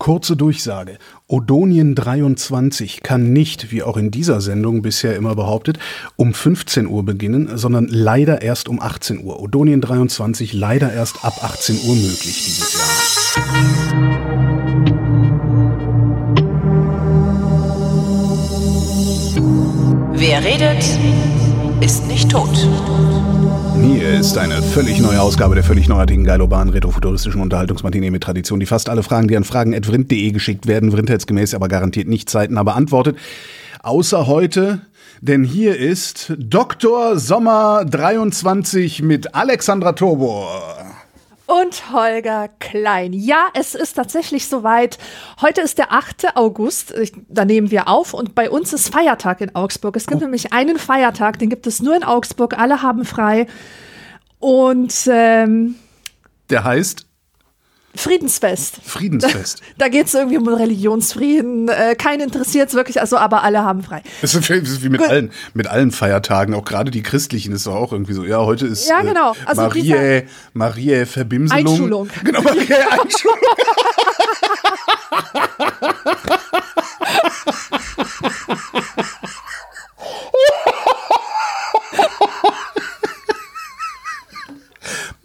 Kurze Durchsage. Odonien 23 kann nicht, wie auch in dieser Sendung bisher immer behauptet, um 15 Uhr beginnen, sondern leider erst um 18 Uhr. Odonien 23 leider erst ab 18 Uhr möglich dieses Jahr. Wer redet, ist nicht tot. Hier ist eine völlig neue Ausgabe der völlig neuartigen, geilobanen, retrofuturistischen Unterhaltungsmatinee mit Tradition, die fast alle Fragen, die an fragen.vrind.de geschickt werden, vrindheitsgemäß, aber garantiert nicht zeitnah beantwortet. Außer heute, denn hier ist Dr. Sommer 23 mit Alexandra Tobor und Holger Klein. Ja, es ist tatsächlich soweit. Heute ist der 8. August. Da nehmen wir auf und bei uns ist Feiertag in Augsburg. Es gibt oh. nämlich einen Feiertag, den gibt es nur in Augsburg. Alle haben frei. Und ähm, der heißt Friedensfest. Friedensfest. Da, da geht es irgendwie um Religionsfrieden. Äh, keinen interessiert es wirklich, also aber alle haben frei. Das ist wie mit allen, mit allen Feiertagen, auch gerade die christlichen ist doch auch irgendwie so. Ja, heute ist ja, genau. also Marie, Marie Verbimselung. Einschulung. Genau, Marie Einschulung.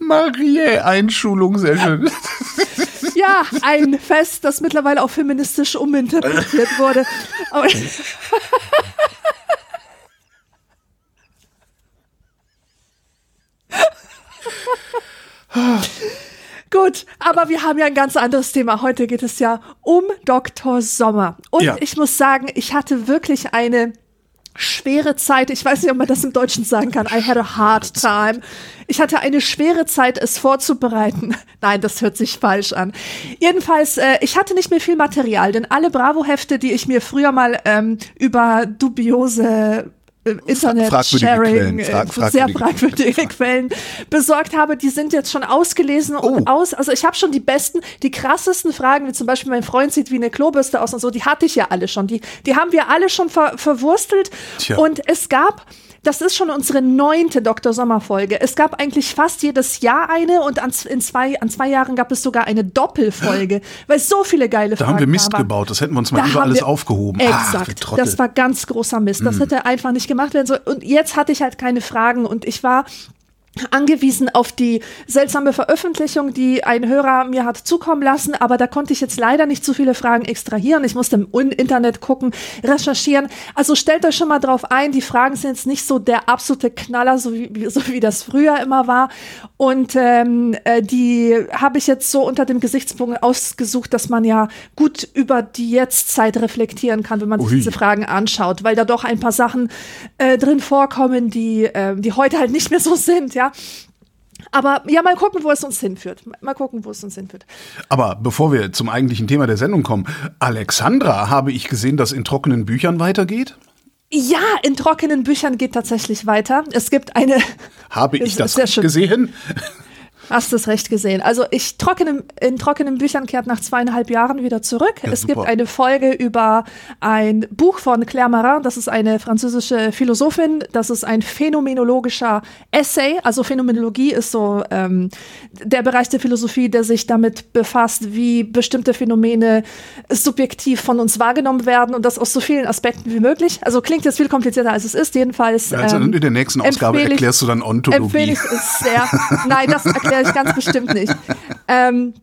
Marie-Einschulung, sehr schön. Ja, ein Fest, das mittlerweile auch feministisch uminterpretiert wurde. Gut, aber wir haben ja ein ganz anderes Thema. Heute geht es ja um Dr. Sommer. Und ja. ich muss sagen, ich hatte wirklich eine schwere Zeit. Ich weiß nicht, ob man das im Deutschen sagen kann. I had a hard time. Ich hatte eine schwere Zeit, es vorzubereiten. Nein, das hört sich falsch an. Jedenfalls, äh, ich hatte nicht mehr viel Material, denn alle Bravo-Hefte, die ich mir früher mal ähm, über dubiose Internet-Sharing, Frag, frag, sehr fragwürdige Quellen. Quellen besorgt habe, die sind jetzt schon ausgelesen und oh. aus. Also ich habe schon die besten, die krassesten Fragen, wie zum Beispiel mein Freund sieht wie eine Klobürste aus und so, die hatte ich ja alle schon. Die, die haben wir alle schon ver verwurstelt. Tja. Und es gab das ist schon unsere neunte Dr. Sommer-Folge. Es gab eigentlich fast jedes Jahr eine und an, in zwei, an zwei Jahren gab es sogar eine Doppelfolge, weil so viele geile da Fragen haben wir Mist gebaut, das hätten wir uns mal da über alles aufgehoben. Exakt, Ach, das war ganz großer Mist. Das mm. hätte einfach nicht gemacht werden sollen. Und jetzt hatte ich halt keine Fragen und ich war angewiesen auf die seltsame Veröffentlichung, die ein Hörer mir hat zukommen lassen, aber da konnte ich jetzt leider nicht so viele Fragen extrahieren. Ich musste im Internet gucken, recherchieren. Also stellt euch schon mal drauf ein, die Fragen sind jetzt nicht so der absolute Knaller, so wie, so wie das früher immer war. Und ähm, äh, die habe ich jetzt so unter dem Gesichtspunkt ausgesucht, dass man ja gut über die Jetztzeit reflektieren kann, wenn man sich diese Fragen anschaut, weil da doch ein paar Sachen äh, drin vorkommen, die, äh, die heute halt nicht mehr so sind, ja. Aber ja, mal gucken, wo es uns hinführt. Mal gucken, wo es uns hinführt. Aber bevor wir zum eigentlichen Thema der Sendung kommen, Alexandra, habe ich gesehen, dass in trockenen Büchern weitergeht? Ja, in trockenen Büchern geht tatsächlich weiter. Es gibt eine. Habe ich das gesehen? Hast du es recht gesehen. Also ich trockene, in trockenen Büchern kehrt nach zweieinhalb Jahren wieder zurück. Ja, es super. gibt eine Folge über ein Buch von Claire Marin, das ist eine französische Philosophin, das ist ein phänomenologischer Essay. Also Phänomenologie ist so ähm, der Bereich der Philosophie, der sich damit befasst, wie bestimmte Phänomene subjektiv von uns wahrgenommen werden und das aus so vielen Aspekten wie möglich. Also klingt jetzt viel komplizierter als es ist. Jedenfalls. Ja, also ähm, in der nächsten Ausgabe erklärst du dann Ontologie. Empfehle ich es sehr. Nein, das erklärt ich ganz bestimmt nicht. Ähm,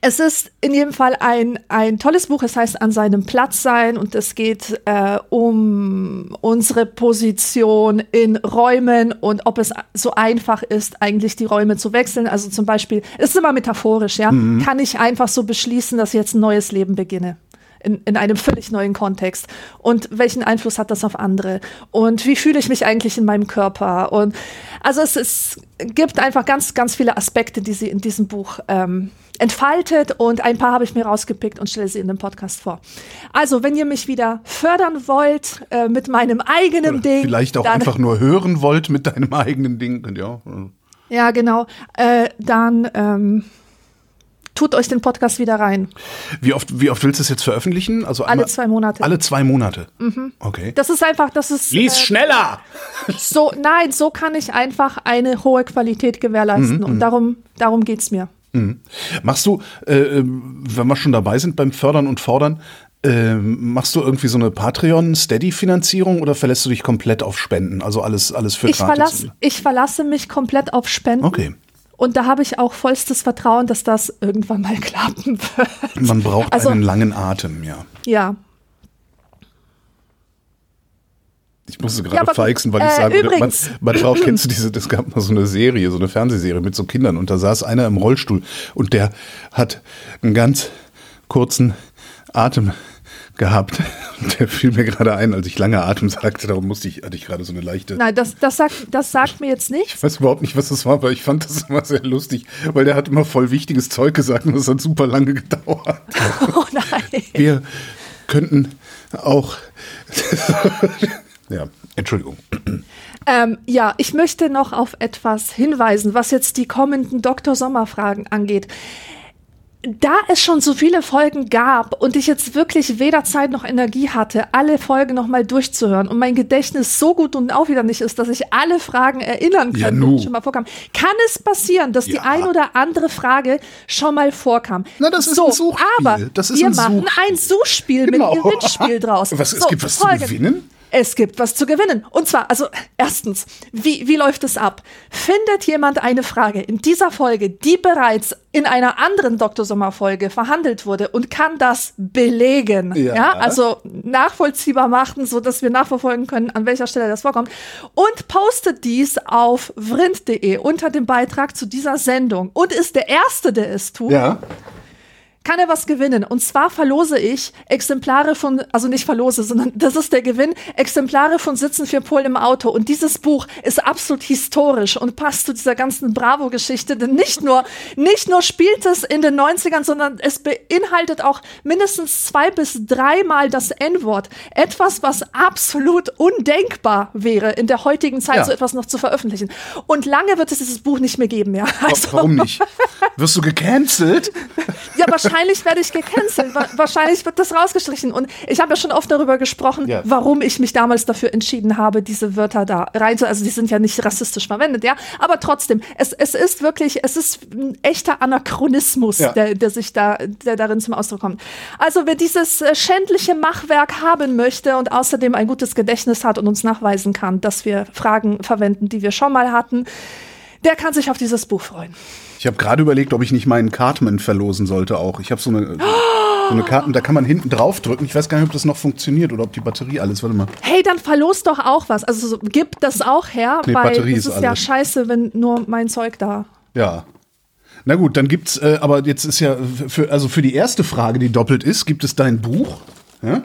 es ist in jedem Fall ein, ein tolles Buch. Es heißt An seinem Platz sein und es geht äh, um unsere Position in Räumen und ob es so einfach ist, eigentlich die Räume zu wechseln. Also zum Beispiel, es ist immer metaphorisch, ja. Mhm. Kann ich einfach so beschließen, dass ich jetzt ein neues Leben beginne? In, in einem völlig neuen Kontext. Und welchen Einfluss hat das auf andere? Und wie fühle ich mich eigentlich in meinem Körper? Und also es, es gibt einfach ganz, ganz viele Aspekte, die sie in diesem Buch ähm, entfaltet und ein paar habe ich mir rausgepickt und stelle sie in dem Podcast vor. Also, wenn ihr mich wieder fördern wollt äh, mit meinem eigenen Oder Ding. Vielleicht auch einfach nur hören wollt mit deinem eigenen Ding, ja. Ja, genau. Äh, dann ähm, tut euch den Podcast wieder rein. Wie oft, wie oft willst du es jetzt veröffentlichen? Also alle zwei Monate. Alle zwei Monate. Mhm. Okay. Das ist einfach, das ist. Lies äh, schneller! So, nein, so kann ich einfach eine hohe Qualität gewährleisten. Mhm, und mhm. darum, darum geht es mir. Machst du, äh, ähm, wenn wir schon dabei sind beim Fördern und Fordern, äh, machst du irgendwie so eine Patreon-Steady-Finanzierung oder verlässt du dich komplett auf Spenden? Also alles, alles für Ich, gratis? verlass, ich verlasse mich komplett auf Spenden. Okay. Und da habe ich auch vollstes Vertrauen, dass das irgendwann mal klappen wird. Man braucht Also- einen langen Atem, ja. Ja. Ich musste Ja, gerade gut. feixen, weil ich Äh, würde, man, übrigens. man braucht, kennst du diese, das gab mal so eine Serie, so eine Fernsehserie mit so Kindern und da saß einer im Rollstuhl und der hat einen ganz kurzen Atem gehabt. Und der fiel mir gerade ein, als ich lange Atem sagte, darum musste ich, hatte ich gerade so eine leichte. Nein, das, das, sagt, das sagt mir jetzt nichts. Ich weiß überhaupt nicht, was das war, aber ich fand das immer sehr lustig, weil der hat immer voll wichtiges Zeug gesagt und das hat super lange gedauert. Oh nein. Wir könnten auch. ja, Entschuldigung. Ähm, ja, ich möchte noch auf etwas hinweisen, was jetzt die kommenden Dr. Sommer-Fragen angeht. Da es schon so viele Folgen gab und ich jetzt wirklich weder Zeit noch Energie hatte, alle Folgen nochmal durchzuhören und mein Gedächtnis so gut und auch wieder nicht ist, dass ich alle Fragen erinnern kann, Ja, die schon mal vorkamen, kann es passieren, dass die Ja. ein oder andere Frage schon mal vorkam. Na, das ist so, ein Suchspiel. Aber Das ist wir ein machen Suchspiel. ein Suchspiel Genau. mit Gewinnspiel draus. Was, es So, gibt was zu folgendes. gewinnen? Es gibt was zu gewinnen. Und zwar, also erstens, wie, wie läuft es ab? Findet jemand eine Frage in dieser Folge, die bereits in einer anderen Dr. Sommer Folge verhandelt wurde und kann das belegen? Ja. also nachvollziehbar machen, so dass wir nachverfolgen können, an welcher Stelle das vorkommt. Und postet dies auf vrind.de unter dem Beitrag zu dieser Sendung und ist der Erste, der es tut Ja. Kann er was gewinnen. Und zwar verlose ich Exemplare von, also nicht verlose, sondern das ist der Gewinn, Exemplare von Sitzen für Polen im Auto. Und dieses Buch ist absolut historisch und passt zu dieser ganzen Bravo-Geschichte. Denn nicht nur, nicht nur spielt es in den 90ern, sondern es beinhaltet auch mindestens zwei bis dreimal das N-Wort. Etwas, was absolut undenkbar wäre, in der heutigen Zeit Ja. so etwas noch zu veröffentlichen. Und lange wird es dieses Buch nicht mehr geben, ja. Also, Warum nicht? Wirst du gecancelt? ja, wahrscheinlich werde ich gecancelt. Wa- wahrscheinlich wird das rausgestrichen. Und ich habe ja schon oft darüber gesprochen, Ja. warum ich mich damals dafür entschieden habe, diese Wörter da rein zu. Also die sind ja nicht rassistisch verwendet, ja. Aber trotzdem, es, es ist wirklich, es ist ein echter Anachronismus, Ja. der, der sich da, der darin zum Ausdruck kommt. Also wer dieses äh, schändliche Machwerk haben möchte und außerdem ein gutes Gedächtnis hat und uns nachweisen kann, dass wir Fragen verwenden, die wir schon mal hatten, der kann sich auf dieses Buch freuen. Ich habe gerade überlegt, ob ich nicht meinen Cartman verlosen sollte auch. Ich habe so eine, so eine Karten, da kann man hinten drauf drücken. Ich weiß gar nicht, ob das noch funktioniert oder ob die Batterie alles. Warte mal. Hey, dann verlost doch auch was. Also so, gib das auch her, Nee, weil Batterie es ist ist ja scheiße, wenn nur mein Zeug da. Ja. Na gut, dann gibt's, äh, aber jetzt ist ja für, also für die erste Frage, die doppelt ist, gibt es dein Buch. Ja?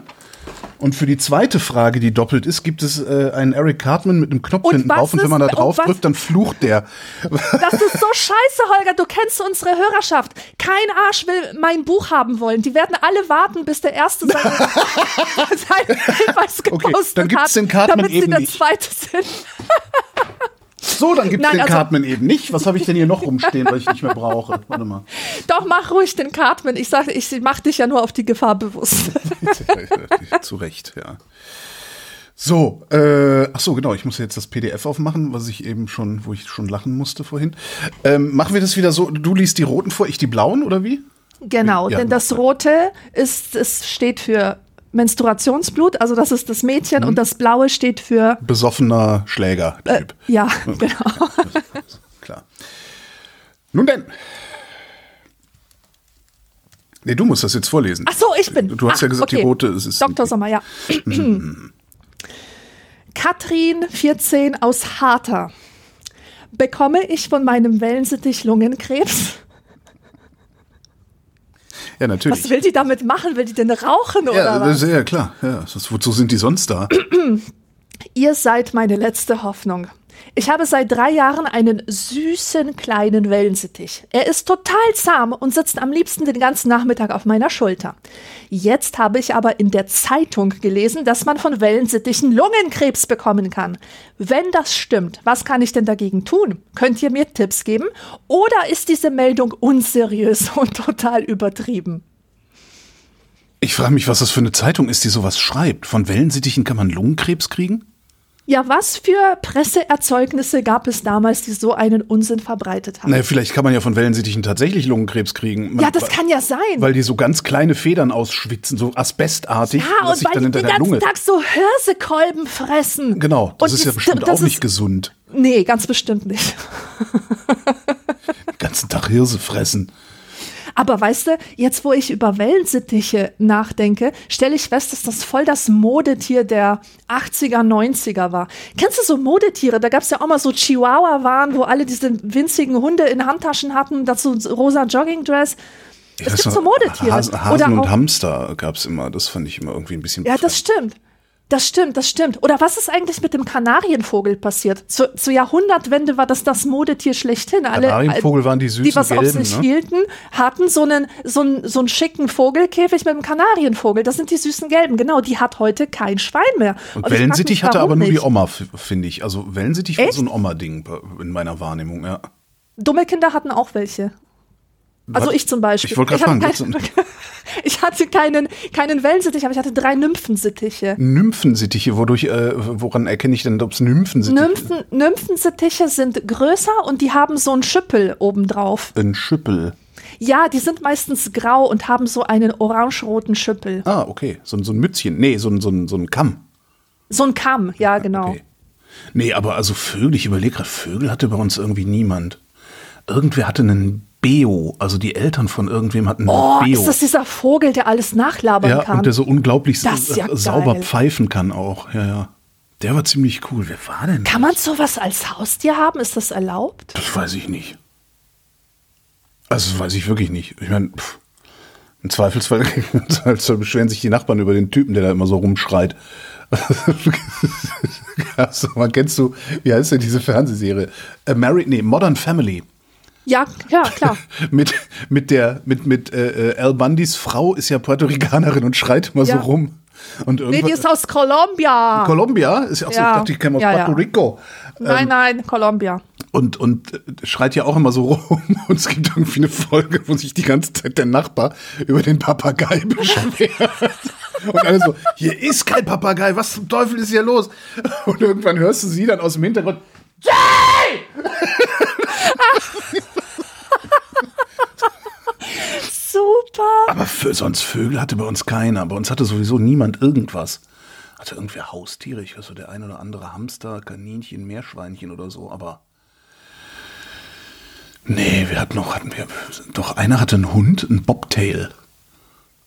Und für die zweite Frage, die doppelt ist, gibt es äh, einen Eric Cartman mit einem Knopf Und hinten drauf. Und wenn man da drauf drückt, dann flucht der. Das ist so scheiße, Holger. Du kennst unsere Hörerschaft. Kein Arsch will mein Buch haben wollen. Die werden alle warten, bis der Erste seine, seinen Hinweis Okay, gepostet dann gibt's hat, den Cartman damit sie eben der nicht. Zweite sind. So, dann gibt's Nein, den also- Cartman eben nicht. Was habe ich denn hier noch rumstehen, weil ich nicht mehr brauche? Warte mal. Doch, mach ruhig den Cartman. Ich sage, ich mach dich ja nur auf die Gefahr bewusst. Zu Recht, ja. So, äh, ach so, genau, ich muss jetzt das PDF aufmachen, was ich eben schon, wo ich schon lachen musste vorhin. Ähm, machen wir das wieder so, du liest die roten vor, ich die blauen, oder wie? Genau, Ja, denn das Rote ist, es steht für Menstruationsblut, also das ist das Mädchen, Mhm. und das Blaue steht für, Besoffener Schläger-Typ. ja, genau. Klar. Nun denn. Nee, du musst das jetzt vorlesen. Ach so, ich bin. Du hast ah, ja gesagt, die okay. rote es ist. Dr. Sommer, ja. Katrin, 14, aus Harter. Bekomme ich von meinem Wellensittich Lungenkrebs? Ja, natürlich. Was will die damit machen? Will die denn rauchen oder ja, was? das ist ja klar. Ja, wozu sind die sonst da? Ihr seid meine letzte Hoffnung. Ich habe seit drei Jahren einen süßen kleinen Wellensittich. Er ist total zahm und sitzt am liebsten den ganzen Nachmittag auf meiner Schulter. Jetzt habe ich aber in der Zeitung gelesen, dass man von Wellensittichen Lungenkrebs bekommen kann. Wenn das stimmt, was kann ich denn dagegen tun? Könnt ihr mir Tipps geben? Oder ist diese Meldung unseriös und total übertrieben? Ich frage mich, was das für eine Zeitung ist, die sowas schreibt. Von Wellensittichen kann man Lungenkrebs kriegen? Ja, was für Presseerzeugnisse gab es damals, die so einen Unsinn verbreitet haben? Naja, vielleicht kann man ja von Wellensittichen tatsächlich Lungenkrebs kriegen. Man, ja, das kann ja sein. Weil die so ganz kleine Federn ausschwitzen, so asbestartig. ja, und weil die den ganzen Lunge Tag so Hirsekolben fressen. Genau, das und ist ja bestimmt auch nicht gesund. Nee, ganz bestimmt nicht. den ganzen Tag Hirse fressen. Aber weißt du, jetzt wo ich über Wellensittiche nachdenke, stelle ich fest, dass das voll das Modetier der 80er, 90er war. Kennst du so Modetiere? Da gab es ja auch mal so Chihuahua-Waren, wo alle diese winzigen Hunde in Handtaschen hatten, dazu rosa Joggingdress. Es ja, gibt so Modetiere. Hasen, Hasen und Hamster gab es immer. Das fand ich immer irgendwie ein bisschen. Ja, das stimmt. Das stimmt, das stimmt. Oder was ist eigentlich mit dem Kanarienvogel passiert? Zu, zur Jahrhundertwende war das das Modetier schlechthin. Alle, Kanarienvogel waren die süßen Die was Gelben, auf sich ne? hielten, hatten so einen, so, einen, so einen schicken Vogelkäfig mit einem Kanarienvogel. Das sind die süßen Gelben. Genau, die hat heute kein Schwein mehr. Und, Und Wellensittich hatte aber nur die Oma, finde ich. Also Wellensittich Echt? war so ein Oma-Ding in meiner Wahrnehmung, ja. Dumme Kinder hatten auch welche. Also ich zum Beispiel. Ich wollte gerade fragen. ich hatte keinen, keinen Wellensittich, aber ich hatte drei Nymphensittiche. Nymphensittiche, wodurch, äh, woran erkenne ich denn, ob es Nymphensittiche Nymphen, Nymphensittiche sind größer und die haben so einen Schüppel obendrauf. Ein Schüppel? Ja, die sind meistens grau und haben so einen orange-roten Schüppel. Ah, okay. So, so ein Mützchen. Nee, so, so, so ein Kamm. So ein Kamm, ja, genau. Okay. Nee, aber also Vögel, ich überlege gerade, Vögel hatte bei uns irgendwie niemand. Irgendwer hatte einen Beo, also die Eltern von irgendwem hatten oh, Beo. ist das dieser Vogel, der alles nachlabern ja, kann? und der so unglaublich ja sauber geil. pfeifen kann auch. Ja, ja. Der war ziemlich cool. Wer war denn? Kann man sowas als Haustier haben? Ist das erlaubt? Das weiß ich nicht. Also das weiß ich wirklich nicht. Ich meine, im Zweifelsfall, Zweifelsfall beschweren sich die Nachbarn über den Typen, der da immer so rumschreit. also, man kennst du, wie heißt denn diese Fernsehserie? Married, nee, Modern Family. Ja, ja, klar. mit, mit der, mit, mit äh, äh, Al Bundys Frau ist ja Puerto Ricanerin und schreit immer ja. so rum. Und nee, die ist aus Colombia. Colombia? Ist ja auch so, ich dachte, die käme aus ja, Puerto Rico. Nein, ähm, nein, Colombia. Und, und äh, schreit ja auch immer so rum. Und es gibt irgendwie eine Folge, wo sich die ganze Zeit der Nachbar über den Papagei beschwert. Und alle so, hier ist kein Papagei, was zum Teufel ist hier los? Und irgendwann hörst du sie dann aus dem Hintergrund, Jay! Super. Aber für, sonst Vögel hatte bei uns keiner. Bei uns hatte sowieso niemand irgendwas. Hatte irgendwer Haustiere? Ich höre so der ein oder andere Hamster, Kaninchen, Meerschweinchen oder so, aber. Nee, wir hatten noch, hatten wir. Doch, einer hatte einen Hund, einen Bobtail.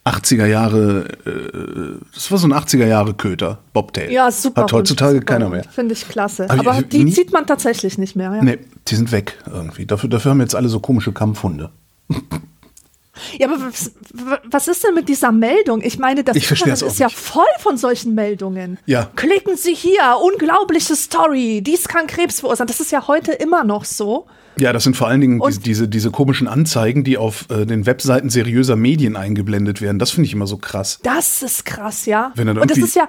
80er Jahre, äh, das war so ein 80er Jahre Köter, Bobtail. Ja, super. Hat heutzutage super keiner mehr. Finde ich klasse. Aber, Aber die nie, sieht man tatsächlich nicht mehr. Ja. Nee, die sind weg irgendwie. Dafür, dafür haben jetzt alle so komische Kampfhunde. Ja, aber was, was, ist denn mit dieser Meldung? Ich meine, das ich Internet ist ja voll von solchen Meldungen. Ja. Klicken Sie hier, unglaubliche Story, dies kann Krebs verursachen. Das ist ja heute immer noch so. Ja, das sind vor allen Dingen diese, diese, diese, komischen Anzeigen, die auf äh, den Webseiten seriöser Medien eingeblendet werden. Das finde ich immer so krass. Das ist krass, ja. Und das ist ja,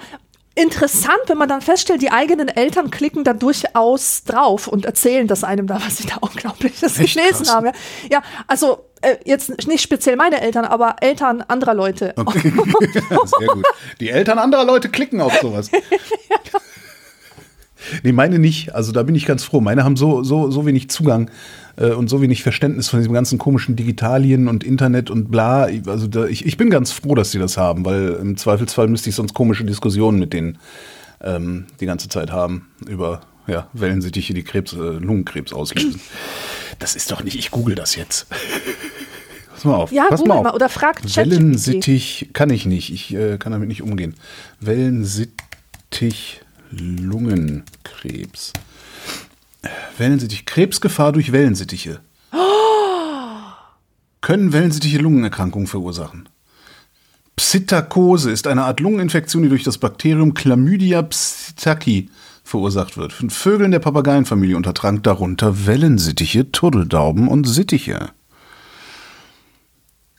interessant, wenn man dann feststellt, die eigenen Eltern klicken da durchaus drauf und erzählen das einem da, was sie da Unglaubliches Echt gelesen krass. haben. Ja, also äh, jetzt nicht speziell meine Eltern, aber Eltern anderer Leute. Okay. Sehr gut. Die Eltern anderer Leute klicken auf sowas. ja. Nee, meine nicht. Also da bin ich ganz froh. Meine haben so, so, so wenig Zugang äh, und so wenig Verständnis von diesem ganzen komischen Digitalien und Internet und bla. Also da, ich, ich bin ganz froh, dass sie das haben, weil im Zweifelsfall müsste ich sonst komische Diskussionen mit denen ähm, die ganze Zeit haben über ja, Wellensittiche, die Krebs, äh, Lungenkrebs auslösen. Das ist doch nicht, ich google das jetzt. Pass mal auf. Ja, Pass mal, auf. mal oder fragt Wellensittich kann ich nicht. Ich äh, kann damit nicht umgehen. Wellensittich Lungenkrebs. Wellensittich. Krebsgefahr durch Wellensittiche. Können Wellensittiche Lungenerkrankungen verursachen? Psittacose ist eine Art Lungeninfektion, die durch das Bakterium Chlamydia psittaci verursacht wird. Von Vögeln der Papageienfamilie untertrank darunter Wellensittiche, Turteldauben und Sittiche.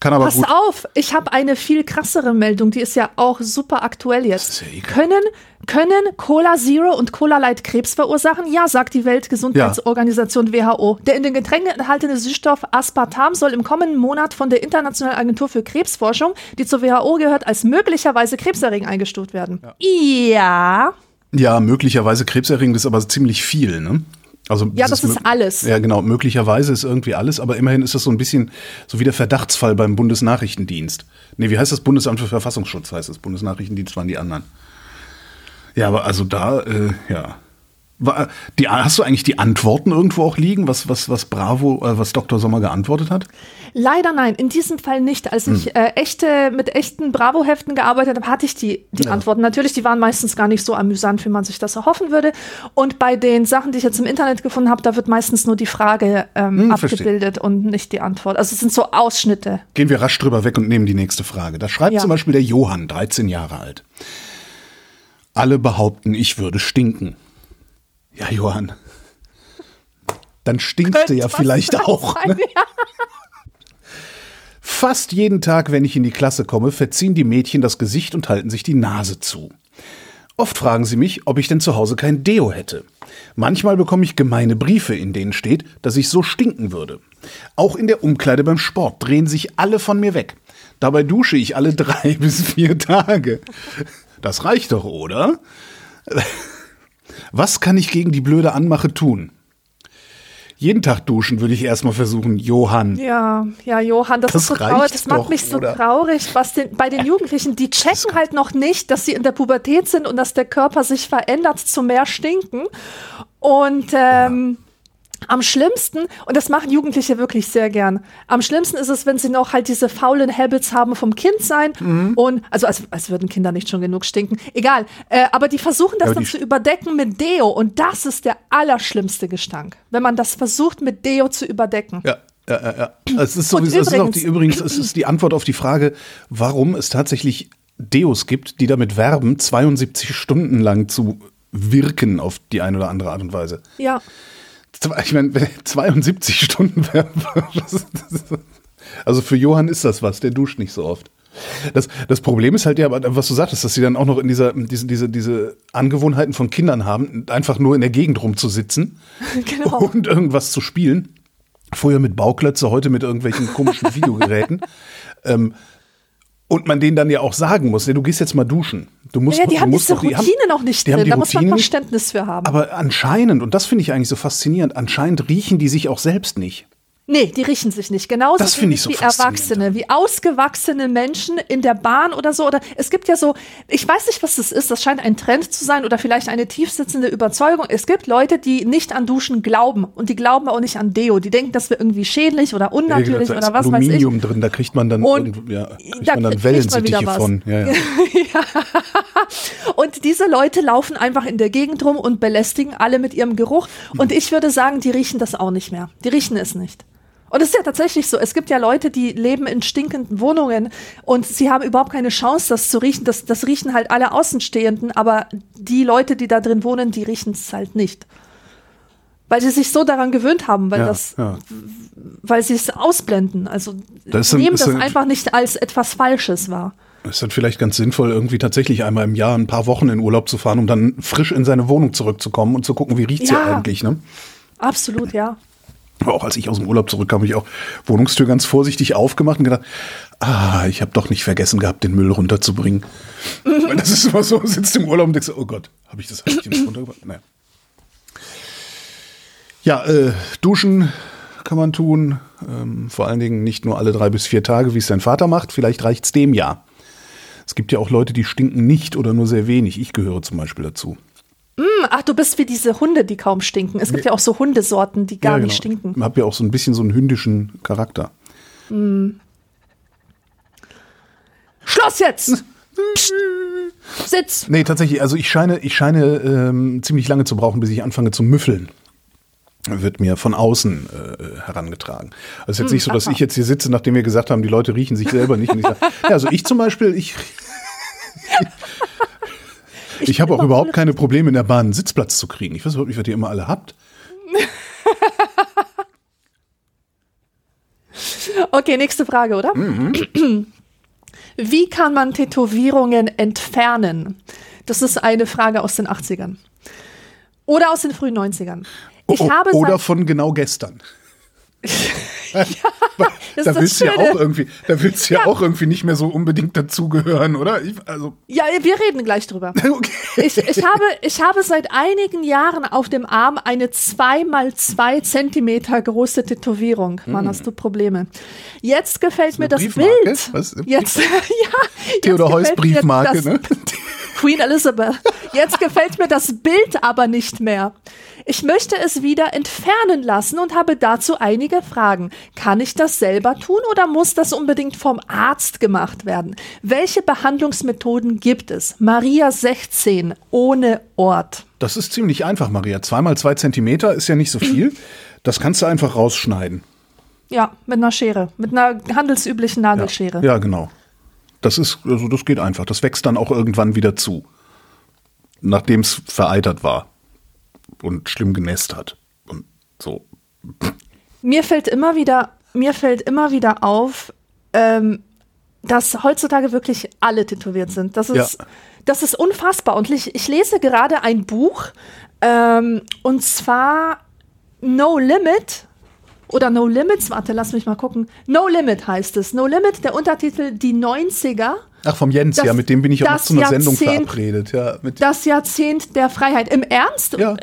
Kann aber Pass gut. auf, ich habe eine viel krassere Meldung, die ist ja auch super aktuell jetzt. Ja können, können Cola Zero und Cola Light Krebs verursachen? Ja, sagt die Weltgesundheitsorganisation ja. WHO. Der in den Getränken enthaltene Süßstoff Aspartam soll im kommenden Monat von der Internationalen Agentur für Krebsforschung, die zur WHO gehört, als möglicherweise krebserregend eingestuft werden. Ja. ja. Ja, möglicherweise krebserregend ist aber ziemlich viel, ne? Also ja, das ist alles. Ja, genau. Möglicherweise ist irgendwie alles, aber immerhin ist das so ein bisschen so wie der Verdachtsfall beim Bundesnachrichtendienst. Nee, wie heißt das? Bundesamt für Verfassungsschutz heißt das. Bundesnachrichtendienst waren die anderen. Ja, aber also da, äh, ja. War, die, hast du eigentlich die Antworten irgendwo auch liegen, was, was, was Bravo, äh, was Dr. Sommer geantwortet hat? Leider nein, in diesem Fall nicht. Als ich hm. äh, echte, mit echten Bravo-Heften gearbeitet habe, hatte ich die, die ja. Antworten. Natürlich, die waren meistens gar nicht so amüsant, wie man sich das erhoffen würde. Und bei den Sachen, die ich jetzt im Internet gefunden habe, da wird meistens nur die Frage ähm, hm, abgebildet verstehe. und nicht die Antwort. Also es sind so Ausschnitte. Gehen wir rasch drüber weg und nehmen die nächste Frage. Da schreibt ja. zum Beispiel der Johann, 13 Jahre alt. Alle behaupten, ich würde stinken. Ja, Johann. Dann stinkst du ja vielleicht auch. Ne? Fast jeden Tag, wenn ich in die Klasse komme, verziehen die Mädchen das Gesicht und halten sich die Nase zu. Oft fragen sie mich, ob ich denn zu Hause kein Deo hätte. Manchmal bekomme ich gemeine Briefe, in denen steht, dass ich so stinken würde. Auch in der Umkleide beim Sport drehen sich alle von mir weg. Dabei dusche ich alle drei bis vier Tage. Das reicht doch, oder? Was kann ich gegen die blöde Anmache tun? Jeden Tag duschen würde ich erstmal versuchen, Johann. Ja, ja, Johann, das, das ist so traurig. Das macht doch, mich so oder? traurig, was den, bei den Jugendlichen, die checken halt noch nicht, dass sie in der Pubertät sind und dass der Körper sich verändert zu mehr Stinken. Und ähm. Am schlimmsten, und das machen Jugendliche wirklich sehr gern, am schlimmsten ist es, wenn sie noch halt diese faulen Habits haben vom Kindsein mhm. und, also als, als würden Kinder nicht schon genug stinken, egal, äh, aber die versuchen das ja, dann zu überdecken mit Deo und das ist der allerschlimmste Gestank, wenn man das versucht mit Deo zu überdecken. Ja. Ja, ja, ja. Es ist sowieso, übrigens, es ist auch die, übrigens, es ist die Antwort auf die Frage, warum es tatsächlich Deos gibt, die damit werben, 72 Stunden lang zu wirken auf die eine oder andere Art und Weise. Ja ich meine, 72 Stunden Also für Johann ist das was, der duscht nicht so oft. Das, das Problem ist halt ja, was du sagtest, dass sie dann auch noch in dieser, diese, diese, diese Angewohnheiten von Kindern haben, einfach nur in der Gegend rumzusitzen genau. und irgendwas zu spielen. Früher mit Bauklötze, heute mit irgendwelchen komischen Videogeräten. ähm, und man denen dann ja auch sagen muss, du gehst jetzt mal duschen. Du musst, ja, die haben musst diese Routine die noch nicht drin, da muss man Verständnis für haben. Aber anscheinend, und das finde ich eigentlich so faszinierend, anscheinend riechen die sich auch selbst nicht. Nee, die riechen sich nicht. Genauso das ich so wie Erwachsene, wie ausgewachsene Menschen in der Bahn oder so. Oder es gibt ja so, ich weiß nicht, was das ist, das scheint ein Trend zu sein oder vielleicht eine tiefsitzende Überzeugung. Es gibt Leute, die nicht an Duschen glauben und die glauben auch nicht an Deo. Die denken, das wäre irgendwie schädlich oder unnatürlich ja, oder was Aluminium weiß ich. Aluminium drin, da kriegt man dann, und ja, kriegt da man dann Wellensittiche von. Ja, ja. ja. Und diese Leute laufen einfach in der Gegend rum und belästigen alle mit ihrem Geruch. Und ich würde sagen, die riechen das auch nicht mehr. Die riechen es nicht. Und es ist ja tatsächlich so. Es gibt ja Leute, die leben in stinkenden Wohnungen und sie haben überhaupt keine Chance, das zu riechen. Das, das riechen halt alle Außenstehenden, aber die Leute, die da drin wohnen, die riechen es halt nicht. Weil sie sich so daran gewöhnt haben, weil ja, das, ja. weil sie es ausblenden. Also das ein, nehmen das ein, einfach nicht als etwas Falsches wahr. Es ist dann vielleicht ganz sinnvoll, irgendwie tatsächlich einmal im Jahr ein paar Wochen in Urlaub zu fahren, um dann frisch in seine Wohnung zurückzukommen und zu gucken, wie riecht es ja, eigentlich, ne? Absolut, ja. Auch als ich aus dem Urlaub zurückkam, habe ich auch Wohnungstür ganz vorsichtig aufgemacht und gedacht, ah, ich habe doch nicht vergessen gehabt, den Müll runterzubringen. Weil das ist immer so, sitzt im Urlaub und denkst, oh Gott, habe ich das eigentlich nicht runtergebracht? Naja. Ja, äh, duschen kann man tun. Ähm, vor allen Dingen nicht nur alle drei bis vier Tage, wie es dein Vater macht. Vielleicht reicht es dem ja. Es gibt ja auch Leute, die stinken nicht oder nur sehr wenig. Ich gehöre zum Beispiel dazu. Mm, ach, du bist wie diese Hunde, die kaum stinken. Es gibt ja, ja auch so Hundesorten, die gar ja, genau. nicht stinken. Ich habe ja auch so ein bisschen so einen hündischen Charakter. Mm. Schloss jetzt! Psst. Sitz! Nee, tatsächlich, also ich scheine, ich scheine ähm, ziemlich lange zu brauchen, bis ich anfange zu müffeln. Wird mir von außen äh, herangetragen. Also es ist jetzt mm, nicht so, dass aha. ich jetzt hier sitze, nachdem wir gesagt haben, die Leute riechen sich selber nicht. Und ich sage, ja, also ich zum Beispiel, ich ich, ich habe auch überhaupt keine Probleme in der Bahn einen Sitzplatz zu kriegen. Ich weiß überhaupt nicht, was ihr immer alle habt. okay, nächste Frage, oder? Mhm. Wie kann man Tätowierungen entfernen? Das ist eine Frage aus den 80ern. Oder aus den frühen 90ern. Ich oh, habe oder von genau gestern. das da willst du ja auch irgendwie, da willst du ja, Ja. auch irgendwie nicht mehr so unbedingt dazugehören, oder? Ich, also, Ja, wir reden gleich drüber. okay. Ich, ich, habe, ich habe seit einigen Jahren auf dem Arm eine 2 mal 2 Zentimeter große Tätowierung. Mann, hast du Probleme. Jetzt gefällt mir Hm. das Briefmarke? Bild. Was? Jetzt, ja, Theodor Heuss Briefmarke, das- ne? Queen Elizabeth. Jetzt gefällt mir das Bild aber nicht mehr. Ich möchte es wieder entfernen lassen und habe dazu einige Fragen. Kann ich das selber tun oder muss das unbedingt vom Arzt gemacht werden? Welche Behandlungsmethoden gibt es? Maria 16 ohne Ort. Das ist ziemlich einfach, Maria. Zweimal zwei Zentimeter ist ja nicht so viel. Das kannst du einfach rausschneiden. Ja, mit einer Schere, mit einer handelsüblichen Nagelschere. Ja, genau. Das ist, also das geht einfach. Das wächst dann auch irgendwann wieder zu. Nachdem es vereitert war und schlimm genässt hat. Und so. Mir fällt immer wieder, mir fällt immer wieder auf, ähm, dass heutzutage wirklich alle tätowiert sind. Das ist, Ja. das ist unfassbar. Und ich, ich lese gerade ein Buch, ähm, und zwar No Limit oder No Limits. Warte, lass mich mal gucken. No Limit heißt es. No Limit, der Untertitel Die 90er. Ach, vom Jens, Das- ja, mit dem bin ich auch noch zu einer Sendung verabredet. Ja, Das Jahrzehnt der Freiheit. Im Ernst? Ja.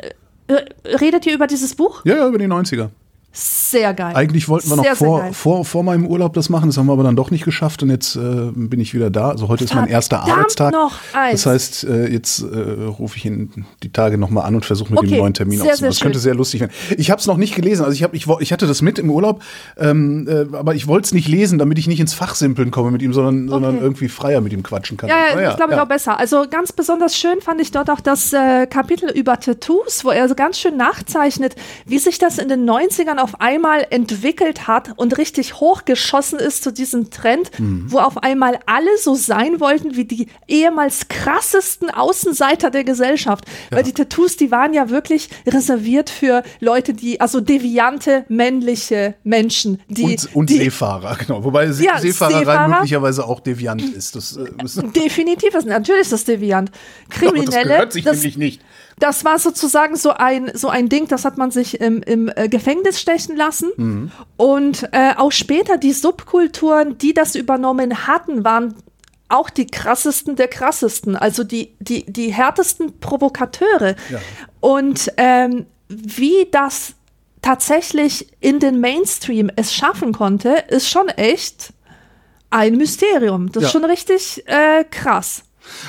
Äh, redet ihr über dieses Buch? ja, ja, über die 90er. Sehr geil. Eigentlich wollten wir noch sehr, sehr vor, geil. vor, vor meinem Urlaub das machen, das haben wir aber dann doch nicht geschafft und jetzt äh, bin ich wieder da. Also heute ist mein erster Verdammt Arbeitstag. noch eins. Das heißt, äh, jetzt äh, rufe ich ihn die Tage nochmal an und versuche mit Okay, dem neuen Termin sehr, auszumachen. sehr Das könnte schön. sehr lustig werden. Ich habe es noch nicht gelesen. Also ich, hab, ich, ich hatte das mit im Urlaub, ähm, äh, aber ich wollte es nicht lesen, damit ich nicht ins Fachsimpeln komme mit ihm, sondern, sondern Okay. irgendwie freier mit ihm quatschen kann. Ja, Aber ja, ich glaube, ich auch besser. Also ganz besonders schön fand ich dort auch das äh, Kapitel über Tattoos, wo er so ganz schön nachzeichnet, wie sich das in den 90ern auf einmal entwickelt hat und richtig hochgeschossen ist zu diesem Trend, Mhm. wo auf einmal alle so sein wollten wie die ehemals krassesten Außenseiter der Gesellschaft. Weil die Tattoos, die waren ja wirklich reserviert für Leute, die, also deviante männliche Menschen, die, Und, und die Seefahrer, genau. Wobei Se Ja, Seefahrerei Seefahrer. möglicherweise auch deviant ist. Das, äh, ist definitiv ist, natürlich ist das deviant. aber das Kriminelle, gehört sich das, nämlich nicht. Das war sozusagen so ein, so ein Ding, das hat man sich im, im äh, Gefängnis stechen lassen. Mhm. Und äh, auch später die Subkulturen, die das übernommen hatten, waren auch die krassesten der krassesten, also die, die, die härtesten Provokateure. Ja. Und ähm, wie das tatsächlich in den Mainstream es schaffen konnte, ist schon echt ein Mysterium. Das ist Ja. schon richtig äh, krass.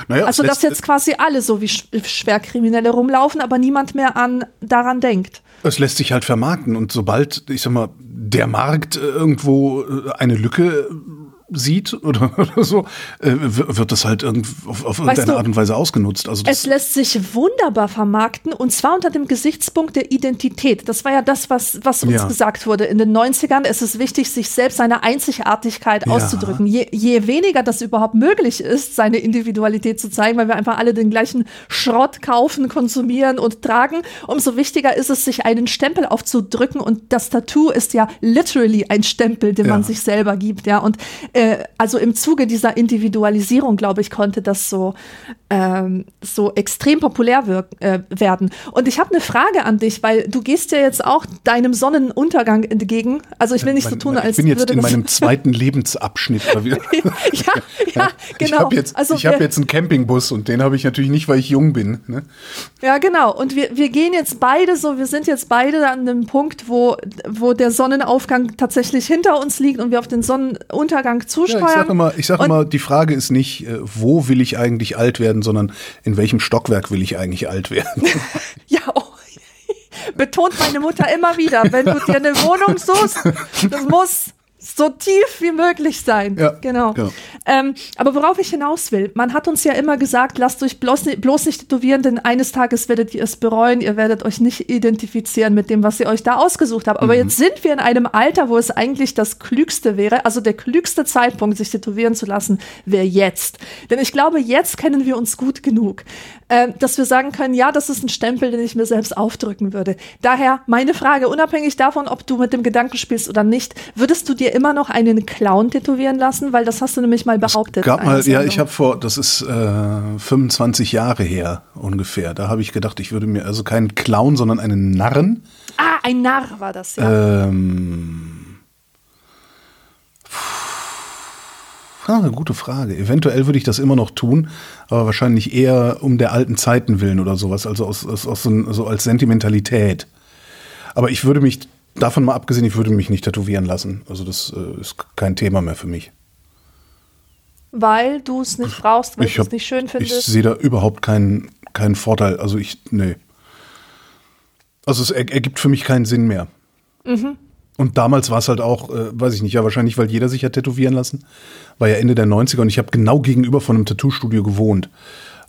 Naja, Also, dass jetzt quasi alle so wie Sch- Schwerkriminelle rumlaufen, aber niemand mehr an, daran denkt. Es lässt sich halt vermarkten und sobald, ich sag mal, der Markt äh, irgendwo äh, eine Lücke äh, sieht oder, oder so, äh, wird das halt irgend, auf, auf irgendeine du, Art und Weise ausgenutzt. Also Es lässt sich wunderbar vermarkten und zwar unter dem Gesichtspunkt der Identität. Das war ja das, was, was uns Ja. gesagt wurde. In den 90ern ist es wichtig, sich selbst seine Einzigartigkeit Ja. auszudrücken. Je, je weniger das überhaupt möglich ist, seine Individualität zu zeigen, weil wir einfach alle den gleichen Schrott kaufen, konsumieren und tragen, umso wichtiger ist es, sich einen Stempel aufzudrücken und das Tattoo ist ja literally ein Stempel, den man Ja. sich selber gibt, ja. Und äh, also im Zuge dieser Individualisierung, glaube ich, konnte das so, ähm, so extrem populär äh, werden. Und ich habe eine Frage an dich, weil du gehst ja jetzt auch deinem Sonnenuntergang entgegen. Also ich will nicht so mein- tun, mein- als ich bin jetzt in meinem zweiten Lebensabschnitt. Ja, ja, Ich genau. habe jetzt, also ich hab jetzt einen Campingbus und den habe ich natürlich nicht, weil ich jung bin. Ne? Ja, genau. Und wir, wir gehen jetzt beide so, wir sind jetzt beide an dem Punkt, wo, wo der Sonnenaufgang tatsächlich hinter uns liegt und wir auf den Sonnenuntergang Ja, zusteuern. ich sage immer, ich sag immer, die Frage ist nicht, äh, wo will ich eigentlich alt werden, sondern in welchem Stockwerk will ich eigentlich alt werden. Ja, oh. betont meine Mutter immer wieder, wenn du dir eine Wohnung suchst, das muss so tief wie möglich sein. Ja, genau. genau. Ähm, aber worauf ich hinaus will, man hat uns ja immer gesagt, lasst euch bloß, ni- bloß nicht tätowieren, denn eines Tages werdet ihr es bereuen, ihr werdet euch nicht identifizieren mit dem, was ihr euch da ausgesucht habt. Mhm. Aber jetzt sind wir in einem Alter, wo es eigentlich das Klügste wäre, also der klügste Zeitpunkt, sich tätowieren zu lassen, wäre jetzt. Denn ich glaube, jetzt kennen wir uns gut genug, äh, dass wir sagen können, ja, das ist ein Stempel, den ich mir selbst aufdrücken würde. Daher meine Frage, unabhängig davon, ob du mit dem Gedanken spielst oder nicht, würdest du dir immer immer noch einen Clown tätowieren lassen? Weil das hast du nämlich mal behauptet. Es Gab mal, ja, ich habe vor, das ist äh, 25 Jahre her ungefähr. Da habe ich gedacht, ich würde mir also keinen Clown, sondern einen Narren. Ah, ein Narr war das, ja. Ähm, ah, eine gute Frage. Eventuell würde ich das immer noch tun, aber wahrscheinlich eher um der alten Zeiten willen oder sowas, also aus, aus, aus so, so als Sentimentalität. Aber ich würde mich davon mal abgesehen, ich würde mich nicht tätowieren lassen. Also das äh, ist kein Thema mehr für mich. Weil du es nicht brauchst, weil Ich du es nicht schön Ich findest. sehe da überhaupt keinen, keinen Vorteil. Also ich, nee. Also es er, ergibt für mich keinen Sinn mehr. Mhm. Und damals war es halt auch, äh, weiß ich nicht, ja wahrscheinlich, weil jeder sich hat tätowieren lassen. War ja Ende der 90er und ich habe genau gegenüber von einem Tattoo-Studio gewohnt.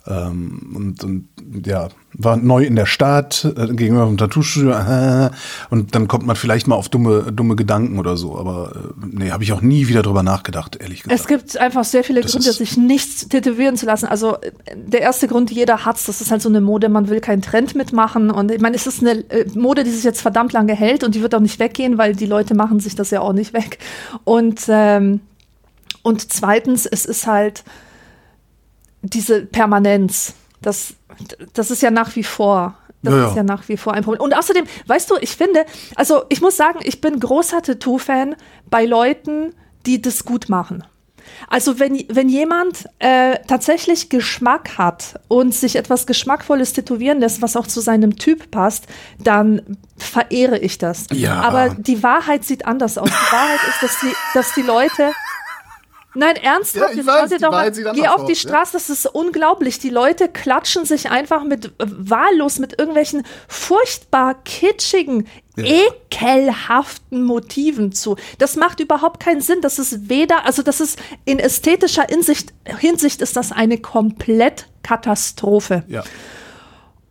Ähm, und, und ja, war neu in der Stadt, äh, gegenüber vom Tattoo-Studio. Äh, und dann kommt man vielleicht mal auf dumme, dumme Gedanken oder so. Aber äh, nee, habe ich auch nie wieder drüber nachgedacht, ehrlich gesagt. Es gibt einfach sehr viele Das Gründe, sich nichts tätowieren zu lassen. Also äh, der erste Grund, jeder hat's, das ist halt so eine Mode, man will keinen Trend mitmachen. Und ich meine, es ist eine äh, Mode, die sich jetzt verdammt lange hält und die wird auch nicht weggehen, weil die Leute machen sich das ja auch nicht weg. Und, ähm, und zweitens, es ist halt diese Permanenz. Das, das ist ja nach wie vor. Das Ja, ja. ist ja nach wie vor ein Problem. Und außerdem, weißt du, ich finde, also ich muss sagen, ich bin großer Tattoo-Fan bei Leuten, die das gut machen. Also wenn, wenn jemand äh, tatsächlich Geschmack hat und sich etwas Geschmackvolles tätowieren lässt, was auch zu seinem Typ passt, dann verehre ich das. Ja. Aber die Wahrheit sieht anders aus. Die Wahrheit ist, dass die, dass die Leute Nein, ernsthaft, Ja, ich jetzt weiß, die doch mal, geh auf die aus, ja. Straße, das ist unglaublich. Die Leute klatschen sich einfach mit äh, wahllos mit irgendwelchen furchtbar kitschigen, ekelhaften Motiven zu. Das macht überhaupt keinen Sinn. Das ist weder, also das ist in ästhetischer Hinsicht, Hinsicht ist das eine Komplettkatastrophe. ja.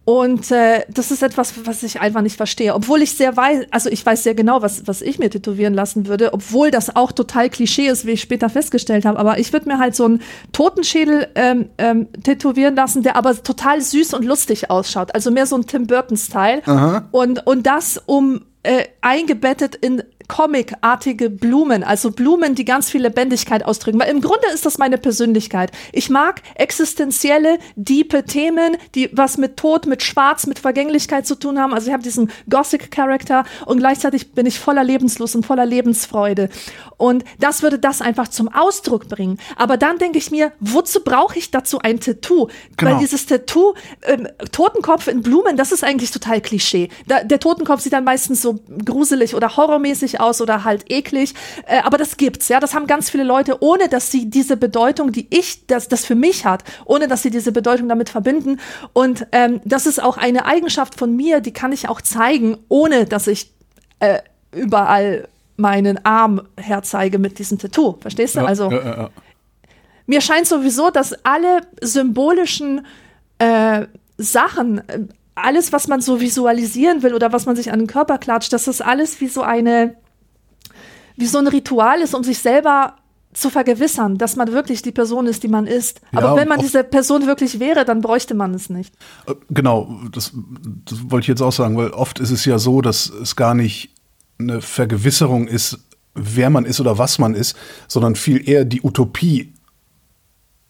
Und äh, das ist etwas, was ich einfach nicht verstehe. Obwohl ich sehr weiß, also ich weiß sehr genau, was, was ich mir tätowieren lassen würde, obwohl das auch total Klischee ist, wie ich später festgestellt habe. Aber ich würde mir halt so einen Totenschädel ähm, ähm, tätowieren lassen, der aber total süß und lustig ausschaut. Also mehr so ein Tim Burton-Style. Und, und das um äh, eingebettet in comicartige Blumen, also Blumen, die ganz viel Lebendigkeit ausdrücken. Weil im Grunde ist das meine Persönlichkeit. Ich mag existenzielle, diepe Themen, die was mit Tod, mit Schwarz, mit Vergänglichkeit zu tun haben. Also ich habe diesen Gothic-Charakter und gleichzeitig bin ich voller Lebenslust und voller Lebensfreude. Und das würde das einfach zum Ausdruck bringen. Aber dann denke ich mir, wozu brauche ich dazu ein Tattoo? Genau. Weil dieses Tattoo, ähm, Totenkopf in Blumen, das ist eigentlich total Klischee. Da, der Totenkopf sieht dann meistens so gruselig oder horrormäßig aus oder halt eklig. Äh, aber das gibt's, ja. Das haben ganz viele Leute, ohne dass sie diese Bedeutung, die ich, das, das für mich hat, ohne dass sie diese Bedeutung damit verbinden. Und ähm, das ist auch eine Eigenschaft von mir, die kann ich auch zeigen, ohne dass ich äh, überall meinen Arm herzeige mit diesem Tattoo. Verstehst du? Ja, also ja, ja, ja. mir scheint sowieso, dass alle symbolischen äh, Sachen, äh, alles, was man so visualisieren will oder was man sich an den Körper klatscht, dass das alles wie so eine, wie so ein Ritual ist, um sich selber zu vergewissern, dass man wirklich die Person ist, die man ist. Ja, Aber wenn man diese Person wirklich wäre, dann bräuchte man es nicht. Äh, Genau, das, das wollte ich jetzt auch sagen, weil oft ist es ja so, dass es gar nicht eine Vergewisserung ist, wer man ist oder was man ist, sondern viel eher die Utopie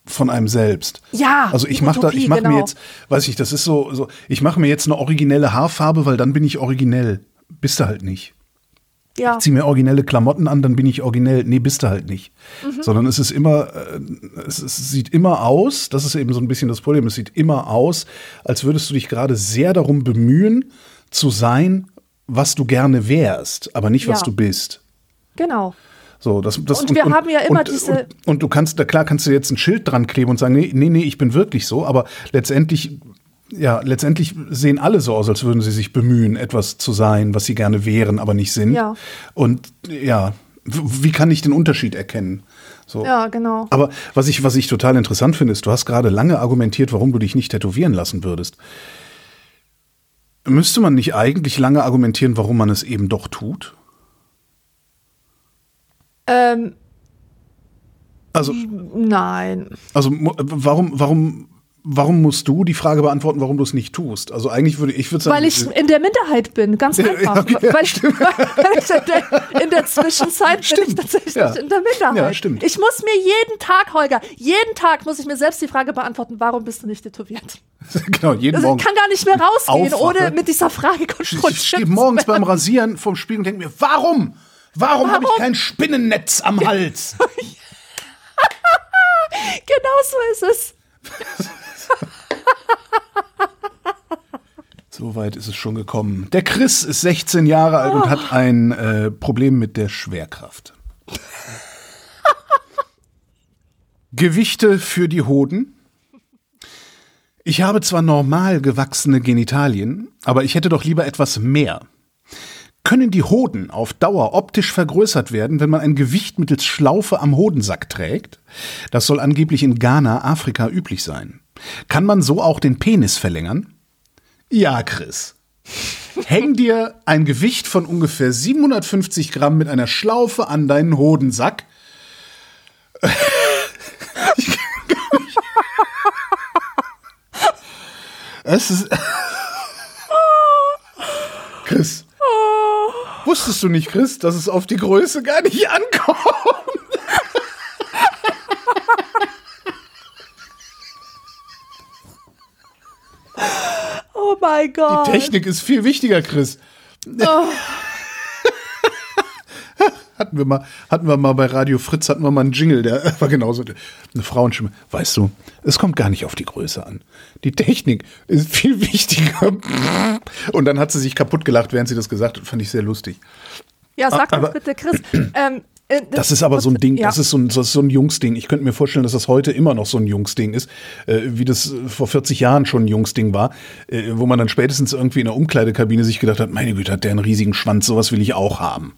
von einem selbst. Ja, Also ich mache da, ich mache mir genau. jetzt, weiß ich, das ist so, so ich mache mir jetzt eine originelle Haarfarbe, weil dann bin ich originell. Bist du halt nicht. Ja. Zieh mir originelle Klamotten an, dann bin ich originell. Nee, bist du halt nicht. Mhm. Sondern es ist immer, äh, es, es sieht immer aus, das ist eben so ein bisschen das Problem, es sieht immer aus, als würdest du dich gerade sehr darum bemühen, zu sein, was du gerne wärst, aber nicht, was Ja. du bist. Genau. So, das, das, Und wir haben ja immer und, diese- Und, und du kannst, da klar kannst du jetzt ein Schild dran kleben und sagen, nee, nee, nee, ich bin wirklich so, aber letztendlich, ja, letztendlich sehen alle so aus, als würden sie sich bemühen, etwas zu sein, was sie gerne wären, aber nicht sind. Ja. Und ja, wie kann ich den Unterschied erkennen? So. Ja, genau. Aber was ich, was ich total interessant finde, ist, du hast gerade lange argumentiert, warum du dich nicht tätowieren lassen würdest. Müsste man nicht eigentlich lange argumentieren, warum man es eben doch tut? Ähm, Also, nein. Also warum, warum, warum musst du die Frage beantworten, warum du es nicht tust? Also eigentlich würde ich würde sagen, Weil ich in der Minderheit bin, ganz Ja, einfach. okay, weil, ich, weil ich in, der, in der Zwischenzeit bin ich Stimmt, tatsächlich ja. in der Minderheit. Ja, stimmt. Ich muss mir jeden Tag, Holger, jeden Tag muss ich mir selbst die Frage beantworten, warum bist du nicht tätowiert? genau jeden Also Morgen. ich kann gar nicht mehr rausgehen, aufwache. ohne mit dieser Frage ich konfrontiert stehe zu morgens werden. beim Rasieren vorm Spiegel und denke mir, warum? Warum habe ich Warum? kein Spinnennetz am Hals? so ist es. So weit ist es schon gekommen. Der Chris ist 16 Jahre alt und hat ein äh, Problem mit der Schwerkraft. Gewichte für die Hoden. Ich habe zwar normal gewachsene Genitalien, aber ich hätte doch lieber etwas mehr. Können die Hoden auf Dauer optisch vergrößert werden, wenn man ein Gewicht mittels Schlaufe am Hodensack trägt? Das soll angeblich in Ghana, Afrika üblich sein. Kann man so auch den Penis verlängern? Ja, Chris. Häng dir ein Gewicht von ungefähr 750 Gramm mit einer Schlaufe an deinen Hodensack. Es ist. Chris. Wusstest du nicht, Chris, dass es auf die Größe gar nicht ankommt? Oh mein Gott. Die Technik ist viel wichtiger, Chris. Oh. Hatten wir mal, hatten wir mal bei Radio Fritz, hatten wir mal einen Jingle, der war genauso eine Frauenstimme. Weißt du, es kommt gar nicht auf die Größe an. Die Technik ist viel wichtiger. Und dann hat sie sich kaputt gelacht, während sie das gesagt hat. Fand ich sehr lustig. Ja, sag Aber- das bitte, Chris. Ähm, äh, Das ist aber so ein Ding, Ja. das ist so ein, das ist so ein Jungsding. Ich könnte mir vorstellen, dass das heute immer noch so ein Jungsding ist, äh, wie das vor 40 Jahren schon ein Jungsding war, äh, wo man dann spätestens irgendwie in der Umkleidekabine sich gedacht hat, meine Güte, hat der einen riesigen Schwanz, sowas will ich auch haben.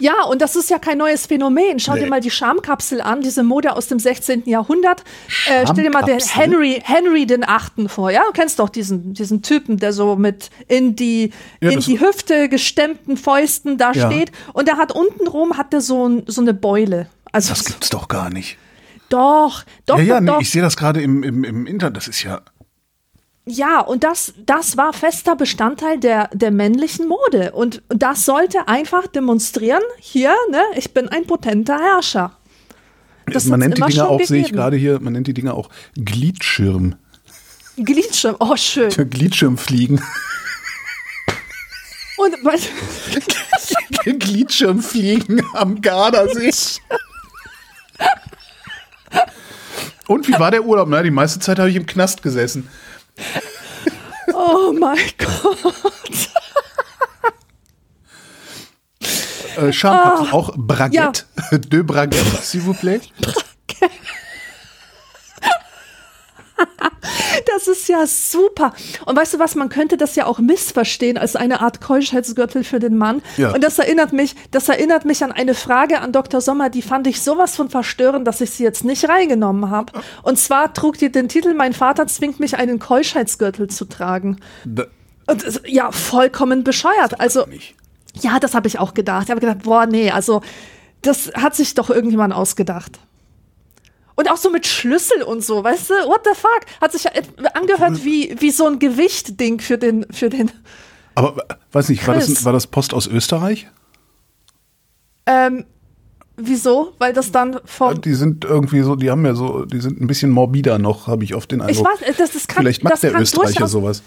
Ja, und das ist ja kein neues Phänomen. Schau Nee. dir mal die Schamkapsel an, diese Mode aus dem 16. Jahrhundert. Äh, stell dir mal den? Henry, Henry den Achten vor, ja? Du kennst doch diesen, diesen Typen, der so mit in die, Ja, in die Hüfte gestemmten Fäusten da Ja. steht. Und der hat untenrum hat der so, ein, so eine Beule. Also Das gibt's doch gar nicht. doch, doch, ja, ja, doch, nee, doch. ich sehe das gerade im, im, im Internet, das ist ja. Ja, und das, das war fester Bestandteil der, der männlichen Mode. Und das sollte einfach demonstrieren, hier, ne, ich bin ein potenter Herrscher. Das man nennt die Dinger auch, sehe ich gegeben. gerade hier, man nennt die Dinger auch Gliedschirm. Gliedschirm, oh schön. Gliedschirmfliegen. Und was, Gliedschirmfliegen am Gardasee. Und wie war der Urlaub? Na, die meiste Zeit habe ich im Knast gesessen. oh mein Gott. Äh, Schamkapsel, auch Braguette. Ja. De Braguette, s'il vous plaît. Das ist ja super. Und weißt du was, man könnte das ja auch missverstehen als eine Art Keuschheitsgürtel für den Mann. Ja. Und das erinnert mich, das erinnert mich an eine Frage an Dr. Sommer, die fand ich sowas von verstörend, dass ich sie jetzt nicht reingenommen habe. Und zwar trug die den Titel Mein Vater zwingt mich einen Keuschheitsgürtel zu tragen. Da, Und ja, vollkommen bescheuert. Also ja, das habe ich auch gedacht. Ich habe gedacht, boah, nee, also das hat sich doch irgendjemand ausgedacht. Und auch so mit Schlüssel und so, weißt du? What the fuck? Hat sich et- angehört wie, wie so ein Gewichtding für den, für den. Aber äh, weiß nicht, war das, war das Post aus Österreich? Ähm, wieso? Weil das dann vom. Die sind irgendwie so, die haben ja so, die sind ein bisschen morbider noch, habe ich oft den Ich Eindruck. weiß, äh, das, das kann, Vielleicht mag das der Österreicher sowas.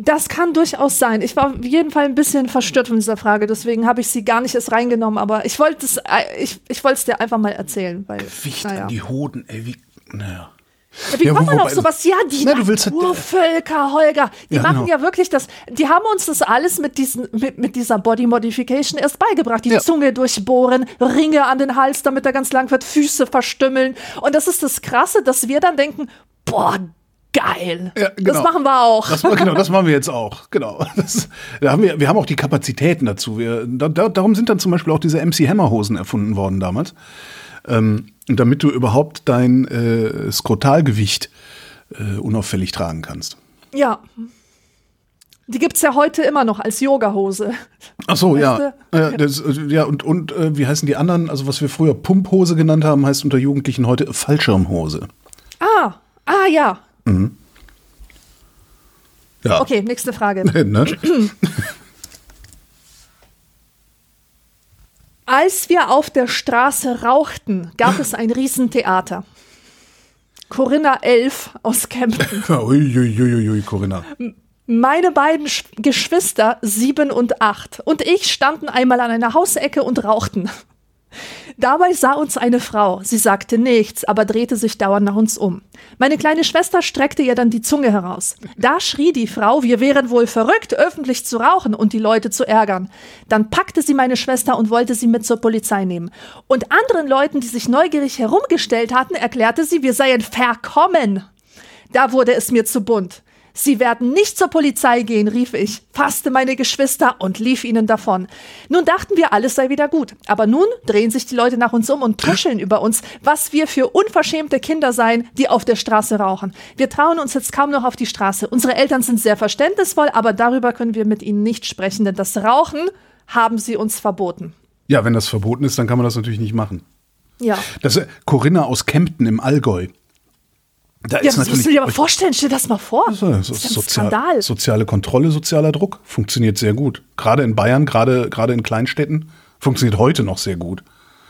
Das kann durchaus sein. Ich war auf jeden Fall ein bisschen verstört von dieser Frage, deswegen habe ich sie gar nicht erst reingenommen, aber ich wollte es, äh, ich, ich wollte es dir einfach mal erzählen, weil. Gewicht naja. an die Hoden, ey, wie, naja. Wie Ja, kommt man auf sowas? Ja, die Na, Naturvölker, Holger, die Ja, machen genau. ja wirklich das, die haben uns das alles mit, diesen, mit, mit dieser Body Modification erst beigebracht. Die Ja. Zunge durchbohren, Ringe an den Hals, damit er ganz lang wird, Füße verstümmeln. Und das ist das Krasse, dass wir dann denken, boah, geil. Ja, genau. Das machen wir auch. Das, genau, das machen wir jetzt auch. Genau. Das, da haben wir, wir haben auch die Kapazitäten dazu. Wir, da, da, darum sind dann zum Beispiel auch diese MC Hammer Hosen erfunden worden damals. Ähm, damit du überhaupt dein äh, Skrotalgewicht äh, unauffällig tragen kannst. ja. Die gibt's ja heute immer noch als Yogahose. Ach so, ja. Äh, das, ja, und, und äh, wie heißen die anderen? Also, was wir früher Pumphose genannt haben, heißt unter Jugendlichen heute Fallschirmhose. Ah, ah ja. Ja. Okay, nächste Frage. ne? Als wir auf der Straße rauchten, gab es ein Riesentheater. Corinna 11 aus Kempten. Uiuiuiui, Corinna. Meine beiden Sch Geschwister, sieben und acht, und ich standen einmal an einer Hausecke und rauchten. Dabei sah uns eine Frau. Sie sagte nichts, aber drehte sich dauernd nach uns um. Meine kleine Schwester streckte ihr dann die Zunge heraus. Da schrie die Frau, wir wären wohl verrückt, öffentlich zu rauchen und die Leute zu ärgern. Dann packte sie meine Schwester und wollte sie mit zur Polizei nehmen. Und anderen Leuten, die sich neugierig herumgestellt hatten, erklärte sie, wir seien verkommen. Da wurde es mir zu bunt. Sie werden nicht zur Polizei gehen, rief ich, fasste meine Geschwister und lief ihnen davon. Nun dachten wir, alles sei wieder gut. Aber nun drehen sich die Leute nach uns um und tuscheln über uns, was wir für unverschämte Kinder seien, die auf der Straße rauchen. Wir trauen uns jetzt kaum noch auf die Straße. Unsere Eltern sind sehr verständnisvoll, aber darüber können wir mit ihnen nicht sprechen, denn das Rauchen haben sie uns verboten. Ja, wenn das verboten ist, dann kann man das natürlich nicht machen. Ja. Das äh, Corinna aus Kempten im Allgäu. Da Ja, ist das musst du dir aber vorstellen, stell dir das mal vor. Das ist, das ist ein sozial, Skandal. soziale Kontrolle, sozialer Druck funktioniert sehr gut. Gerade in Bayern, gerade gerade in Kleinstädten funktioniert heute noch sehr gut.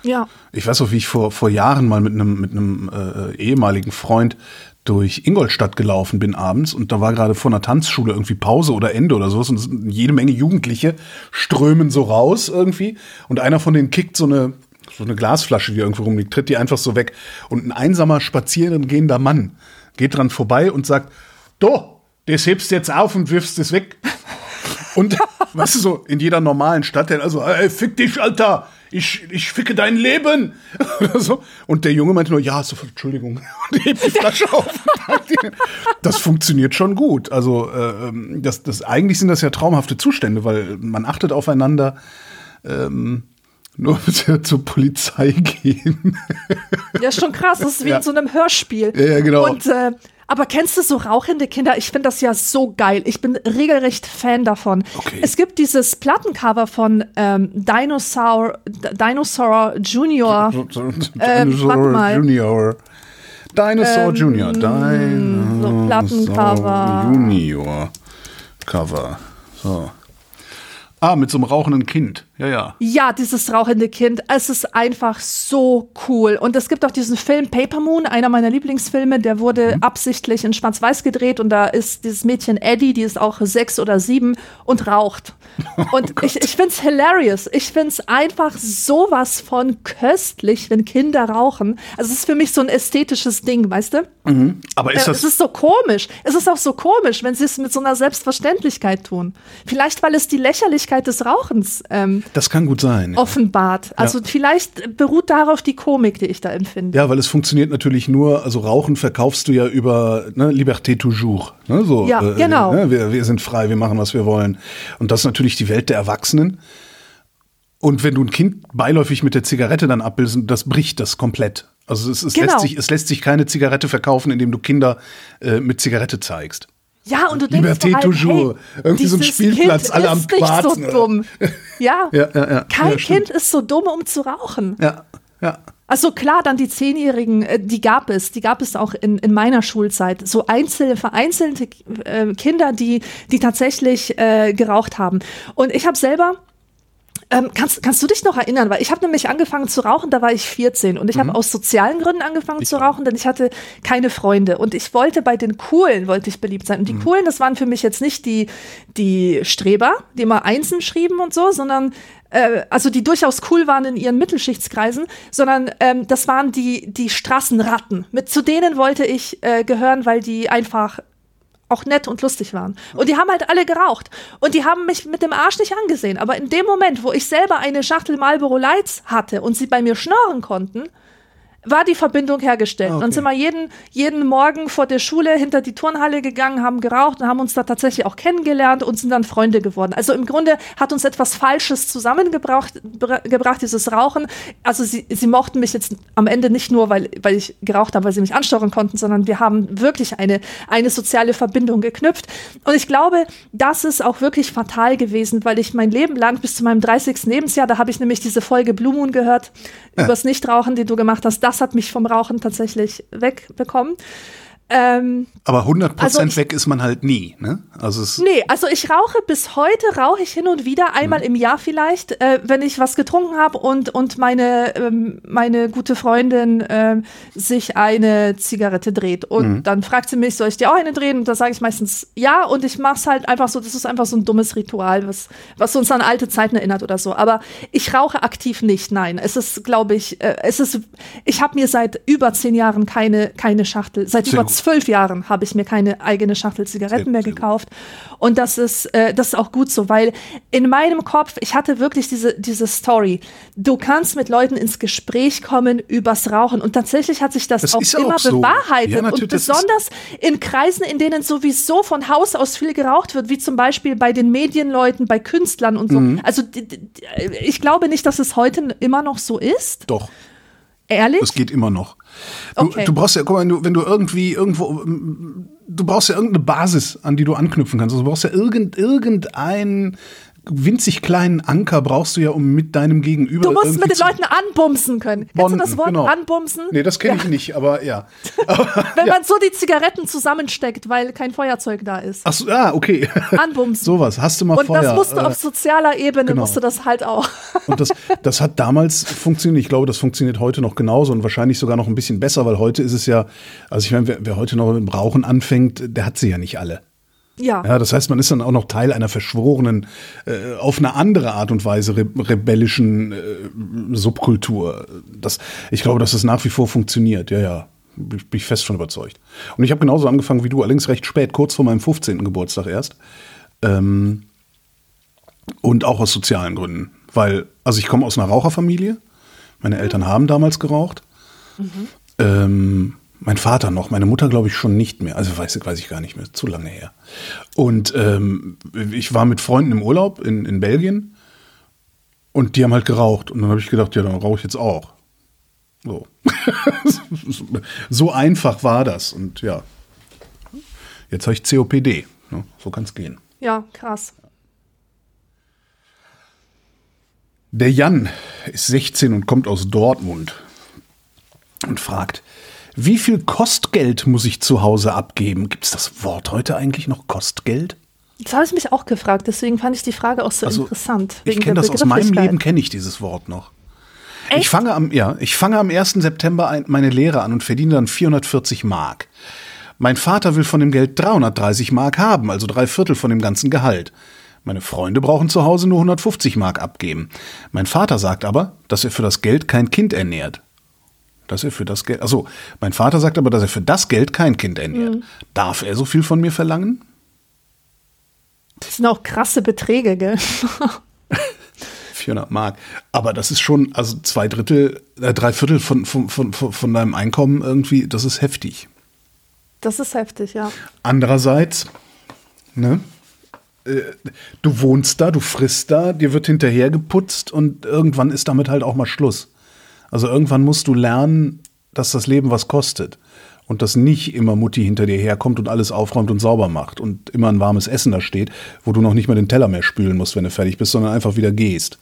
Ja. Ich weiß auch, wie ich vor, vor Jahren mal mit einem, mit einem äh, ehemaligen Freund durch Ingolstadt gelaufen bin abends und da war gerade vor einer Tanzschule irgendwie Pause oder Ende oder sowas und jede Menge Jugendliche strömen so raus irgendwie und einer von denen kickt so eine so eine Glasflasche, die irgendwo rumliegt, tritt die einfach so weg und ein einsamer spazieren gehender Mann geht dran vorbei und sagt, du, das hebst jetzt auf und wirfst es weg. Und weißt du, so in jeder normalen Stadt, der also, ey, fick dich, Alter, ich, ich ficke dein Leben. Oder so. Und der Junge meinte nur, ja, sofort, Entschuldigung. Und hebt die Flasche auf. Das funktioniert schon gut. Also, äh, ähm, das, das, eigentlich sind das ja traumhafte Zustände, weil man achtet aufeinander. Ähm, nur bitte zur Polizei gehen. Ja, ist schon krass. Das ist wie Ja. in so einem Hörspiel. Ja, ja, genau. Und, äh, aber kennst du so rauchende Kinder? Ich finde das ja so geil. Ich bin regelrecht Fan davon. Okay. Es gibt dieses Plattencover von ähm, Dinosaur, Dinosaur Junior. Ähm, warte mal. Junior. Dinosaur Junior. Ähm, so Plattencover. Junior. Cover. So. Ah, mit so einem rauchenden Kind. Ja, ja. Ja, dieses rauchende Kind. Es ist einfach so cool. Und es gibt auch diesen Film Paper Moon, einer meiner Lieblingsfilme, der wurde Mhm. absichtlich in Schwarz-Weiß gedreht und da ist dieses Mädchen Eddie, die ist auch sechs oder sieben und raucht. Oh Und ich, ich find's hilarious. Ich find's einfach sowas von köstlich, wenn Kinder rauchen. Also es ist für mich so ein ästhetisches Ding, weißt du? Aber ist Äh, das. es ist so komisch. Es ist auch so komisch, wenn sie es mit so einer Selbstverständlichkeit tun. Vielleicht, weil es die Lächerlichkeit des Rauchens ähm, das kann gut sein. offenbart. Also vielleicht beruht darauf die Komik, die ich da empfinde. Ja, weil es funktioniert natürlich nur, also Rauchen verkaufst du ja über ne, Liberté toujours. Ne, so, Ja, genau. Ne, wir, wir sind frei, wir machen, was wir wollen. Und das ist natürlich die Welt der Erwachsenen. Und wenn du ein Kind beiläufig mit der Zigarette dann abbildest, das bricht das komplett. Also es, es, Genau. lässt sich, es lässt sich keine Zigarette verkaufen, indem du Kinder äh, mit Zigarette zeigst. Ja, und du denkst Liberté toujours. hey, Irgendwie so ein Spielplatz, kind alle am ist nicht Quarzen, so dumm. Ja, Ja, ja, ja. kein. Kind ist so dumm, um zu rauchen. Ja, ja. Also klar, dann die Zehnjährigen, äh, die gab es, die gab es auch in, in meiner Schulzeit. So einzelne, vereinzelte äh, Kinder, die, die tatsächlich äh, geraucht haben. Und ich habe selber ähm, kannst, kannst du dich noch erinnern? Weil ich habe nämlich angefangen zu rauchen, da war ich 14 und ich Mhm. habe aus sozialen Gründen angefangen zu rauchen, denn ich hatte keine Freunde und ich wollte bei den Coolen wollte ich beliebt sein. Und die Mhm. Coolen, das waren für mich jetzt nicht die die Streber, die immer Einsen schrieben und so, sondern äh, also die durchaus cool waren in ihren Mittelschichtskreisen, sondern ähm, das waren die die Straßenratten. Mit zu denen wollte ich äh, gehören, weil die einfach auch nett und lustig waren. Und die haben halt alle geraucht. Und die haben mich mit dem Arsch nicht angesehen. Aber in dem Moment, wo ich selber eine Schachtel Marlboro Lights hatte und sie bei mir schnorren konnten, war die Verbindung hergestellt. Okay. Dann sind wir jeden, jeden Morgen vor der Schule hinter die Turnhalle gegangen, haben geraucht und haben uns da tatsächlich auch kennengelernt und sind dann Freunde geworden. Also im Grunde hat uns etwas Falsches zusammengebracht, bra- gebracht, dieses Rauchen. Also sie, sie mochten mich jetzt am Ende nicht nur, weil, weil ich geraucht habe, weil sie mich ansteuern konnten, sondern wir haben wirklich eine, eine soziale Verbindung geknüpft. Und ich glaube, das ist auch wirklich fatal gewesen, weil ich mein Leben lang bis zu meinem 30. Lebensjahr, da habe ich nämlich diese Folge Blue Moon gehört, übers Nichtrauchen, die du gemacht hast, das hat mich vom Rauchen tatsächlich wegbekommen. Ähm, Aber 100% Also ich- weg ist man halt nie, ne? Also es, Nee, also ich rauche bis heute, rauche ich hin und wieder, einmal im Jahr vielleicht, äh, wenn ich was getrunken habe und, und meine, ähm, meine gute Freundin ähm, sich eine Zigarette dreht. Und dann fragt sie mich, soll ich dir auch eine drehen? Und da sage ich meistens ja und ich mache es halt einfach so, das ist einfach so ein dummes Ritual, was, was uns an alte Zeiten erinnert oder so. Aber ich rauche aktiv nicht, nein. Es ist, glaube ich, äh, es ist, ich habe mir seit über zehn Jahren keine, keine Schachtel, seit Sehr über. Zwölf Jahren habe ich mir keine eigene Schachtel Zigaretten mehr gekauft. Und das ist, äh, das ist auch gut so, weil in meinem Kopf, ich hatte wirklich diese, diese Story. Du kannst mit Leuten ins Gespräch kommen übers Rauchen. Und tatsächlich hat sich das, Das auch ist auch immer so. bewahrheitet. Ja, und besonders in Kreisen, in denen sowieso von Haus aus viel geraucht wird, wie zum Beispiel bei den Medienleuten, bei Künstlern und so. Mhm. Also ich glaube nicht, dass es heute immer noch so ist. doch. Ehrlich? Das geht immer noch. Du, Okay. du brauchst ja, guck mal, wenn du, wenn du irgendwie irgendwo, ähm, du brauchst ja irgendeine Basis, an die du anknüpfen kannst. Also du brauchst ja irgend, irgendeinen winzig kleinen Anker brauchst du ja, um mit deinem Gegenüber. Du musst mit den Leuten anbumsen können. Kennst bonden, du das Wort genau. anbumsen? Nee, das kenne ich nicht, aber ja. Wenn man so die Zigaretten zusammensteckt, weil kein Feuerzeug da ist. Ach so, ah, okay. Anbumsen. Sowas, hast du mal Und Feuer. das musst du äh, auf sozialer Ebene, genau. musst du das halt auch. Und das, das hat damals funktioniert. Ich glaube, das funktioniert heute noch genauso und wahrscheinlich sogar noch ein bisschen besser, weil heute ist es ja, also ich meine, wer, wer heute noch mit dem Rauchen anfängt, der hat sie ja nicht alle. Ja. Ja, das heißt, man ist dann auch noch Teil einer verschworenen, äh, auf eine andere Art und Weise re rebellischen äh, Subkultur. Das, ich glaube, dass das nach wie vor funktioniert. Ja, ja. Bin ich fest von überzeugt. Und ich habe genauso angefangen wie du, allerdings recht spät, kurz vor meinem 15. Geburtstag erst. Ähm, und auch aus sozialen Gründen. Weil, also ich komme aus einer Raucherfamilie. Meine Eltern haben damals geraucht. Ähm, mein Vater noch, meine Mutter glaube ich schon nicht mehr. Also weiß, weiß ich gar nicht mehr, zu lange her. Und ähm, ich war mit Freunden im Urlaub in, in Belgien und die haben halt geraucht. Und dann habe ich gedacht, ja, dann rauche ich jetzt auch. So. so einfach war das. Und ja, jetzt habe ich COPD. Ne? So kann es gehen. Ja, krass. Der Jan ist 16 und kommt aus Dortmund und fragt, wie viel Kostgeld muss ich zu Hause abgeben? Gibt es das Wort heute eigentlich noch Kostgeld? Das habe ich mich auch gefragt, deswegen fand ich die Frage auch so Also, interessant. Ich kenne das aus meinem. Leben, kenne ich dieses Wort noch. Ich Echt? fange am, ja, ich fange am 1. September ein, meine Lehre an und verdiene dann 440 Mark. Mein Vater will von dem Geld 330 Mark haben, also drei Viertel von dem ganzen Gehalt. Meine Freunde brauchen zu Hause nur 150 Mark abgeben. Mein Vater sagt aber, dass er für das Geld kein Kind ernährt. Dass er für das Geld, also mein Vater sagt aber, dass er für das Geld kein Kind ernährt. Mhm. Darf er so viel von mir verlangen? Das sind auch krasse Beträge, gell? 400 Mark. Aber das ist schon, also zwei Drittel, äh, drei Viertel von, von, von, von deinem Einkommen irgendwie, das ist heftig. Das ist heftig, ja. Andererseits, ne? äh, Du wohnst da, du frisst da, dir wird hinterher geputzt und irgendwann ist damit halt auch mal Schluss. Also irgendwann musst du lernen, dass das Leben was kostet. Und dass nicht immer Mutti hinter dir herkommt und alles aufräumt und sauber macht und immer ein warmes Essen da steht, wo du noch nicht mal den Teller mehr spülen musst, wenn du fertig bist, sondern einfach wieder gehst.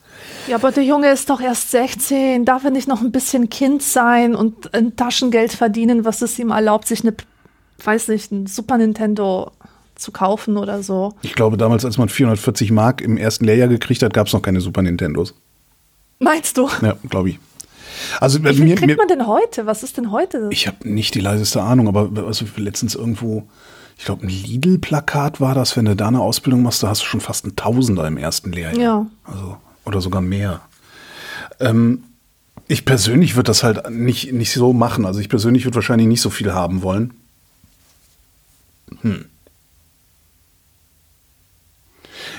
Ja, aber der Junge ist doch erst 16. Darf er nicht noch ein bisschen Kind sein und ein Taschengeld verdienen, was es ihm erlaubt, sich eine, weiß nicht, ein Super Nintendo zu kaufen oder so? Ich glaube, damals, als man 440 Mark im ersten Lehrjahr gekriegt hat, gab es noch keine Super Nintendos. Meinst du? Ja, glaube ich. Also Wie viel mir, kriegt mir, man denn heute? Was ist denn heute? ich habe nicht die leiseste Ahnung, aber also letztens irgendwo, ich glaube, ein Lidl-Plakat war das, wenn du da eine Ausbildung machst, da hast du schon fast ein Tausender im ersten Lehrjahr. Ja. Also, oder sogar mehr. Ähm, ich persönlich würde das halt nicht, nicht so machen. Also ich persönlich würde wahrscheinlich nicht so viel haben wollen. Hm.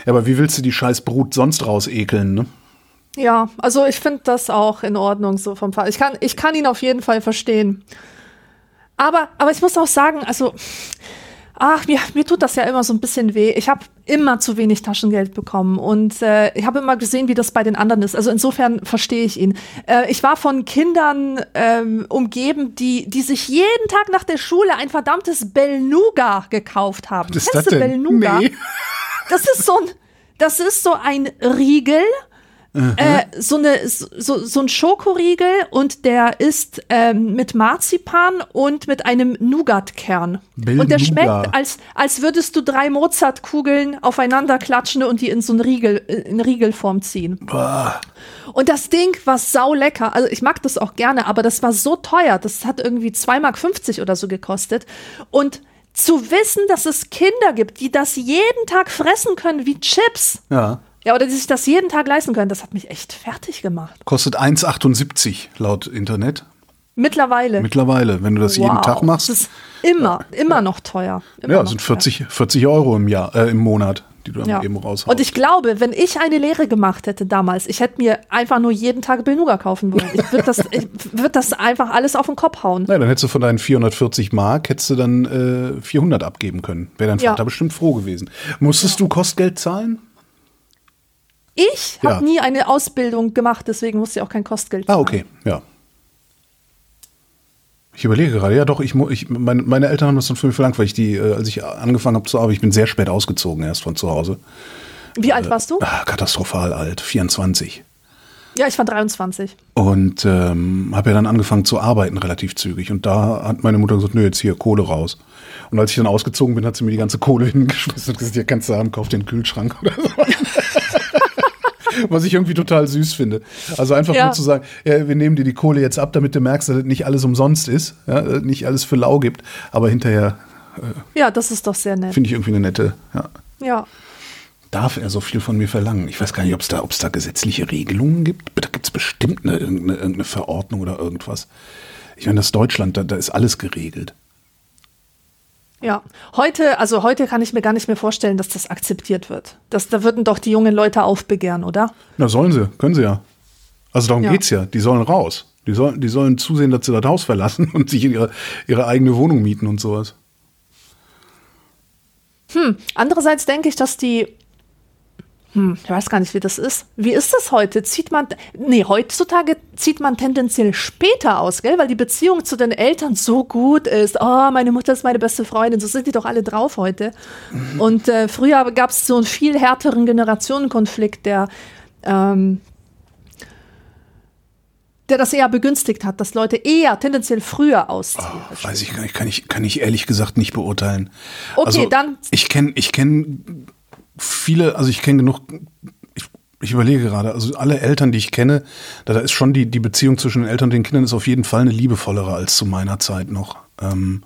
Ja, aber wie willst du die scheiß Brut sonst rausekeln, ne? Ja, also ich finde das auch in Ordnung so vom Fall. Ich kann, ich kann ihn auf jeden Fall verstehen. Aber, aber ich muss auch sagen, also, ach, mir, mir tut das ja immer so ein bisschen weh. Ich habe immer zu wenig Taschengeld bekommen und äh, ich habe immer gesehen, wie das bei den anderen ist. Also insofern verstehe ich ihn. Äh, ich war von Kindern ähm, umgeben, die, die sich jeden Tag nach der Schule ein verdammtes Belnuga gekauft haben. Was ist Kennst das denn? Belnuga? Nee. Das ist so ein, das ist so ein Riegel äh, so, eine, so, so ein Schokoriegel und der ist ähm, mit Marzipan und mit einem Nougat-Kern. Und der schmeckt, als, als würdest du drei Mozartkugeln aufeinander klatschen und die in so einen Riegel, in Riegelform ziehen. Boah. Und das Ding war sau lecker. Also ich mag das auch gerne, aber das war so teuer. Das hat irgendwie 2,50 Mark oder so gekostet. Und zu wissen, dass es Kinder gibt, die das jeden Tag fressen können wie Chips. Ja. Ja, oder die sich das jeden Tag leisten können, das hat mich echt fertig gemacht. Kostet 1,78 laut Internet. Mittlerweile. Mittlerweile, wenn du das jeden Wow. Tag machst. Das ist immer, immer noch teuer. Immer ja, noch sind teuer. 40, 40 Euro im Jahr, äh, im Monat, die du dann Ja. eben raushaust. Und ich glaube, wenn ich eine Lehre gemacht hätte damals, ich hätte mir einfach nur jeden Tag Beluga kaufen wollen. Ich würde das, ich würd das einfach alles auf den Kopf hauen. Na, dann hättest du von deinen 440 Mark, hättest du dann äh, 400 abgeben können. Wäre dein Ja. Vater bestimmt froh gewesen. Musstest du Kostgeld zahlen? Ich habe Ja. nie eine Ausbildung gemacht, deswegen musste ich auch kein Kostgeld Ah, zahlen. okay, ja. Ich überlege gerade, ja doch, ich, ich, meine, meine Eltern haben das dann für mich verlangt, weil ich die, äh, als ich angefangen habe zu arbeiten, ich bin sehr spät ausgezogen erst von zu Hause. Wie alt warst du? Ah, katastrophal alt, 24. Ja, ich war 23. Und ähm, habe ja dann angefangen zu arbeiten relativ zügig. Und da hat meine Mutter gesagt, nö, jetzt hier Kohle raus. Und als ich dann ausgezogen bin, hat sie mir die ganze Kohle hingeschmissen und gesagt, hier kannst du haben, kauf den Kühlschrank oder so. Was ich irgendwie total süß finde. Also einfach Ja. nur zu sagen, ja, wir nehmen dir die Kohle jetzt ab, damit du merkst, dass es nicht alles umsonst ist, ja, nicht alles für lau gibt. Aber hinterher Ja, das ist doch sehr nett. finde ich irgendwie eine nette, ja. Ja. Darf er so viel von mir verlangen? Ich weiß gar nicht, ob es da, ob's da gesetzliche Regelungen gibt. Da gibt es bestimmt eine, irgendeine, irgendeine Verordnung oder irgendwas. Ich meine, das ist Deutschland, da, da ist alles geregelt. Ja, heute, also heute kann ich mir gar nicht mehr vorstellen, dass das akzeptiert wird. Das, da würden doch die jungen Leute aufbegehren, oder? Na, sollen sie, können sie ja. Also darum Ja. geht's ja. Die sollen raus. Die sollen, die sollen zusehen, dass sie das Haus verlassen und sich ihre, ihre eigene Wohnung mieten und sowas. Andererseits denke ich, dass die, hm, ich weiß gar nicht, wie das ist. Wie ist das heute? Zieht man, nee, heutzutage zieht man tendenziell später aus, gell? Weil die Beziehung zu den Eltern so gut ist. Oh, meine Mutter ist meine beste Freundin. So sind die doch alle drauf heute. Und äh, früher gab es so einen viel härteren Generationenkonflikt, der, ähm, der das eher begünstigt hat, dass Leute eher tendenziell früher ausziehen. Weiß ich gar nicht, kann ich, kann ich ehrlich gesagt nicht beurteilen. Okay, also, dann- Ich kenne ich kenn viele, also ich kenne genug, ich, ich überlege gerade, also alle Eltern, die ich kenne, da, da ist schon die, die Beziehung zwischen den Eltern und den Kindern ist auf jeden Fall eine liebevollere als zu meiner Zeit noch. Ähm,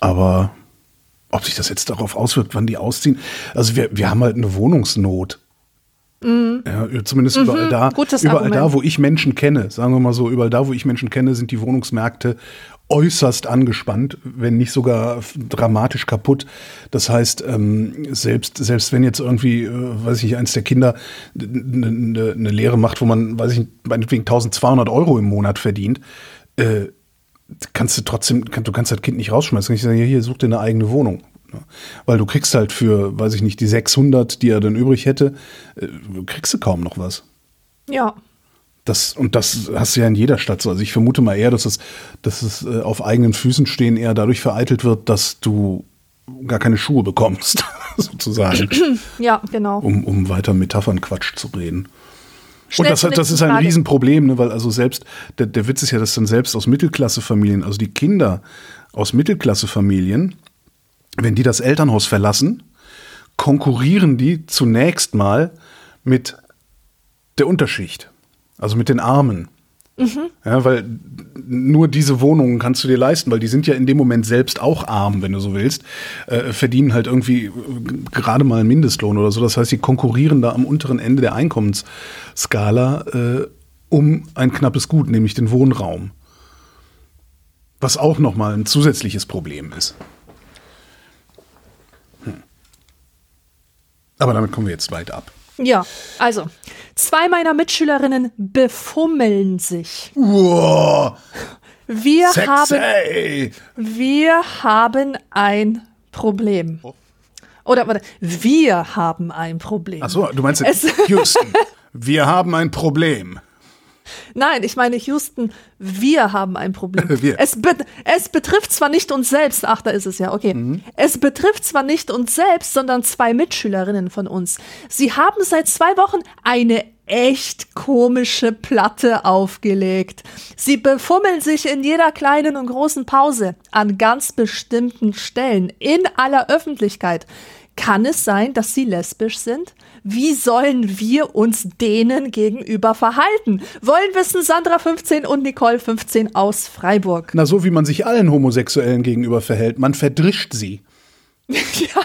aber ob sich das jetzt darauf auswirkt, wann die ausziehen, also wir, wir haben halt eine Wohnungsnot. Ja, zumindest überall da, Mhm. gutes überall da, wo ich Menschen kenne, sagen wir mal so, überall da, wo ich Menschen kenne, sind die Wohnungsmärkte äußerst angespannt, wenn nicht sogar dramatisch kaputt. Das heißt, ähm, selbst, selbst wenn jetzt irgendwie, äh, weiß ich nicht, eins der Kinder eine ne, ne Lehre macht, wo man, weiß ich nicht, meinetwegen 1200 Euro im Monat verdient, äh, kannst du trotzdem, kann, du kannst das Kind nicht rausschmeißen. Ich sage, hier, hier, such dir eine eigene Wohnung. Ja. Weil du kriegst halt für, weiß ich nicht, die 600, die er dann übrig hätte, äh, kriegst du kaum noch was. Ja. Das, und das hast du ja in jeder Stadt so. Also ich vermute mal eher, dass es, dass es äh, auf eigenen Füßen stehen eher dadurch vereitelt wird, dass du gar keine Schuhe bekommst, sozusagen, Ja, genau. um, um weiter Metaphernquatsch zu reden. Schnell und das, das ist ein Frage. Riesenproblem, ne, weil also selbst, der, der Witz ist ja, dass dann selbst aus Mittelklassefamilien, also die Kinder aus Mittelklassefamilien, wenn die das Elternhaus verlassen, konkurrieren die zunächst mal mit der Unterschicht, also mit den Armen. Ja, weil nur diese Wohnungen kannst du dir leisten, weil die sind ja in dem Moment selbst auch arm, wenn du so willst, äh, verdienen halt irgendwie äh, gerade mal einen Mindestlohn oder so. Das heißt, die konkurrieren da am unteren Ende der Einkommensskala äh, um ein knappes Gut, nämlich den Wohnraum. Was auch nochmal ein zusätzliches Problem ist. Hm. Aber damit kommen wir jetzt weit ab. Ja, also, zwei meiner Mitschülerinnen befummeln sich. Wow, Wir haben, sexy! wir haben ein Problem. Oder, warte, wir haben ein Problem. Achso, du meinst Es- Houston. Wir haben ein Problem. Nein, ich meine Houston, wir haben ein Problem. Wir. Es, be es betrifft zwar nicht uns selbst, ach, da ist es ja, okay. Mhm. Es betrifft zwar nicht uns selbst, sondern zwei Mitschülerinnen von uns. Sie haben seit zwei Wochen eine echt komische Platte aufgelegt. Sie befummeln sich in jeder kleinen und großen Pause an ganz bestimmten Stellen in aller Öffentlichkeit. Kann es sein, dass sie lesbisch sind? Wie sollen wir uns denen gegenüber verhalten? Wollen wissen Sandra 15 und Nicole 15 aus Freiburg. Na, so wie man sich allen Homosexuellen gegenüber verhält. Man verdrischt sie. ja.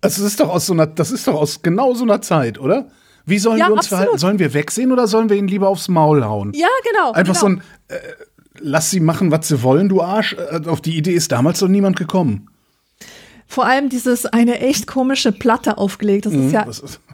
Also das ist doch aus so einer, das ist doch aus genau so einer Zeit, oder? Wie sollen ja, wir uns absolut. verhalten? Sollen wir wegsehen oder sollen wir ihnen lieber aufs Maul hauen? Ja, genau. Einfach genau. so ein, äh, lass sie machen, was sie wollen, du Arsch. Äh, auf die Idee ist damals doch niemand gekommen. Vor allem dieses eine echt komische Platte aufgelegt. Das ist mhm, ja,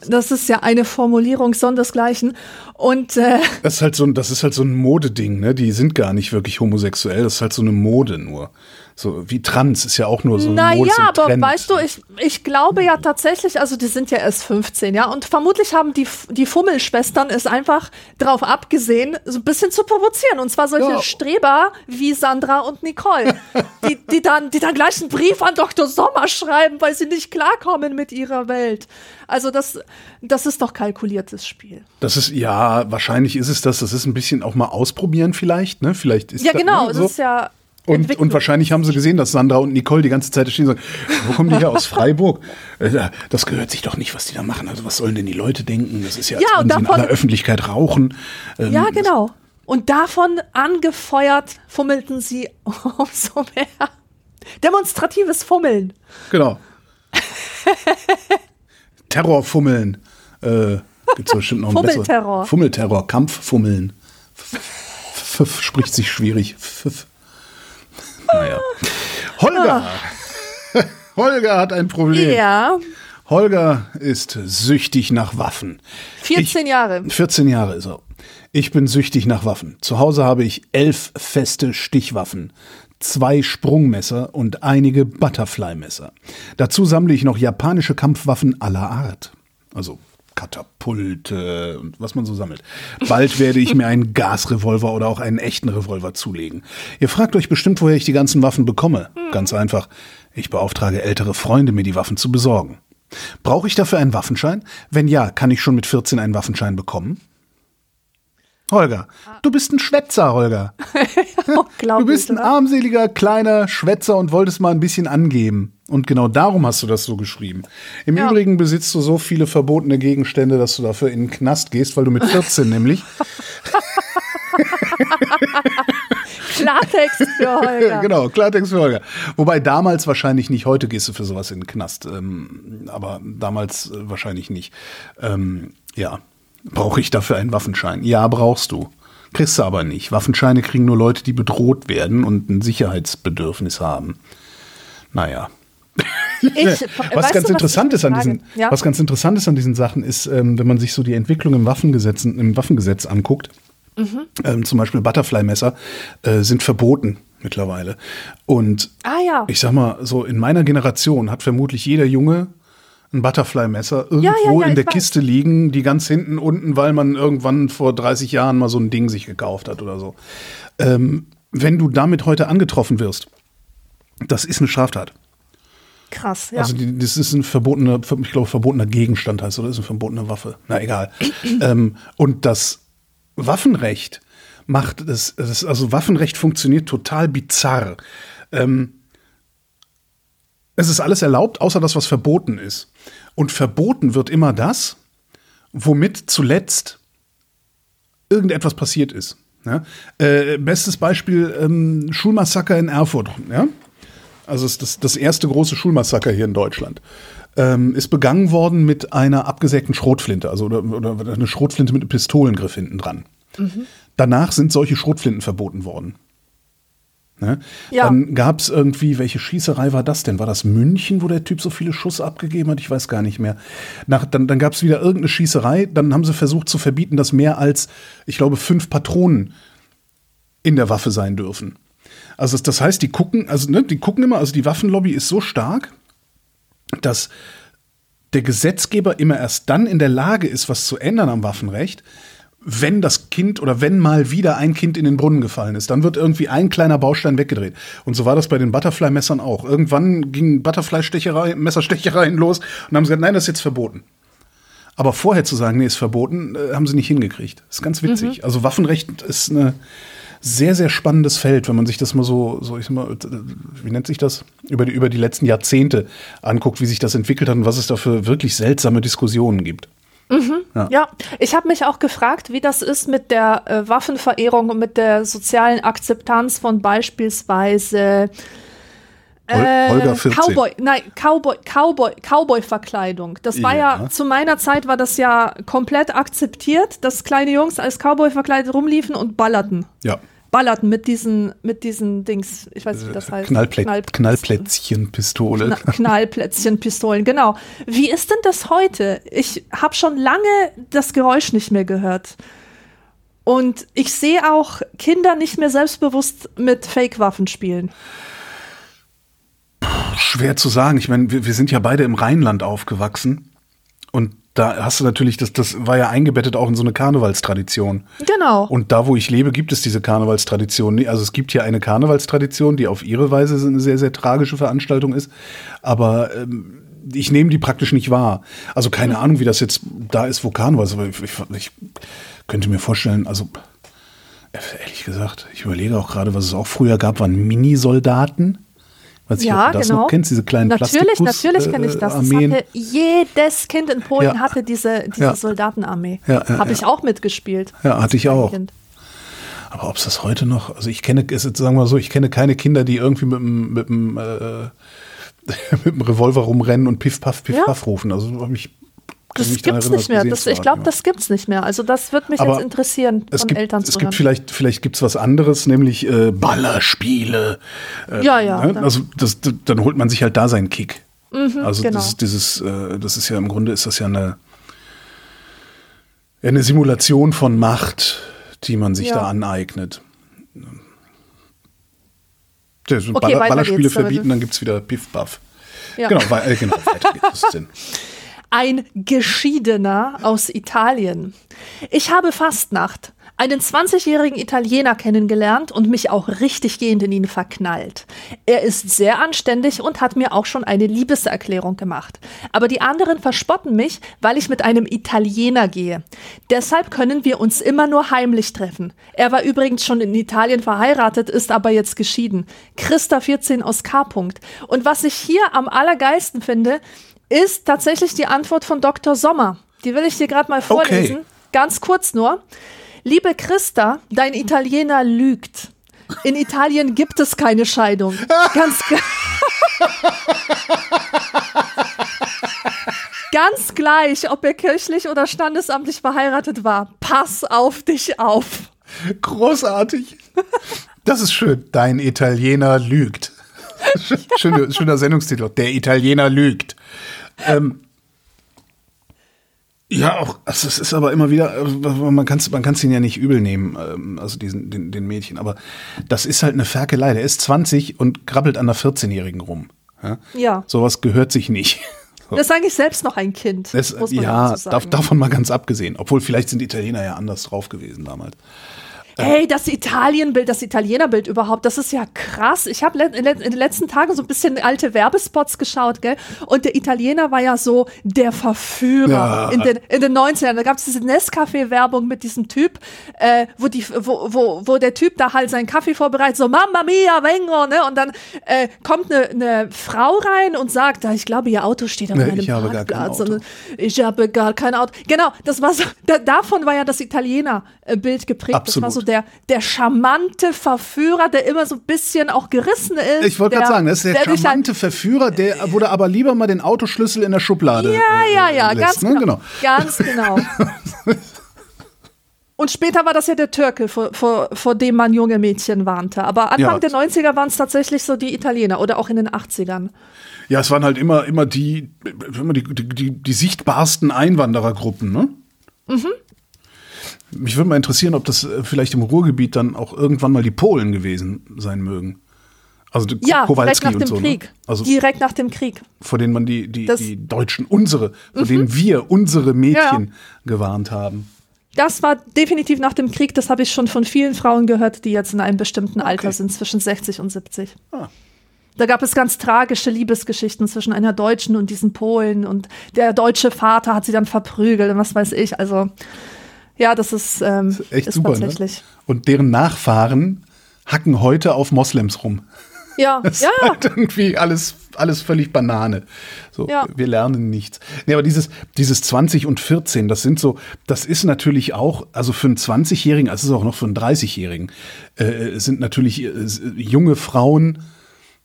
das ist ja eine Formulierung sondersgleichen. Und äh, das ist halt so ein, das ist halt so ein Modeding. Ne? Die sind gar nicht wirklich homosexuell. Das ist halt so eine Mode nur. So wie Trans ist ja auch nur so ein Naja, aber Trend. weißt du, ich, ich glaube ja tatsächlich, also die sind ja erst 15, ja, und vermutlich haben die, die Fummelschwestern es einfach darauf abgesehen, so ein bisschen zu provozieren. Und zwar solche ja. Streber wie Sandra und Nicole, die, die, dann, die dann gleich einen Brief an Dr. Sommer schreiben, weil sie nicht klarkommen mit ihrer Welt. Also das, das ist doch kalkuliertes Spiel. Das ist, ja, wahrscheinlich ist es das. Das ist ein bisschen auch mal ausprobieren vielleicht, ne? Vielleicht ist Ja, genau, das, so. ist ja und, und wahrscheinlich haben sie gesehen, dass Sandra und Nicole die ganze Zeit stehen und sagen, wo kommen die her aus Freiburg? Äh, das gehört sich doch nicht, was die da machen. Also was sollen denn die Leute denken? Das ist ja, ja als sie in aller Öffentlichkeit rauchen. Ähm, ja, genau. Und davon angefeuert fummelten sie umso mehr. Demonstratives Fummeln. Genau. Terrorfummeln. Äh, Gibt es bestimmt noch ein Fummelterror. Fummelterror, Kampffummeln. F, -f spricht sich schwierig. F naja. Holger. Ah. Holger hat ein Problem. Ja. Holger ist süchtig nach Waffen. 14 ich, Jahre. 14 Jahre ist er. Ich bin süchtig nach Waffen. Zu Hause habe ich elf feste Stichwaffen, zwei Sprungmesser und einige Butterfly-Messer. Dazu sammle ich noch japanische Kampfwaffen aller Art. Also Katapulte und was man so sammelt. Bald werde ich mir einen Gasrevolver oder auch einen echten Revolver zulegen. Ihr fragt euch bestimmt, woher ich die ganzen Waffen bekomme. Ganz einfach. Ich beauftrage ältere Freunde, mir die Waffen zu besorgen. Brauche ich dafür einen Waffenschein? Wenn ja, kann ich schon mit 14 einen Waffenschein bekommen? Holger, du bist ein Schwätzer, Holger. du bist ein armseliger, kleiner Schwätzer und wolltest mal ein bisschen angeben. Und genau darum hast du das so geschrieben. Im ja. Übrigen besitzt du so viele verbotene Gegenstände, dass du dafür in den Knast gehst, weil du mit 14 nämlich. Klartext für Holger. genau, Klartext für Holger. Wobei damals wahrscheinlich nicht, heute gehst du für sowas in den Knast. Ähm, aber damals äh, wahrscheinlich nicht. Ähm, ja. Brauche ich dafür einen Waffenschein? Ja, brauchst du. Kriegst du aber nicht. Waffenscheine kriegen nur Leute, die bedroht werden und ein Sicherheitsbedürfnis haben. Naja. Ich, was ganz interessant ist an diesen, ja? was ganz interessant ist an diesen Sachen, ist, ähm, wenn man sich so die Entwicklung im Waffengesetz, im Waffengesetz anguckt, mhm. ähm, zum Beispiel Butterfly-Messer äh, sind verboten mittlerweile. Und ah, ja. ich sag mal, so in meiner Generation hat vermutlich jeder Junge ein Butterfly-Messer irgendwo ja, in der Kiste liegen, die ganz hinten unten, weil man irgendwann vor 30 Jahren mal so ein Ding sich gekauft hat oder so. Ähm, wenn du damit heute angetroffen wirst, das ist eine Straftat. Krass, ja. Also die, das ist ein verbotener, ich glaube, verbotener Gegenstand heißt oder ist eine verbotene Waffe. Na egal. ähm, und das Waffenrecht macht das, also Waffenrecht funktioniert total bizarr. Ähm, es ist alles erlaubt, außer das, was verboten ist. Und verboten wird immer das, womit zuletzt irgendetwas passiert ist. Ja? Äh, bestes Beispiel: ähm, Schulmassaker in Erfurt. Ja? Also ist das, das erste große Schulmassaker hier in Deutschland. Ähm, ist begangen worden mit einer abgesägten Schrotflinte, also oder, oder eine Schrotflinte mit einem Pistolengriff hinten dran. Mhm. Danach sind solche Schrotflinten verboten worden. Ne? Ja. Dann gab es irgendwie, welche Schießerei war das denn? War das München, wo der Typ so viele Schuss abgegeben hat? Ich weiß gar nicht mehr. Nach, dann dann gab es wieder irgendeine Schießerei. Dann haben sie versucht zu verbieten, dass mehr als, ich glaube, fünf Patronen in der Waffe sein dürfen. Also das heißt, die gucken, also ne, die gucken immer, also die Waffenlobby ist so stark, dass der Gesetzgeber immer erst dann in der Lage ist, was zu ändern am Waffenrecht, wenn das Kind oder wenn mal wieder ein Kind in den Brunnen gefallen ist, dann wird irgendwie ein kleiner Baustein weggedreht. Und so war das bei den Butterfly-Messern auch. Irgendwann ging Butterfly-Stecherei, Messerstechereien los und haben gesagt, nein, das ist jetzt verboten. Aber vorher zu sagen, nee, ist verboten, äh, haben sie nicht hingekriegt. Das ist ganz witzig. Also Waffenrecht ist ein sehr, sehr spannendes Feld, wenn man sich das mal so, so ich sag mal, wie nennt sich das? Über die, über die letzten Jahrzehnte anguckt, wie sich das entwickelt hat und was es da für wirklich seltsame Diskussionen gibt. Ja, ja. ich habe mich auch gefragt, wie das ist mit der äh, Waffenverehrung und mit der sozialen Akzeptanz von beispielsweise Holger 14. Cowboy, nein, Cowboy, Cowboy, Cowboy-Verkleidung. Das war ja. Ja. zu meiner Zeit war das ja komplett akzeptiert, dass kleine Jungs als Cowboy verkleidet rumliefen und ballerten. Ja. Ballerten mit diesen, mit diesen Dings, ich weiß nicht, wie das heißt. Knallplä Knall- Knallplätzchenpistole. Kna- Knallplätzchenpistolen, genau. Wie ist denn das heute? Ich habe schon lange das Geräusch nicht mehr gehört. Und ich sehe auch Kinder nicht mehr selbstbewusst mit Fake-Waffen spielen. Schwer zu sagen. Ich meine, wir, wir sind ja beide im Rheinland aufgewachsen. Und da hast du natürlich, das, das war ja eingebettet auch in so eine Karnevalstradition. Genau. Und da, wo ich lebe, gibt es diese Karnevalstradition. Also es gibt hier eine Karnevalstradition, die auf ihre Weise eine sehr, sehr tragische Veranstaltung ist. Aber ähm, ich nehme die praktisch nicht wahr. Also keine Ahnung, wie das jetzt da ist, wo Karneval ist. Aber ich, ich, ich könnte mir vorstellen, also ehrlich gesagt, ich überlege auch gerade, was es auch früher gab, waren Minisoldaten. Weiß ich, ja, ob du das genau. noch kennst, diese kleinen Natürlich, natürlich kenne ich äh, das. das Armeen. hatte, jedes Kind in Polen Ja. hatte diese, diese Ja. Soldatenarmee. Ja, Habe ich auch mitgespielt. Ja, hatte ich auch. Kind. Aber ob es das heute noch, also ich kenne, ist, sagen wir mal so, ich kenne keine Kinder, die irgendwie mit dem, mit äh, mit Revolver rumrennen und Piff Paff Piff. Paff rufen. Also ich Das gibt's erinnern, nicht mehr. Das, ich glaube, das gibt's nicht mehr. Also das wird mich Aber jetzt interessieren, es von gibt, Eltern es zu gibt hören. vielleicht, vielleicht gibt's was anderes, nämlich äh, Ballerspiele. Äh, Ja, ja, Ne? dann- Also das, dann holt man sich halt da seinen Kick. also genau. das, ist dieses, äh, das ist ja im Grunde ist das ja eine, eine Simulation von Macht, die man sich Ja. da aneignet. Ja, so Okay, Baller, Ballerspiele geht's, verbieten, dann gibt's wieder Piff Puff. Ja. Genau, wei- äh, genau, weiter geht es denn. Ein Geschiedener aus Italien. Ich habe Fastnacht einen 20-jährigen Italiener kennengelernt und mich auch richtig gehend in ihn verknallt. Er ist sehr anständig und hat mir auch schon eine Liebeserklärung gemacht. Aber die anderen verspotten mich, weil ich mit einem Italiener gehe. Deshalb können wir uns immer nur heimlich treffen. Er war übrigens schon in Italien verheiratet, ist aber jetzt geschieden. Christa 14 aus K. Und was ich hier am allergeilsten finde, ist tatsächlich die Antwort von Dr. Sommer. Die will ich dir gerade mal vorlesen. Ganz kurz nur. Liebe Christa, dein Italiener lügt. In Italien gibt es keine Scheidung. Ganz, Ganz gleich, ob er kirchlich oder standesamtlich verheiratet war. Pass auf dich auf. Großartig. Das ist schön. Dein Italiener lügt. Schöne, schöner Sendungstitel. Der Italiener lügt. Ähm, ja, auch, also es ist aber immer wieder, man kann es man kann's ihn ja nicht übel nehmen, ähm, also diesen, den, den Mädchen, aber das ist halt eine Ferkelei. Der ist 20 und krabbelt an einer 14-Jährigen rum. Ja? Ja. Sowas gehört sich nicht. So. Das ist eigentlich selbst noch ein Kind. Das, ja, dazu dav davon mal ganz abgesehen. Obwohl, vielleicht sind die Italiener ja anders drauf gewesen damals. Hey, das Italienbild, das Italienerbild überhaupt, das ist ja krass. Ich habe in den letzten Tagen so ein bisschen alte Werbespots geschaut, gell? Und der Italiener war ja so der Verführer Ja. in, den, in den 90ern. Da gab es diese Nescafé-Werbung mit diesem Typ, äh, wo, die, wo, wo, wo der Typ da halt seinen Kaffee vorbereitet, so Mamma mia, vengo, ne? Und dann äh, kommt eine ne Frau rein und sagt, "Ah, ich glaube, ihr Auto steht auf Nee, meinem ich habe gar kein Parkplatz. Auto. Und ich habe gar kein Auto. Genau, das war so, da, davon war ja das Italiener-Bild geprägt. Das war Absolut. so der, der charmante Verführer, der immer so ein bisschen auch gerissen ist. Ich wollte gerade der- sagen, das ist der, dich charmante Verführer, der wurde aber lieber mal den Autoschlüssel in der Schublade. Ja, ja, ja, äh, ganz lässt, ne? genau. Ganz genau. Und später war das ja der Türke, vor, vor, vor dem man junge Mädchen warnte. Aber Anfang Ja. der 90er waren es tatsächlich so die Italiener oder auch in den 80ern. Ja, es waren halt immer, immer die, immer die, die, die, die sichtbarsten Einwanderergruppen, ne? Mhm. Mich würde mal interessieren, ob das äh, vielleicht im Ruhrgebiet dann auch irgendwann mal die Polen gewesen sein mögen. Also die Ja, direkt Kowalski nach und dem so. Krieg. Ne? Also direkt nach dem Krieg. vor denen man die, die, Das- Mhm. die Deutschen, unsere, vor denen wir, unsere Mädchen gewarnt haben. Das war definitiv nach dem Krieg. Das habe ich schon von vielen Frauen gehört, die jetzt in einem bestimmten Alter sind, zwischen 60 und 70. Ah. Da gab es ganz tragische Liebesgeschichten zwischen einer Deutschen und diesen Polen und der deutsche Vater hat sie dann verprügelt und was weiß ich. Also ja, das ist, ähm, Das ist echt ist super. tatsächlich. Ne? Und deren Nachfahren hacken heute auf Moslems rum. Ja, Das ja, ist halt irgendwie alles, alles völlig Banane. So, Ja. wir lernen nichts. Nee, aber dieses, dieses 20 und 14, das sind so, das ist natürlich auch, also für einen 20-Jährigen, also es ist auch noch für einen 30-Jährigen, äh, sind natürlich äh, junge Frauen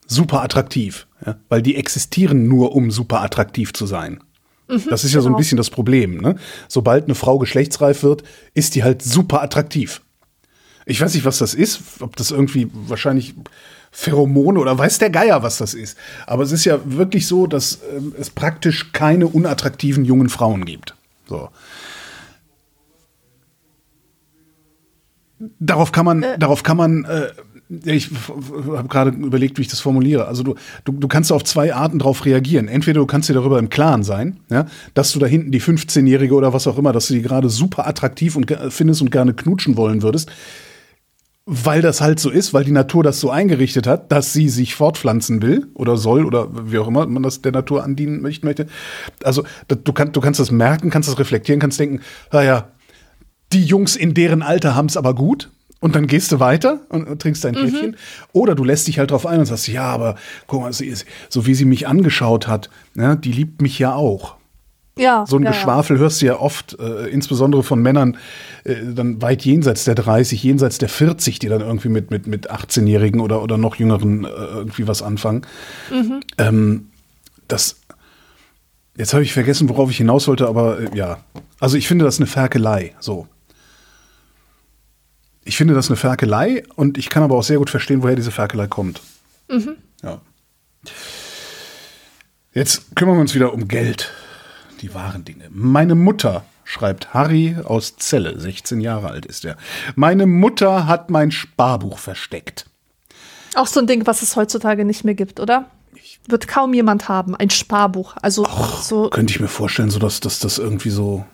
super attraktiv, ja? weil die existieren nur, um super attraktiv zu sein. Das ist ja so ein genau. bisschen das Problem. Ne? Sobald eine Frau geschlechtsreif wird, ist die halt super attraktiv. Ich weiß nicht, was das ist, ob das irgendwie wahrscheinlich Pheromone oder weiß der Geier, was das ist. Aber es ist ja wirklich so, dass ähm, es praktisch keine unattraktiven jungen Frauen gibt. So. Darauf kann man, darauf kann man, äh, ich habe gerade überlegt, wie ich das formuliere. Also du, du, du kannst auf zwei Arten darauf reagieren. Entweder du kannst dir darüber im Klaren sein, ja, dass du da hinten die 15-Jährige oder was auch immer, dass du die gerade super attraktiv und findest und gerne knutschen wollen würdest, weil das halt so ist, weil die Natur das so eingerichtet hat, dass sie sich fortpflanzen will oder soll oder wie auch immer man das der Natur andienen möchte. Also du, kann, du kannst das merken, kannst das reflektieren, kannst denken, naja, die Jungs in deren Alter haben es aber gut. Und dann gehst du weiter und, und trinkst dein Käffchen. Oder du lässt dich halt drauf ein und sagst, ja, aber guck mal, sie ist, so wie sie mich angeschaut hat, ne, die liebt mich ja auch. ja. So ein ja, Geschwafel hörst du ja oft, äh, insbesondere von Männern, äh, dann weit jenseits der 30, jenseits der 40, die dann irgendwie mit, mit, mit 18-Jährigen oder, oder noch Jüngeren äh, irgendwie was anfangen. Ähm, das, jetzt habe ich vergessen, worauf ich hinaus wollte, aber äh, ja. Also ich finde das eine Ferkelei, so. Ich finde das eine Ferkelei und ich kann aber auch sehr gut verstehen, woher diese Ferkelei kommt. Ja. Jetzt kümmern wir uns wieder um Geld. Die wahren Dinge. Meine Mutter, schreibt Harry aus Celle, 16 Jahre alt ist er. Meine Mutter hat mein Sparbuch versteckt. Auch so ein Ding, was es heutzutage nicht mehr gibt, oder? Wird kaum jemand haben. Ein Sparbuch. Also so. Könnte ich mir vorstellen, so dass, dass das irgendwie so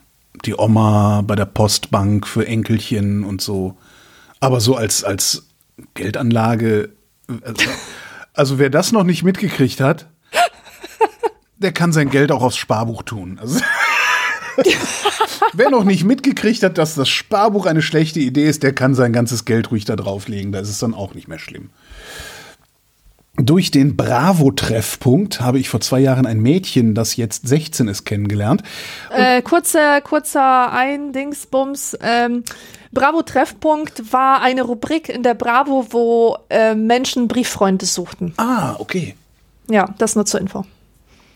die Oma bei der Postbank für Enkelchen und so. Aber so als, als Geldanlage. Also, also wer das noch nicht mitgekriegt hat, der kann sein Geld auch aufs Sparbuch tun. Also, wer noch nicht mitgekriegt hat, dass das Sparbuch eine schlechte Idee ist, der kann sein ganzes Geld ruhig da drauflegen. Da ist es dann auch nicht mehr schlimm. Durch den Bravo-Treffpunkt habe ich vor zwei Jahren ein Mädchen, das jetzt 16 ist, kennengelernt. Äh, kurzer, kurzer Ein-Dingsbums. Ähm, Bravo Treffpunkt war eine Rubrik in der Bravo, wo äh, Menschen Brieffreunde suchten. Ah, okay. Ja, das nur zur Info.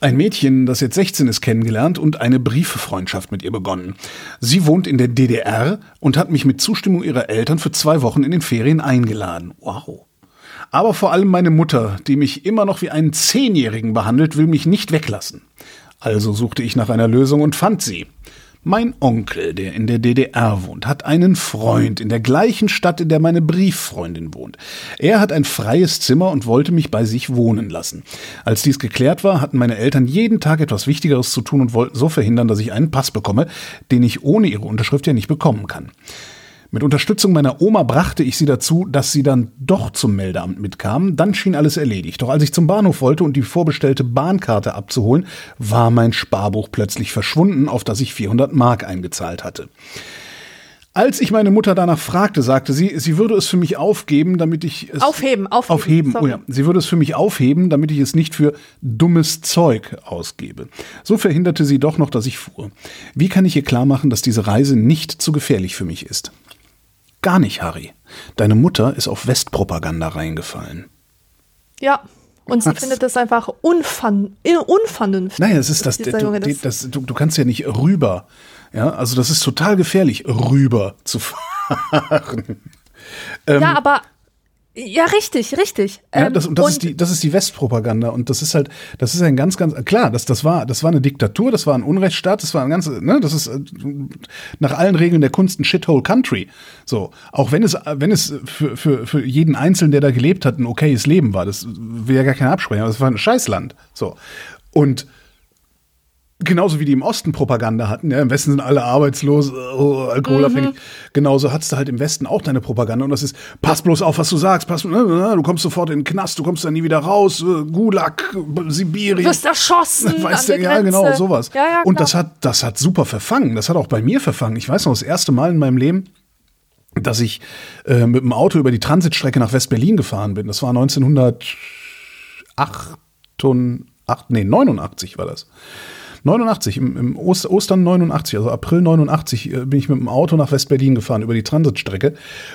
Ein Mädchen, das jetzt 16 ist, kennengelernt und eine Brieffreundschaft mit ihr begonnen. Sie wohnt in der DDR und hat mich mit Zustimmung ihrer Eltern für zwei Wochen in den Ferien eingeladen. Wow. Aber vor allem meine Mutter, die mich immer noch wie einen Zehnjährigen behandelt, will mich nicht weglassen. Also suchte ich nach einer Lösung und fand sie. Mein Onkel, der in der DDR wohnt, hat einen Freund in der gleichen Stadt, in der meine Brieffreundin wohnt. Er hat ein freies Zimmer und wollte mich bei sich wohnen lassen. Als dies geklärt war, hatten meine Eltern jeden Tag etwas Wichtigeres zu tun und wollten so verhindern, dass ich einen Pass bekomme, den ich ohne ihre Unterschrift ja nicht bekommen kann. Mit Unterstützung meiner Oma brachte ich sie dazu, dass sie dann doch zum Meldeamt mitkam. Dann schien alles erledigt. Doch als ich zum Bahnhof wollte und die vorbestellte Bahnkarte abzuholen, war mein Sparbuch plötzlich verschwunden, auf das ich 400 Mark eingezahlt hatte. Als ich meine Mutter danach fragte, sagte sie, sie würde es für mich aufgeben, damit ich es Aufheben, aufheben. aufheben. Oh ja. Sie würde es für mich aufheben, damit ich es nicht für dummes Zeug ausgebe. So verhinderte sie doch noch, dass ich fuhr. Wie kann ich ihr klar machen, dass diese Reise nicht zu gefährlich für mich ist? Gar nicht, Harry. Deine Mutter ist auf Westpropaganda reingefallen. Ja. Und sie Was? findet das einfach unfun, unvernünftig. Naja, es ist das, du, Junge, das, du, du kannst ja nicht rüber. Ja, also das ist total gefährlich, rüber zu fahren. ja, aber ja, richtig, richtig. Ja, Ähm, das, und das, und ist die, das ist die Westpropaganda und das ist halt, das ist ein ganz, ganz klar, das, das war, das war eine Diktatur, das war ein Unrechtsstaat, das war ein ganz, ne, das ist äh, nach allen Regeln der Kunst ein Shithole Country. So, auch wenn es, wenn es für, für, für jeden Einzelnen, der da gelebt hat, ein okayes Leben war, das will ja gar keine Absprechung, aber es war ein Scheißland. So und genauso wie die im Osten Propaganda hatten, ja, im Westen sind alle arbeitslos, oh, alkoholabhängig. Mhm. Genauso hattest du halt im Westen auch deine Propaganda und das ist, pass bloß auf, was du sagst, pass, ne, ne, du kommst sofort in den Knast, du kommst da nie wieder raus, äh, Gulag, Sibirien. Du wirst erschossen. Weißt du, ja, genau, sowas. Ja, ja, und das hat, das hat super verfangen. Das hat auch bei mir verfangen. Ich weiß noch, das erste Mal in meinem Leben, dass ich äh, mit dem Auto über die Transitstrecke nach West-Berlin gefahren bin. Das war 1908, nee, 89 war das. 89, im, im Ost, Ostern 89, also April 89, äh, bin ich mit dem Auto nach West-Berlin gefahren über die Transitstrecke.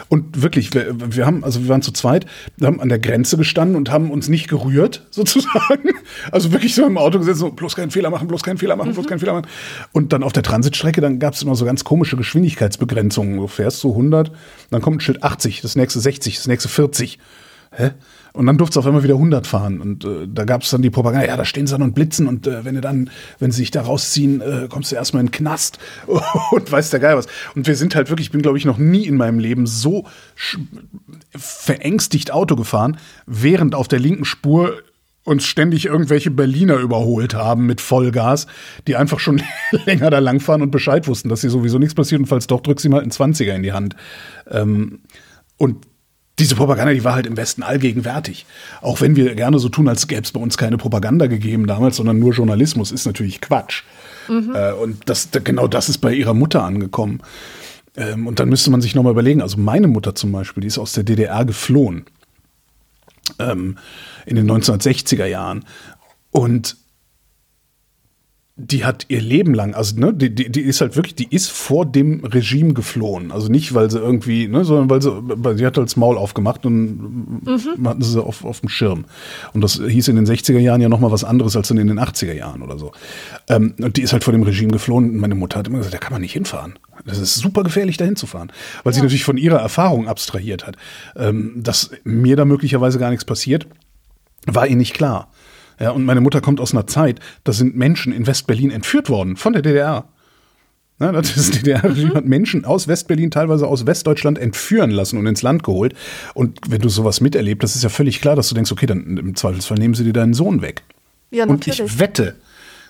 Und wirklich, wir, wir haben, also wir waren zu zweit, wir haben an der Grenze gestanden und haben uns nicht gerührt, sozusagen. Also wirklich so im Auto gesessen, so, bloß keinen Fehler machen, bloß keinen Fehler machen, bloß keinen Fehler machen. Und dann auf der Transitstrecke, dann gab es immer so ganz komische Geschwindigkeitsbegrenzungen. Du fährst so 100, dann kommt ein Schild 80, das nächste 60, das nächste 40. Hä? Und dann durfte es auf einmal wieder 100 fahren. Und äh, da gab es dann die Propaganda, ja, da stehen sie dann und blitzen. Und äh, wenn du dann, wenn sie sich da rausziehen, äh, kommst du erstmal in den Knast und weiß der Geil was. Und wir sind halt wirklich, ich bin, glaube ich, noch nie in meinem Leben so verängstigt Auto gefahren, während auf der linken Spur uns ständig irgendwelche Berliner überholt haben mit Vollgas, die einfach schon länger da langfahren und Bescheid wussten, dass hier sowieso nichts passiert und falls doch, drückst sie mal einen 20er in die Hand. Ähm, und diese Propaganda, die war halt im Westen allgegenwärtig. Auch wenn wir gerne so tun, als gäbe es bei uns keine Propaganda gegeben damals, sondern nur Journalismus, ist natürlich Quatsch. Mhm. Äh, und das, genau das ist bei ihrer Mutter angekommen. Ähm, und dann müsste man sich nochmal überlegen, also meine Mutter zum Beispiel, die ist aus der DDR geflohen ähm, in den 1960er Jahren. Und die hat ihr Leben lang, also ne, die, die, die ist halt wirklich, die ist vor dem Regime geflohen. Also nicht, weil sie irgendwie, ne, sondern weil sie, weil sie hat halt das Maul aufgemacht und mhm. hatten sie auf, auf dem Schirm. Und das hieß in den 60er Jahren ja nochmal was anderes als in den 80er Jahren oder so. Ähm, und die ist halt vor dem Regime geflohen. Und meine Mutter hat immer gesagt, da kann man nicht hinfahren. Das ist super gefährlich, da hinzufahren. Weil ja. sie natürlich von ihrer Erfahrung abstrahiert hat. Ähm, dass mir da möglicherweise gar nichts passiert, war ihr nicht klar. Ja, und meine Mutter kommt aus einer Zeit, da sind Menschen in Westberlin entführt worden von der DDR. Ja, das DDR-Regime hat Menschen aus Westberlin, teilweise aus Westdeutschland entführen lassen und ins Land geholt. Und wenn du sowas miterlebst, das ist ja völlig klar, dass du denkst, okay, dann im Zweifelsfall nehmen sie dir deinen Sohn weg. Ja, natürlich. Und ich wette,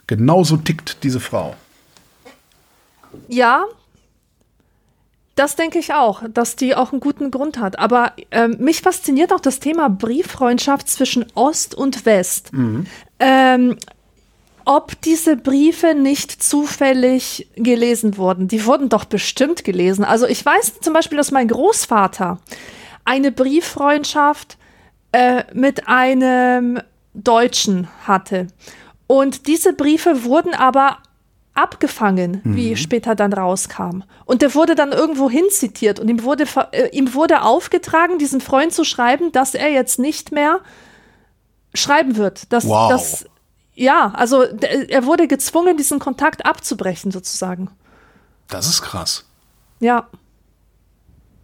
genauso tickt diese Frau. Ja, das denke ich auch, dass die auch einen guten Grund hat. Aber ähm, mich fasziniert auch das Thema Brieffreundschaft zwischen Ost und West. Mhm. Ähm, ob diese Briefe nicht zufällig gelesen wurden. Die wurden doch bestimmt gelesen. Also ich weiß zum Beispiel, dass mein Großvater eine Brieffreundschaft äh, mit einem Deutschen hatte. Und diese Briefe wurden aber abgefangen, mhm. wie später dann rauskam. Und der wurde dann irgendwo hin zitiert und ihm wurde, äh, ihm wurde aufgetragen, diesem Freund zu schreiben, dass er jetzt nicht mehr schreiben wird. Dass, wow. dass, ja, also er wurde gezwungen, diesen Kontakt abzubrechen, sozusagen. Das ist krass. Ja.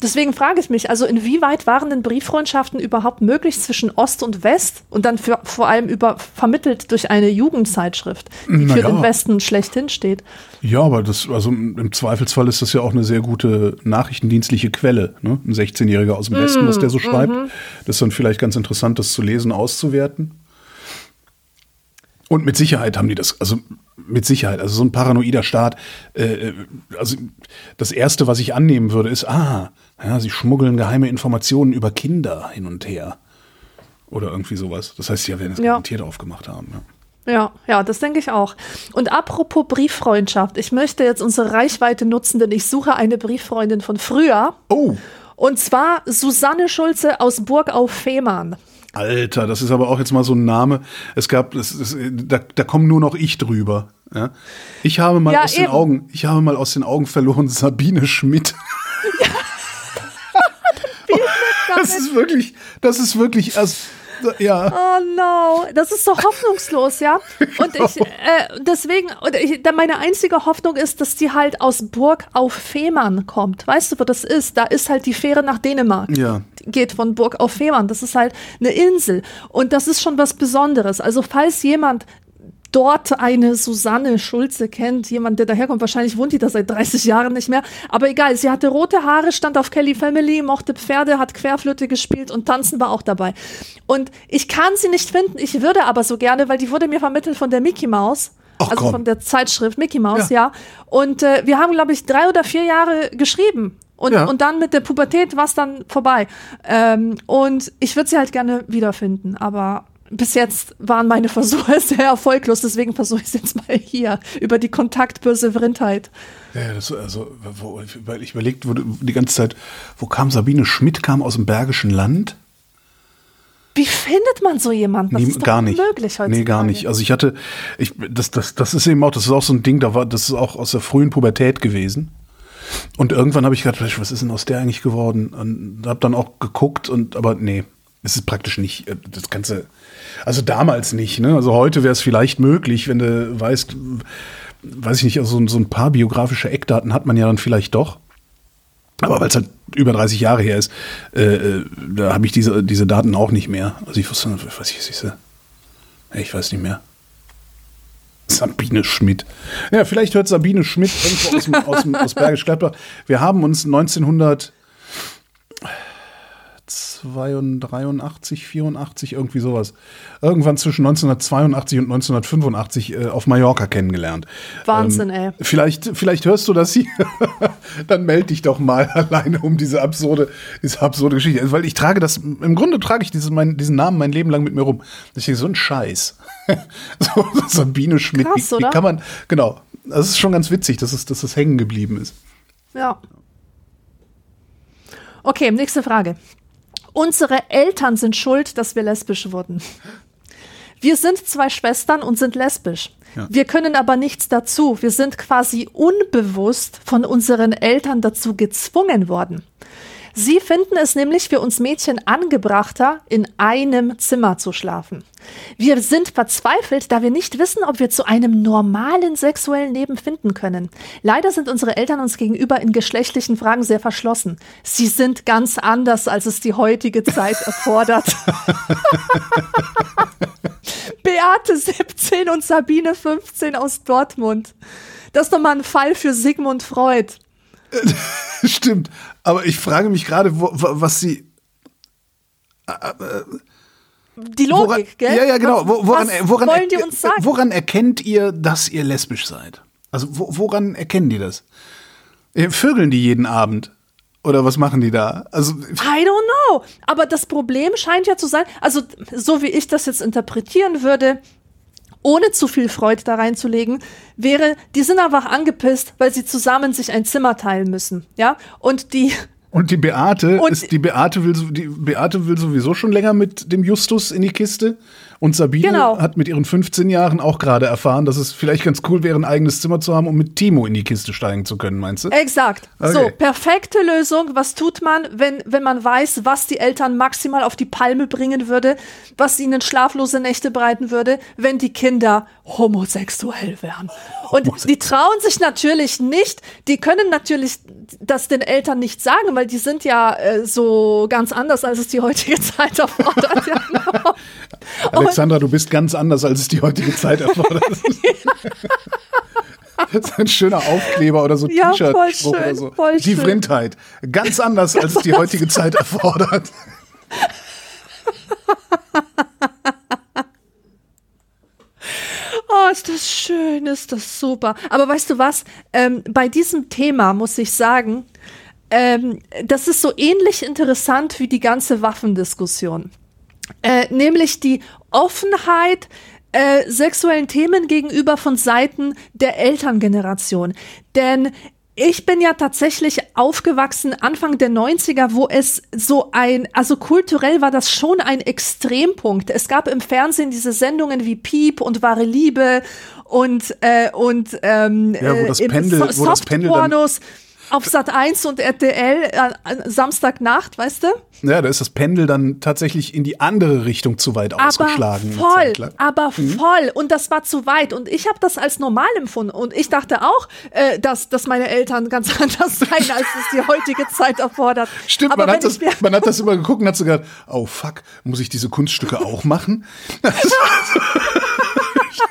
Deswegen frage ich mich, also inwieweit waren denn Brieffreundschaften überhaupt möglich zwischen Ost und West und dann für, vor allem über, vermittelt durch eine Jugendzeitschrift, die naja. für den Westen schlechthin steht? Ja, aber das, also im Zweifelsfall ist das ja auch eine sehr gute nachrichtendienstliche Quelle. Ne? Ein 16-Jähriger aus dem Westen, mm, was der so schreibt. Mm -hmm. Das ist dann vielleicht ganz interessant, das zu lesen, auszuwerten. Und mit Sicherheit haben die das, also mit Sicherheit, also so ein paranoider Staat. Äh, also das Erste, was ich annehmen würde, ist, ah, ja, sie schmuggeln geheime Informationen über Kinder hin und her. Oder irgendwie sowas. Das heißt, sie werden es ja. garantiert aufgemacht haben. Ja. Ja, ja, das denke ich auch. Und apropos Brieffreundschaft, ich möchte jetzt unsere Reichweite nutzen, denn ich suche eine Brieffreundin von früher. Oh. Und zwar Susanne Schulze aus Burg auf Fehmarn. Alter, das ist aber auch jetzt mal so ein Name. Es gab, das, das, da, da komme nur noch ich drüber. Ja? Ich habe mal ja, aus eben. den Augen, ich habe mal aus den Augen verloren Sabine Schmidt. Ja. das ist wirklich, das ist wirklich, also, ja. Oh no, das ist so hoffnungslos, ja. Und ich, äh, deswegen, und ich, meine einzige Hoffnung ist, dass die halt aus Burg auf Fehmarn kommt. Weißt du, wo das ist? Da ist halt die Fähre nach Dänemark. Ja. geht von Burg auf Fehmarn. Das ist halt eine Insel. Und das ist schon was Besonderes. Also, falls jemand dort eine Susanne Schulze kennt, jemand, der daherkommt. Wahrscheinlich wohnt die da seit 30 Jahren nicht mehr. Aber egal, sie hatte rote Haare, stand auf Kelly Family, mochte Pferde, hat Querflöte gespielt und tanzen war auch dabei. Und ich kann sie nicht finden, ich würde aber so gerne, weil die wurde mir vermittelt von der Mickey Mouse. Ach, also komm. von der Zeitschrift Mickey Mouse, Ja. ja. Und äh, wir haben, glaube ich, drei oder vier Jahre geschrieben. Und, Ja. und dann mit der Pubertät war es dann vorbei. Ähm, und ich würde sie halt gerne wiederfinden, aber bis jetzt waren meine Versuche sehr erfolglos, deswegen versuche ich es jetzt mal hier über die kontaktböse Vrindheit. Ja, das, also, wo, weil ich überlegt wurde die ganze Zeit, wo kam Sabine Schmidt, kam aus dem Bergischen Land? Wie findet man so jemanden? Das Nie- ist gar nicht. unmöglich heutzutage. Nee, gar nicht. Also ich hatte, ich, das, das, das ist eben auch, das ist auch so ein Ding, da war, das ist auch aus der frühen Pubertät gewesen. Und irgendwann habe ich gedacht, was ist denn aus der eigentlich geworden? Und habe dann auch geguckt und, aber nee, es ist praktisch nicht, äh, das Ganze, also damals nicht, ne? Also heute wäre es vielleicht möglich, wenn du weißt, weiß ich nicht, also so, ein paar biografische Eckdaten hat man ja dann vielleicht doch. Aber weil es halt über 30 Jahre her ist, äh, äh, da habe ich diese, diese Daten auch nicht mehr. Also ich wusste, was ich, ich, ich weiß nicht mehr. Sabine Schmidt. Ja, vielleicht hört Sabine Schmidt irgendwo aus, dem, aus, dem, aus Bergisch Gladbach. Wir haben uns 1983, 84, irgendwie sowas. Irgendwann zwischen 1982 und 1985 äh, auf Mallorca kennengelernt. Wahnsinn, ey. Vielleicht, vielleicht hörst du das hier. Dann melde dich doch mal alleine um diese absurde, diese absurde Geschichte. Weil ich trage das, im Grunde trage ich diesen, mein, diesen Namen mein Leben lang mit mir rum. Das ist so ein Scheiß. so, Sabine Schmidt. Krass, wie, wie kann man, genau. Das ist schon ganz witzig, dass es, dass es hängen geblieben ist. Ja. Okay, nächste Frage. Unsere Eltern sind schuld, dass wir lesbisch wurden. Wir sind zwei Schwestern und sind lesbisch. Ja. Wir können aber nichts dazu. Wir sind quasi unbewusst von unseren Eltern dazu gezwungen worden. Sie finden es nämlich für uns Mädchen angebrachter, in einem Zimmer zu schlafen. Wir sind verzweifelt, da wir nicht wissen, ob wir zu einem normalen sexuellen Leben finden können. Leider sind unsere Eltern uns gegenüber in geschlechtlichen Fragen sehr verschlossen. Sie sind ganz anders, als es die heutige Zeit erfordert. Beate 17 und Sabine 15 aus Dortmund. Das ist doch mal ein Fall für Sigmund Freud. Stimmt. Aber ich frage mich gerade, wo, was sie. Die Woran, Logik, gell? Ja, ja, genau. Wo- Woran, woran, wollen die uns sagen? woran erkennt ihr, dass ihr lesbisch seid? Also, wo, woran erkennen die das? Vögeln die jeden Abend? Oder was machen die da? Also, I don't know. Aber das Problem scheint ja zu sein, also so wie ich das jetzt interpretieren würde, ohne zu viel Freud da reinzulegen, wäre, die sind einfach angepisst, weil sie zusammen sich ein Zimmer teilen müssen. Ja? Und die, und die Beate Und- ist, die Beate will, die Beate will sowieso schon länger mit dem Justus in die Kiste. Und Sabine Genau. hat mit ihren 15 Jahren auch gerade erfahren, dass es vielleicht ganz cool wäre, ein eigenes Zimmer zu haben, um mit Timo in die Kiste steigen zu können, meinst du? exakt. Okay. So, perfekte Lösung. Was tut man, wenn, wenn man weiß, was die Eltern maximal auf die Palme bringen würde, was ihnen schlaflose Nächte bereiten würde, wenn die Kinder homosexuell wären? Und die trauen sich natürlich nicht, die können natürlich das den Eltern nicht sagen, weil die sind ja äh, so ganz anders, als es die heutige Zeit erfordert. ja, genau. Alexandra, du bist ganz anders, als es die heutige Zeit erfordert. Das ist ein schöner Aufkleber oder so Ja, voll T-Shirt-Spruch schön, oder so. Die schön. Vrindheit. Ganz anders, als es die heutige Zeit erfordert. Oh, ist das schön, ist das super. Aber weißt du was? Ähm, bei diesem Thema muss ich sagen, ähm, das ist so ähnlich interessant wie die ganze Waffendiskussion. Äh, nämlich die Offenheit äh, sexuellen Themen gegenüber von Seiten der Elterngeneration. Denn ich bin ja tatsächlich aufgewachsen Anfang der 90er, wo es so ein, also kulturell war das schon ein Extrempunkt. Es gab im Fernsehen diese Sendungen wie Piep und Wahre Liebe und, äh, und ähm, Ja, wo das äh, Pendel- So- wo das Pendel dann- auf Sat 1 und RTL äh, Samstagnacht, weißt du? Ja, da ist das Pendel dann tatsächlich in die andere Richtung zu weit aber ausgeschlagen. voll, aber voll. Und das war zu weit. Und ich habe das als normal empfunden. Und ich dachte auch, äh, dass, dass meine Eltern ganz anders seien, als es die heutige Zeit erfordert. Stimmt, aber man hat, das, man hat das immer geguckt und hat so gedacht, oh fuck, muss ich diese Kunststücke auch machen?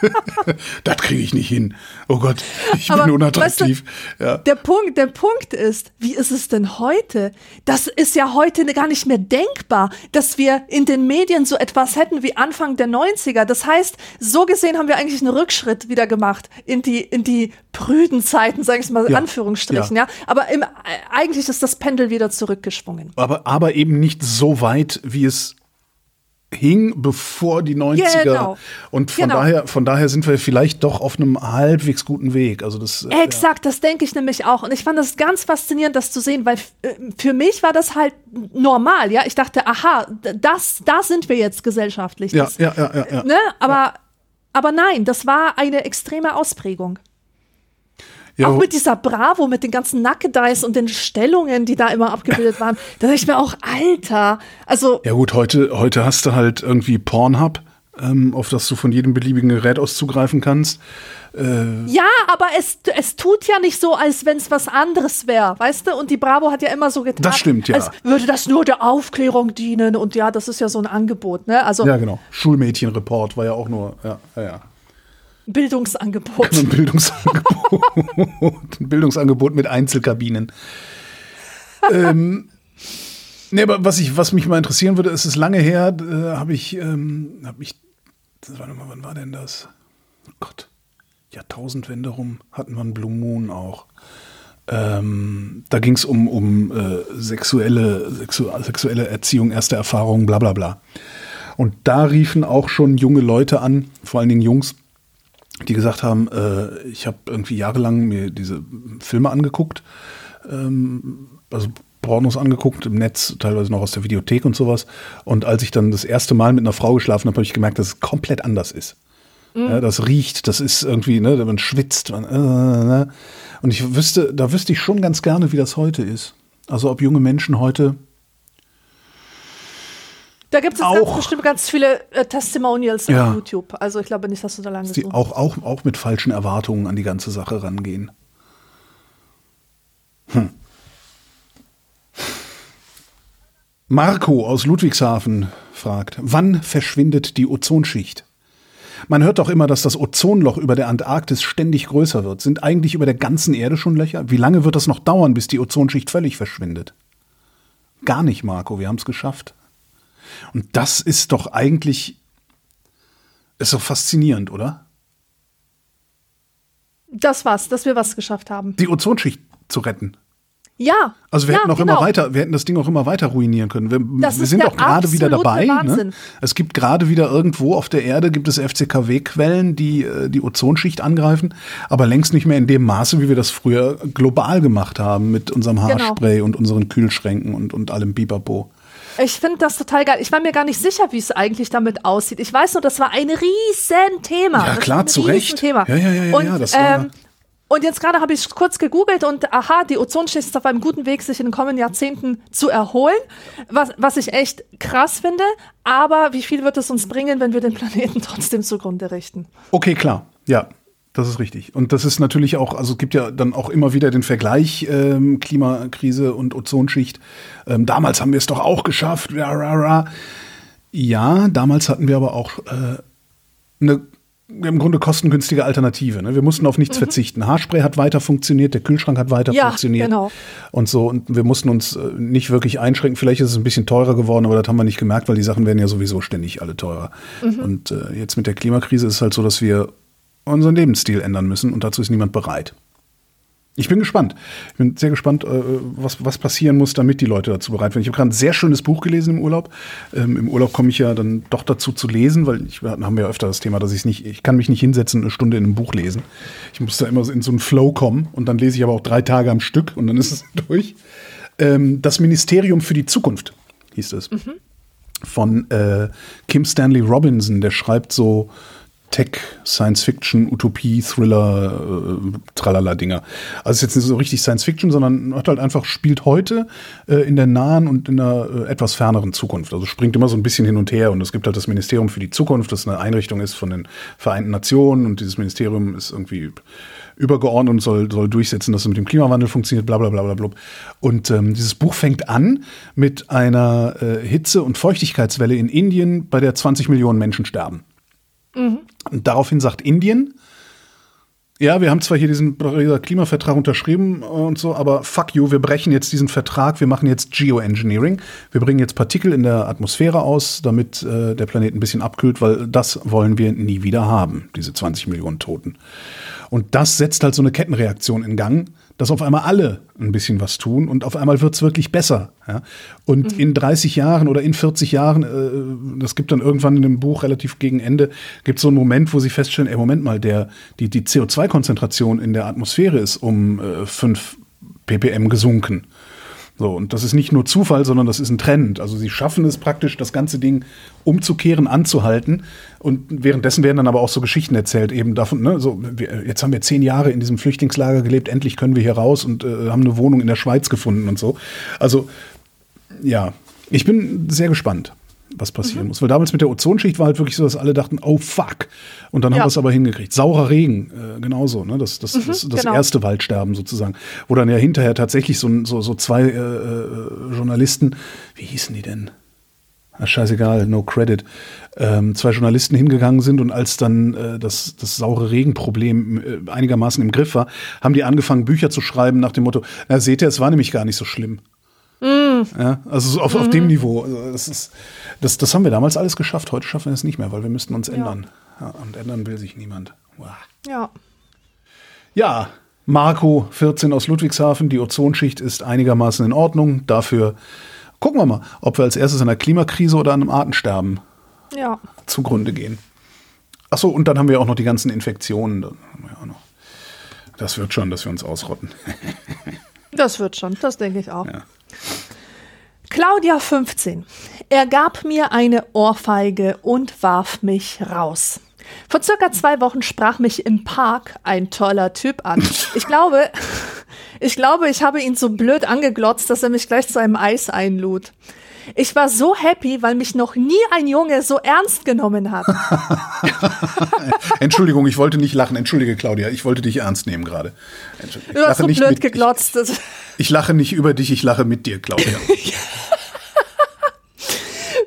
das kriege ich nicht hin. Oh Gott, ich Aber, bin unattraktiv. weißt du, ja. Der Punkt, der Punkt ist, wie ist es denn heute? Das ist ja heute gar nicht mehr denkbar, dass wir in den Medien so etwas hätten wie Anfang der 90er. Das heißt, so gesehen haben wir eigentlich einen Rückschritt wieder gemacht in die, in die prüden Zeiten, sage ich mal, in Ja, Anführungsstrichen, ja. ja. Aber im, eigentlich ist das Pendel wieder zurückgeschwungen. aber, aber eben nicht so weit, wie es hing, bevor die 90er. Genau. Und von, Genau. daher, von daher sind wir vielleicht doch auf einem halbwegs guten Weg. Also das, äh, Exakt, das denke ich nämlich auch. Und ich fand das ganz faszinierend, das zu sehen, weil äh, für mich war das halt normal, ja. Ich dachte, aha, das, da sind wir jetzt gesellschaftlich. ja, Das, ja, ja, ja, ja. Ne? Aber, aber nein, das war eine extreme Ausprägung. Ja. Auch mit dieser Bravo, mit den ganzen Nackedeis und den Stellungen, die da immer abgebildet waren. Da dachte ich mir auch, Alter, also Ja gut, heute, heute hast du halt irgendwie Pornhub, ähm, auf das du von jedem beliebigen Gerät aus zugreifen kannst. ja, aber es, es tut ja nicht so, als wenn es was anderes wäre, weißt du? Und die Bravo hat ja immer so getan, Das stimmt, ja. als würde das nur der Aufklärung dienen. Und ja, das ist ja so ein Angebot, ne? Also Ja, genau. Schulmädchenreport war ja auch nur, ja, ja, ja. Bildungsangebot. Ein Bildungsangebot. Ein Bildungsangebot mit Einzelkabinen. ähm, nee, aber was, ich, was mich mal interessieren würde, es ist lange her, äh, habe ich, ähm, habe ich, warte mal, wann war denn das? Oh Gott, Jahrtausendwende rum hatten wir einen Blue Moon auch. Ähm, da ging es um, um äh, sexuelle, sexu sexuelle Erziehung, erste Erfahrungen, bla bla bla. Und da riefen auch schon junge Leute an, vor allen Dingen Jungs, die gesagt haben, äh, ich habe irgendwie jahrelang mir diese Filme angeguckt, ähm, also Pornos angeguckt im Netz, teilweise noch aus der Videothek und sowas. Und als ich dann das erste Mal mit einer Frau geschlafen habe, habe ich gemerkt, dass es komplett anders ist. Ja, das riecht, das ist irgendwie, ne, man schwitzt. Man, äh, ne. Und ich wüsste, da wüsste ich schon ganz gerne, wie das heute ist. Also ob junge Menschen heute Da gibt es Auch. ganz bestimmt ganz viele äh, Testimonials Ja. auf YouTube. Also ich glaube nicht, dass du da lange die auch, auch, auch mit falschen Erwartungen an die ganze Sache rangehen. Hm. Marco aus Ludwigshafen fragt, wann verschwindet die Ozonschicht? Man hört doch immer, dass das Ozonloch über der Antarktis ständig größer wird. Sind eigentlich über der ganzen Erde schon Löcher? Wie lange wird das noch dauern, bis die Ozonschicht völlig verschwindet? Gar nicht, Marco, wir haben es geschafft. Und das ist doch eigentlich, ist doch faszinierend, oder? Das war's, dass wir was geschafft haben. Die Ozonschicht zu retten. Ja. Also wir ja, hätten auch genau. immer weiter, wir hätten das Ding auch immer weiter ruinieren können. Wir, wir sind auch gerade wieder dabei. Ne? Es gibt gerade wieder irgendwo auf der Erde gibt es FCKW-Quellen, die äh, die Ozonschicht angreifen, aber längst nicht mehr in dem Maße, wie wir das früher global gemacht haben mit unserem Genau. Haarspray und unseren Kühlschränken und, und allem Bipapo. Ich finde das total geil. Ich war mir gar nicht sicher, wie es eigentlich damit aussieht. Ich weiß nur, das war ein riesen Thema. Ja, klar, zu Recht. Riesenthema. Ja, ja, ja, ja, und, ja, das war- ähm, und jetzt gerade habe ich kurz gegoogelt und aha, die Ozonschicht ist auf einem guten Weg, sich in den kommenden Jahrzehnten zu erholen, was, was ich echt krass finde. Aber wie viel wird es uns bringen, wenn wir den Planeten trotzdem zugrunde richten? Okay, klar. Ja, das ist richtig. Und das ist natürlich auch, also es gibt ja dann auch immer wieder den Vergleich ähm, Klimakrise und Ozonschicht. Ähm, damals haben wir es doch auch geschafft. Ja, ra, ra. ja damals hatten wir aber auch äh, eine im Grunde kostengünstige Alternative. Ne? Wir mussten auf nichts verzichten. Haarspray hat weiter funktioniert, der Kühlschrank hat weiter Mhm. Ja, funktioniert. genau. Und so. Und wir mussten uns äh, nicht wirklich einschränken. Vielleicht ist es ein bisschen teurer geworden, aber das haben wir nicht gemerkt, weil die Sachen werden ja sowieso ständig alle teurer. Mhm. Und äh, jetzt mit der Klimakrise ist es halt so, dass wir unseren Lebensstil ändern müssen und dazu ist niemand bereit. Ich bin gespannt. Ich bin sehr gespannt, äh, was, was passieren muss, damit die Leute dazu bereit werden. Ich habe gerade ein sehr schönes Buch gelesen im Urlaub. Ähm, Im Urlaub komme ich ja dann doch dazu zu lesen, weil ich wir haben ja öfter das Thema, dass ich nicht, ich kann mich nicht hinsetzen und eine Stunde in einem Buch lesen. Ich muss da immer in so einen Flow kommen und dann lese ich aber auch drei Tage am Stück und dann ist es durch. Ähm, das Ministerium für die Zukunft hieß es. Von äh, Kim Stanley Robinson, der schreibt so Tech, Science Fiction, Utopie, Thriller, äh, Tralala-Dinger. Also es ist jetzt nicht so richtig Science Fiction, sondern hat halt einfach spielt heute äh, in der nahen und in der äh, etwas ferneren Zukunft. Also springt immer so ein bisschen hin und her und es gibt halt das Ministerium für die Zukunft, das eine Einrichtung ist von den Vereinten Nationen und dieses Ministerium ist irgendwie übergeordnet und soll, soll durchsetzen, dass es mit dem Klimawandel funktioniert, bla bla bla bla bla. Und ähm, dieses Buch fängt an mit einer äh, Hitze- und Feuchtigkeitswelle in Indien, bei der 20 Millionen Menschen sterben. Und daraufhin sagt Indien, ja, wir haben zwar hier diesen Klimavertrag unterschrieben und so, aber fuck you, wir brechen jetzt diesen Vertrag, wir machen jetzt Geoengineering. Wir bringen jetzt Partikel in der Atmosphäre aus, damit äh, der Planet ein bisschen abkühlt, weil das wollen wir nie wieder haben, diese 20 Millionen Toten. Und das setzt halt so eine Kettenreaktion in Gang, dass auf einmal alle ein bisschen was tun und auf einmal wird's wirklich besser. Ja? Und in 30 Jahren oder in 40 Jahren, äh, das gibt dann irgendwann in dem Buch relativ gegen Ende, gibt so einen Moment, wo sie feststellen, ey, Moment mal, der, die, die CO2-Konzentration in der Atmosphäre ist um äh, 5 ppm gesunken. So, und das ist nicht nur Zufall, sondern das ist ein Trend. Also sie schaffen es praktisch, das ganze Ding umzukehren, anzuhalten. Und währenddessen werden dann aber auch so Geschichten erzählt, eben davon, ne, so, wir, jetzt haben wir zehn Jahre in diesem Flüchtlingslager gelebt, endlich können wir hier raus und äh, haben eine Wohnung in der Schweiz gefunden und so. Also, ja, ich bin sehr gespannt, was passieren muss. Weil damals mit der Ozonschicht war halt wirklich so, dass alle dachten, oh fuck. Und dann haben Ja. wir es aber hingekriegt. Saurer Regen, äh, genauso, ne? Das, das, das, das genau. erste Waldsterben sozusagen. Wo dann ja hinterher tatsächlich so, so, so zwei äh, äh, Journalisten, wie hießen die denn? Ah, scheißegal, no credit. Ähm, zwei Journalisten hingegangen sind und als dann äh, das, das saure Regenproblem äh, einigermaßen im Griff war, haben die angefangen, Bücher zu schreiben nach dem Motto, na seht ihr, es war nämlich gar nicht so schlimm. Ja, also so auf, auf dem Niveau. Also das, ist, das, das haben wir damals alles geschafft. Heute schaffen wir es nicht mehr, weil wir müssten uns ändern. Ja, und ändern will sich niemand. Wow. Ja. Ja, Marco 14 aus Ludwigshafen. Die Ozonschicht ist einigermaßen in Ordnung. Dafür gucken wir mal, ob wir als erstes an der Klimakrise oder an einem Artensterben Ja. zugrunde gehen. Achso, und dann haben wir auch noch die ganzen Infektionen. Wir. Das wird schon, dass wir uns ausrotten. Das wird schon, das denke ich auch. Claudia 15. Er gab mir eine Ohrfeige und warf mich raus. Vor circa zwei Wochen sprach mich im Park ein toller Typ an. Ich glaube, ich glaube, ich habe ihn so blöd angeglotzt, dass er mich gleich zu einem Eis einlud. Ich war so happy, weil mich noch nie ein Junge so ernst genommen hat. Entschuldigung, ich wollte nicht lachen. Entschuldige, Claudia, ich wollte dich ernst nehmen gerade. Du hast so blöd mit- geglotzt. Ich, ich lache nicht über dich, ich lache mit dir, Claudia.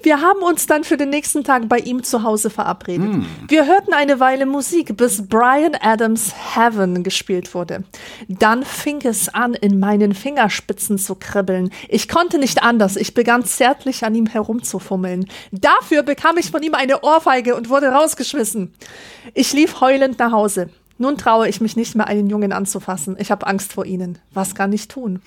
Wir haben uns dann für den nächsten Tag bei ihm zu Hause verabredet. Hm. Wir hörten eine Weile Musik, bis Brian Adams Heaven gespielt wurde. Dann fing es an, in meinen Fingerspitzen zu kribbeln. Ich konnte nicht anders. Ich begann zärtlich an ihm herumzufummeln. Dafür bekam ich von ihm eine Ohrfeige und wurde rausgeschmissen. Ich lief heulend nach Hause. Nun traue ich mich nicht mehr, einen Jungen anzufassen. Ich habe Angst vor ihnen. Was kann ich tun?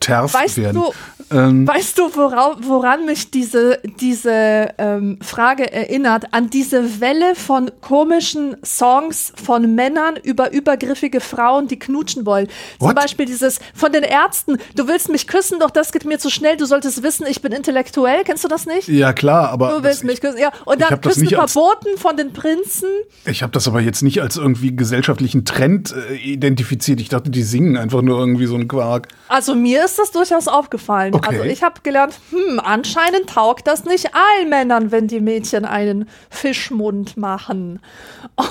Terft Weißt werden. du, Ähm, weißt du, wora, woran mich diese, diese ähm, Frage erinnert? An diese Welle von komischen Songs von Männern über übergriffige Frauen, die knutschen wollen. Zum What? Beispiel dieses von den Ärzten, du willst mich küssen, doch das geht mir zu schnell, du solltest wissen, ich bin intellektuell. Kennst du das nicht? ja, klar, aber Du willst mich küssen. Ja, und dann Küssen nicht als- verboten von den Prinzen. ich habe das aber jetzt nicht als irgendwie gesellschaftlichen Trend äh, identifiziert. Ich dachte, die singen einfach nur irgendwie so einen Quark. Also mir ist das durchaus aufgefallen. Okay. Also ich habe gelernt, hm, anscheinend taugt das nicht allen Männern, wenn die Mädchen einen Fischmund machen.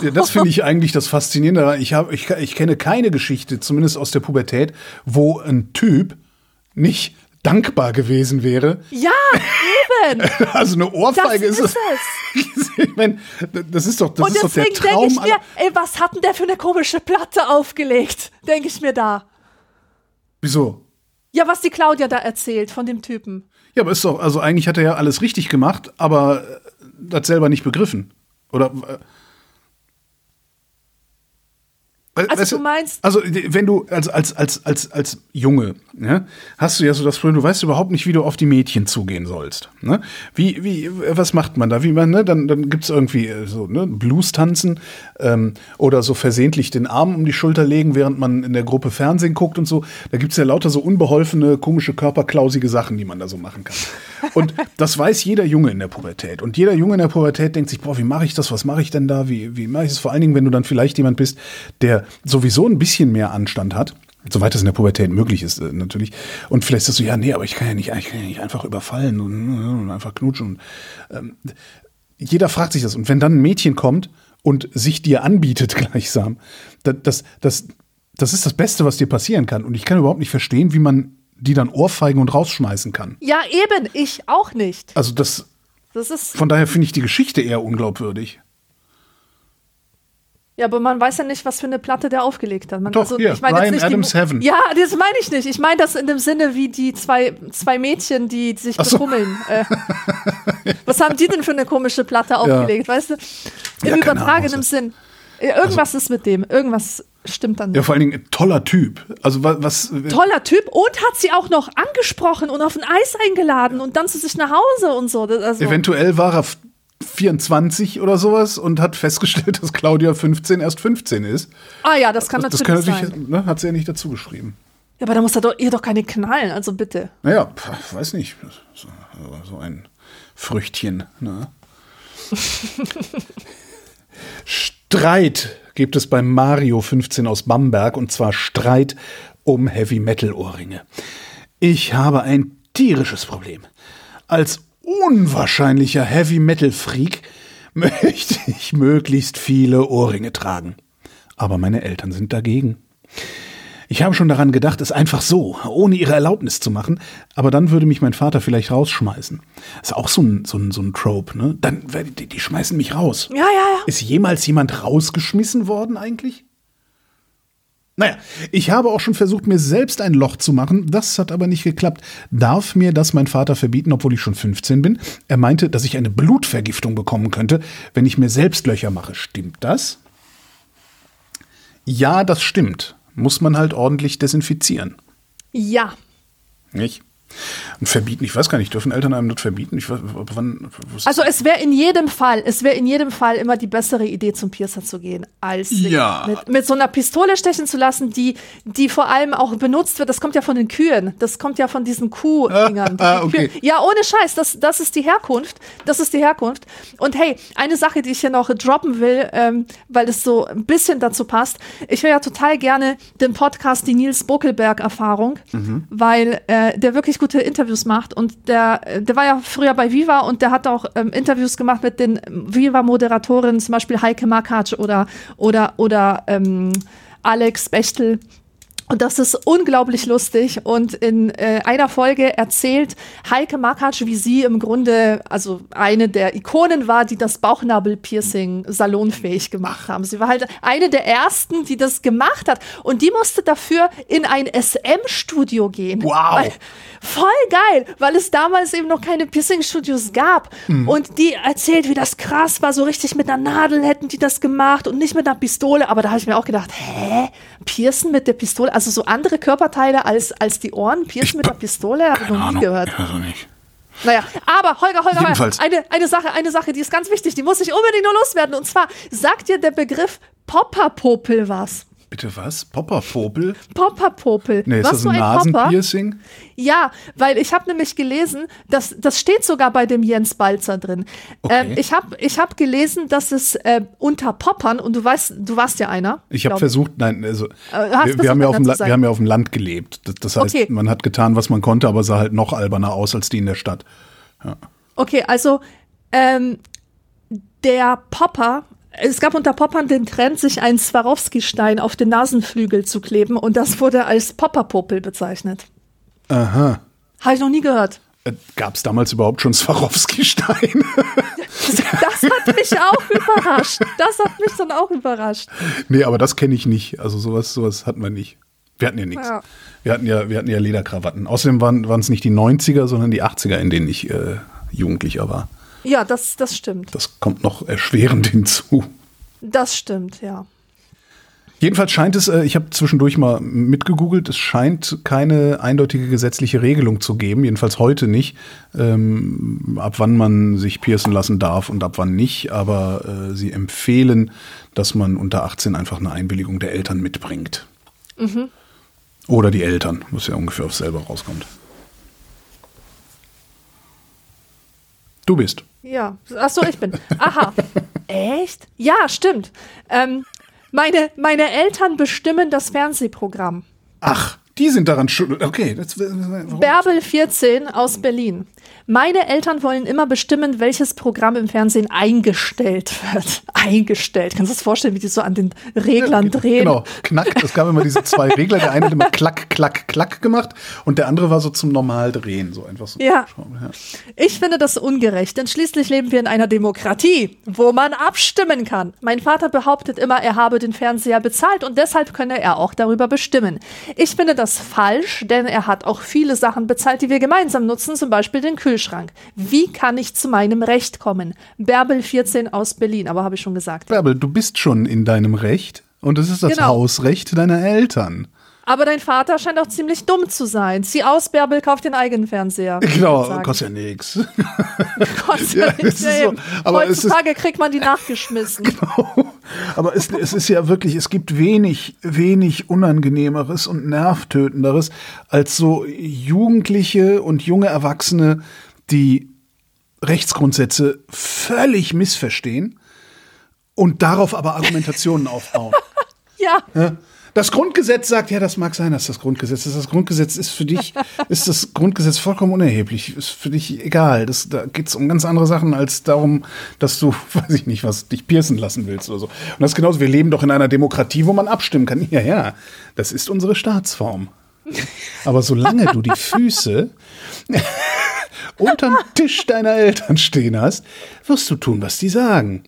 Ja, das finde ich eigentlich das Faszinierende. Ich, hab, ich, ich kenne keine Geschichte, zumindest aus der Pubertät, wo ein Typ nicht dankbar gewesen wäre. Ja, eben. Also eine Das Ohrfeige ist ist, es. ich mein, das ist doch, das Und ist doch der deswegen denke Traum. ich mir, ey, was hat denn der für eine komische Platte aufgelegt? Denke ich mir da. Wieso? Ja, was die Claudia da erzählt von dem Typen. Ja, aber ist doch, also eigentlich hat er ja alles richtig gemacht, aber äh, hat selber nicht begriffen. Oder. Also du meinst- Also wenn du als als als als als Junge, ne, hast du ja so das Problem, du weißt überhaupt nicht, wie du auf die Mädchen zugehen sollst. Ne? Wie wie was macht man da? Wie man ne, dann dann gibt's irgendwie äh, so ne Blues tanzen ähm, oder so versehentlich den Arm um die Schulter legen, während man in der Gruppe Fernsehen guckt und so. Da gibt's ja lauter so unbeholfene, komische körperklausige Sachen, die man da so machen kann. Und das weiß jeder Junge in der Pubertät. Und jeder Junge in der Pubertät denkt sich, boah, wie mache ich das? Was mache ich denn da? Wie, wie mache ich es? Vor allen Dingen, wenn du dann vielleicht jemand bist, der sowieso ein bisschen mehr Anstand hat. Soweit das in der Pubertät möglich ist, äh, natürlich. Und vielleicht sagst du, ja, nee, aber ich kann ja nicht, ich kann ja nicht einfach überfallen und, und einfach knutschen. Und, ähm, jeder fragt sich das. Und wenn dann ein Mädchen kommt und sich dir anbietet gleichsam, das, das, das, das ist das Beste, was dir passieren kann. Und ich kann überhaupt nicht verstehen, wie man die dann ohrfeigen und rausschmeißen kann. Ja, eben, ich auch nicht. Also das, Das ist, Von daher finde ich die Geschichte eher unglaubwürdig. Ja, aber man weiß ja nicht, was für eine Platte der aufgelegt hat. Man, Doch, hier, ich meine jetzt Bryan nicht die Adams Mu- Heaven. Ja, das meine ich nicht. Ich meine das in dem Sinne wie die zwei, zwei Mädchen, die sich Ach so. befummeln. Äh, was haben die denn für eine komische Platte aufgelegt, weißt du? Im Ja, übertragenen. Sinn. Ja, Irgendwas ist mit dem. Irgendwas stimmt dann Ja, nicht. vor allen Dingen toller Typ. Also wa- was, Toller Typ und hat sie auch noch angesprochen und auf ein Eis eingeladen und dann zu sich nach Hause und so. Also, eventuell war er 24 oder sowas und hat festgestellt, dass Claudia 15 erst 15 ist. ah ja, das kann Das, das natürlich kann sein. natürlich, ne, hat sie ja nicht dazu geschrieben. Ja, aber da muss er doch, ihr doch keine knallen, also bitte. Naja, pf, weiß nicht. So, so ein Früchtchen. Ne? Streit gibt es beim Mario 15 aus Bamberg und zwar Streit um Heavy Metal Ohrringe. Ich habe ein tierisches Problem. Als unwahrscheinlicher Heavy Metal Freak möchte ich möglichst viele Ohrringe tragen. Aber meine Eltern sind dagegen. Ich habe schon daran gedacht, es einfach so, ohne ihre Erlaubnis zu machen, aber dann würde mich mein Vater vielleicht rausschmeißen. ist auch so ein, so ein, so ein Trope, ne? Dann, die, die schmeißen mich raus. Ja, ja, ja. Ist jemals jemand rausgeschmissen worden eigentlich? Naja, ich habe auch schon versucht, mir selbst ein Loch zu machen. Das hat aber nicht geklappt. Darf mir das mein Vater verbieten, obwohl ich schon 15 bin? Er meinte, dass ich eine Blutvergiftung bekommen könnte, wenn ich mir selbst Löcher mache. Stimmt das? Ja, das stimmt. Muss man halt ordentlich desinfizieren. Ja. Nicht? Und verbieten, ich weiß gar nicht, dürfen Eltern einem das verbieten? Ich weiß, wann, Also es wäre in jedem Fall, es wäre in jedem Fall immer die bessere Idee, zum Piercer zu gehen, als Ja. mit, mit so einer Pistole stechen zu lassen, die, die vor allem auch benutzt wird. Das kommt ja von den Kühen. Das kommt ja von diesen Kuhdingern. Ah, die okay. Ja, ohne Scheiß, das, das ist die Herkunft. Das ist die Herkunft. Und hey, eine Sache, die ich hier noch droppen will, ähm, weil es so ein bisschen dazu passt. Ich höre ja total gerne den Podcast Die Nils Buckelberg-Erfahrung, Mhm. weil äh, der wirklich gute Interviews macht. Und der, der war ja früher bei Viva und der hat auch ähm, Interviews gemacht mit den Viva-Moderatorinnen, zum Beispiel Heike Makatsch oder, oder, oder ähm, Alex Bechtel. Und das ist unglaublich lustig. Und in äh, einer Folge erzählt Heike Makatsch, wie sie im Grunde also eine der Ikonen war, die das Bauchnabel-Piercing salonfähig gemacht haben. Sie war halt eine der ersten, die das gemacht hat. Und die musste dafür in ein SM-Studio gehen. Wow. Weil, voll geil, weil es damals eben noch keine Piercing-Studios gab. Und die erzählt, wie das krass war, so richtig mit einer Nadel hätten die das gemacht und nicht mit einer Pistole. Aber da habe ich mir auch gedacht, hä? Piercen mit der Pistole? Also so andere Körperteile als, als die Ohren? Piercen mit der Pistole? Habe ich noch nie gehört. Auch nicht. Naja, aber Holger, Holger, Holger, Jedenfalls. eine, eine Sache, eine Sache, die ist ganz wichtig, die muss ich unbedingt nur loswerden. Und zwar, sagt dir der Begriff Popperpopel was? Bitte was? Popperpopel? Popperpopel. Nee, ist was das ein Popper? Nasenpiercing? Ja, weil ich habe nämlich gelesen, dass das steht sogar bei dem Jens Balzer drin. Okay. Ähm, ich habe ich hab gelesen, dass es äh, unter Poppern und du weißt, du warst ja einer. Ich habe versucht, nein, also hast wir, wir, haben ja auf dem, La- wir haben ja auf dem Land gelebt. Das, das heißt, Okay. man hat getan, was man konnte, aber sah halt noch alberner aus als die in der Stadt. Okay, also ähm, der Popper. Es gab unter Poppern den Trend, sich einen Swarovski-Stein auf den Nasenflügel zu kleben und das wurde als Popperpopel bezeichnet. Aha. Habe ich noch nie gehört. Gab es damals überhaupt schon Swarovski-Steine? Das hat mich auch überrascht. Das hat mich dann auch überrascht. nee, aber das kenne ich nicht. Also sowas, sowas hatten wir nicht. Wir hatten ja nichts. Ja. Wir hatten ja, wir hatten ja Lederkrawatten. Außerdem waren waren es nicht die 90er, sondern die 80er, in denen ich äh, Jugendlicher war. Ja, das, das stimmt. Das kommt noch erschwerend hinzu. Das stimmt, ja. Jedenfalls scheint es, äh, ich habe zwischendurch mal mitgegoogelt, es scheint keine eindeutige gesetzliche Regelung zu geben, jedenfalls heute nicht, ähm, ab wann man sich piercen lassen darf und ab wann nicht. Aber äh, sie empfehlen, dass man unter 18 einfach eine Einwilligung der Eltern mitbringt. Oder die Eltern, was ja ungefähr aufs selber rauskommt. Du bist. Ja, ach so, ich bin. Aha. Echt? Ja, stimmt. Ähm, meine, meine Eltern bestimmen das Fernsehprogramm. Ach, die sind daran schuld. Okay. Das, Bärbel 14 aus Berlin. Meine Eltern wollen immer bestimmen, welches Programm im Fernsehen eingestellt wird. Eingestellt. Kannst du das vorstellen, wie die so an den Reglern Ja, drehen? Genau, knack. Es gab immer diese zwei Regler. Der eine hat immer klack, klack, klack gemacht und der andere war so zum Normaldrehen. So einfach so. Ja. ja. Ich finde das ungerecht, denn schließlich leben wir in einer Demokratie, wo man abstimmen kann. Mein Vater behauptet immer, er habe den Fernseher bezahlt und deshalb könne er auch darüber bestimmen. Ich finde das falsch, denn er hat auch viele Sachen bezahlt, die wir gemeinsam nutzen, zum Beispiel den Kühlschrank. Wie kann ich zu meinem Recht kommen? Bärbel 14 aus Berlin, aber habe ich schon gesagt. Bärbel, du bist schon in deinem Recht und es ist das Genau. Hausrecht deiner Eltern. Aber dein Vater scheint auch ziemlich dumm zu sein. Zieh aus, Bärbel, kauf den eigenen Fernseher. Genau, kostet ja nichts. Kostet Ja, nichts. so. Aber es ist- Heutzutage kriegt man die nachgeschmissen. Aber es, es ist ja wirklich, es gibt wenig, wenig Unangenehmeres und Nervtötenderes als so Jugendliche und junge Erwachsene, die Rechtsgrundsätze völlig missverstehen und darauf aber Argumentationen aufbauen. Ja. Ja? Das Grundgesetz sagt, ja, das mag sein, dass das Grundgesetz ist. Das Grundgesetz ist für dich, ist das Grundgesetz vollkommen unerheblich, ist für dich egal. Das, da geht es um ganz andere Sachen als darum, dass du, weiß ich nicht, was dich piercen lassen willst oder so. Und das ist genauso, wir leben doch in einer Demokratie, wo man abstimmen kann. Ja, ja, das ist unsere Staatsform. Aber solange du die Füße unterm Tisch deiner Eltern stehen hast, wirst du tun, was die sagen.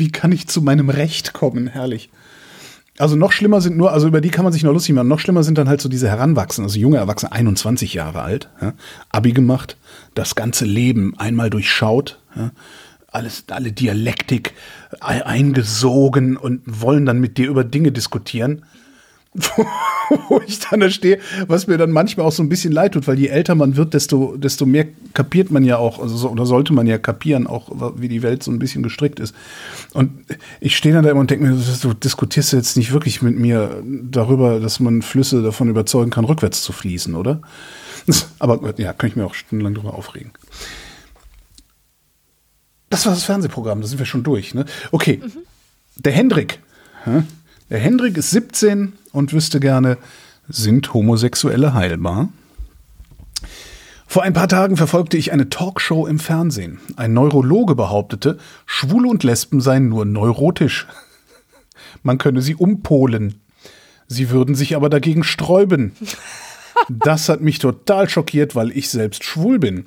Wie kann ich zu meinem Recht kommen? Herrlich. Also noch schlimmer sind nur, also über die kann man sich noch lustig machen. Noch schlimmer sind dann halt so diese Heranwachsenden, also junge Erwachsene, 21 Jahre alt, ja, Abi gemacht, das ganze Leben einmal durchschaut, ja, alles, alle Dialektik eingesogen und wollen dann mit dir über Dinge diskutieren wo, ich dann da stehe, was mir dann manchmal auch so ein bisschen leid tut, weil je älter man wird, desto, desto mehr kapiert man ja auch, also so, oder sollte man ja kapieren, auch wie die Welt so ein bisschen gestrickt ist. Und ich stehe dann da immer und denke mir, du diskutierst jetzt nicht wirklich mit mir darüber, dass man Flüsse davon überzeugen kann, rückwärts zu fließen, oder? Aber ja, kann ich mir auch stundenlang darüber aufregen. Das war das Fernsehprogramm, da sind wir schon durch. Ne? Okay, der Hendrik. hä? Der Hendrik ist 17 und wüsste gerne, sind Homosexuelle heilbar? Vor ein paar Tagen verfolgte ich eine Talkshow im Fernsehen. Ein Neurologe behauptete, Schwule und Lesben seien nur neurotisch. Man könne sie umpolen. Sie würden sich aber dagegen sträuben. Das hat mich total schockiert, weil ich selbst schwul bin.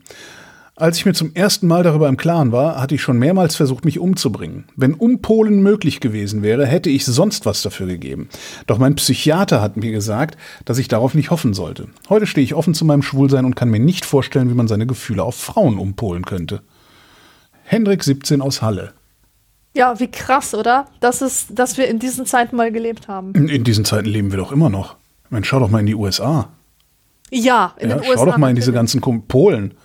Als ich mir zum ersten Mal darüber im Klaren war, hatte ich schon mehrmals versucht, mich umzubringen. Wenn Umpolen möglich gewesen wäre, hätte ich sonst was dafür gegeben. Doch mein Psychiater hat mir gesagt, dass ich darauf nicht hoffen sollte. Heute stehe ich offen zu meinem Schwulsein und kann mir nicht vorstellen, wie man seine Gefühle auf Frauen umpolen könnte. Hendrik 17 aus Halle. Ja, wie krass, oder? Das ist, dass wir in diesen Zeiten mal gelebt haben. In, in diesen Zeiten leben wir doch immer noch. Mensch, schau doch mal in die USA. Ja, in Ja, den schau USA. doch mal in diese ganzen Polen.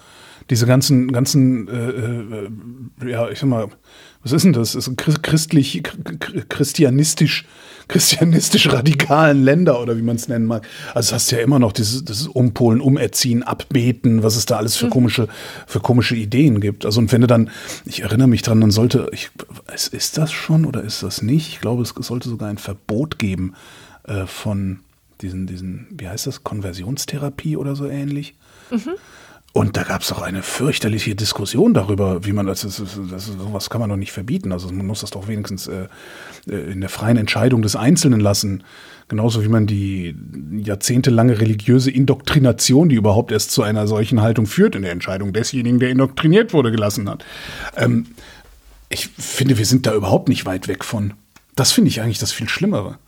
Diese ganzen, ganzen, äh, äh, ja, ich sag mal, was ist denn das? Das chri- christlich, chri- christianistisch, christianistisch radikalen Länder oder wie man es nennen mag. Also hast ja immer noch dieses, dieses Umpolen, Umerziehen, Abbeten, was es da alles für Mhm. komische, für komische Ideen gibt. Also und wenn du dann, ich erinnere mich dran, dann sollte, ich, ist, ist das schon oder ist das nicht? Ich glaube, es sollte sogar ein Verbot geben äh, von diesen, diesen, wie heißt das, Konversionstherapie oder so ähnlich. Und da gab es auch eine fürchterliche Diskussion darüber, wie man das, das, das, sowas kann man doch nicht verbieten. Also man muss das doch wenigstens äh, äh, in der freien Entscheidung des Einzelnen lassen. Genauso wie man die jahrzehntelange religiöse Indoktrination, die überhaupt erst zu einer solchen Haltung führt, in der Entscheidung desjenigen, der indoktriniert wurde, gelassen hat. Ähm, ich finde, wir sind da überhaupt nicht weit weg von. Das finde ich eigentlich das viel Schlimmere.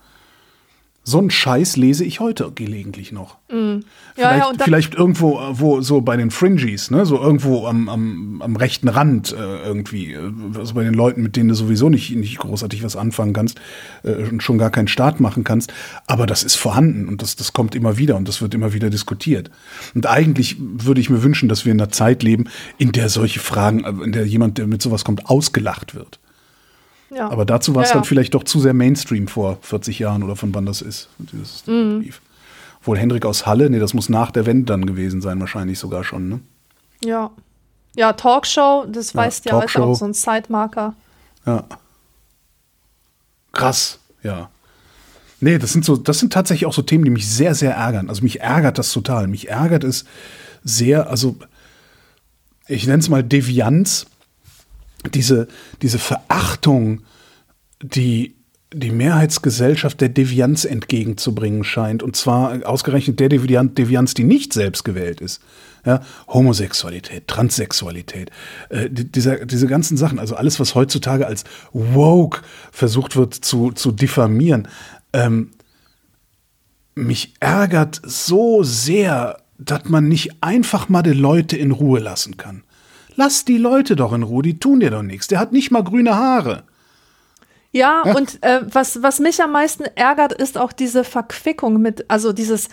So einen Scheiß lese ich heute gelegentlich noch. Vielleicht, Ja, ja, und dann- vielleicht irgendwo, äh, wo so bei den Fringies, ne, so irgendwo am, am, am rechten Rand äh, irgendwie, äh, also bei den Leuten, mit denen du sowieso nicht, nicht großartig was anfangen kannst äh, und schon gar keinen Start machen kannst. Aber das ist vorhanden und das, das kommt immer wieder und das wird immer wieder diskutiert. Und eigentlich würde ich mir wünschen, dass wir in einer Zeit leben, in der solche Fragen, äh, in der jemand, der mit sowas kommt, ausgelacht wird. Ja. Aber dazu war es Ja, dann vielleicht doch zu sehr Mainstream vor 40 Jahren oder von wann das ist. Dieses Mhm. Wohl Hendrik aus Halle, nee, das muss nach der Wende dann gewesen sein, wahrscheinlich sogar schon, ne? Ja. Ja, Talkshow, das weißt ja heute auch so ein Zeitmarker. Ja. Krass, ja. Nee, das sind so, das sind tatsächlich auch so Themen, die mich sehr, sehr ärgern. Also mich ärgert das total. Mich ärgert es sehr, also ich nenne es mal Devianz, diese, diese Verachtung, die die Mehrheitsgesellschaft der Devianz entgegenzubringen scheint. Und zwar ausgerechnet der Devianz, die nicht selbst gewählt ist. Ja, Homosexualität, Transsexualität, äh, die, dieser, diese ganzen Sachen, also alles, was heutzutage als woke versucht wird zu, zu diffamieren. Ähm, mich ärgert so sehr, dass man nicht einfach mal die Leute in Ruhe lassen kann. Lass die Leute doch in Ruhe, die tun dir doch nichts. Der hat nicht mal grüne Haare. Ja, ja. und äh, was, was mich am meisten ärgert, ist auch diese Verquickung mit, also dieses,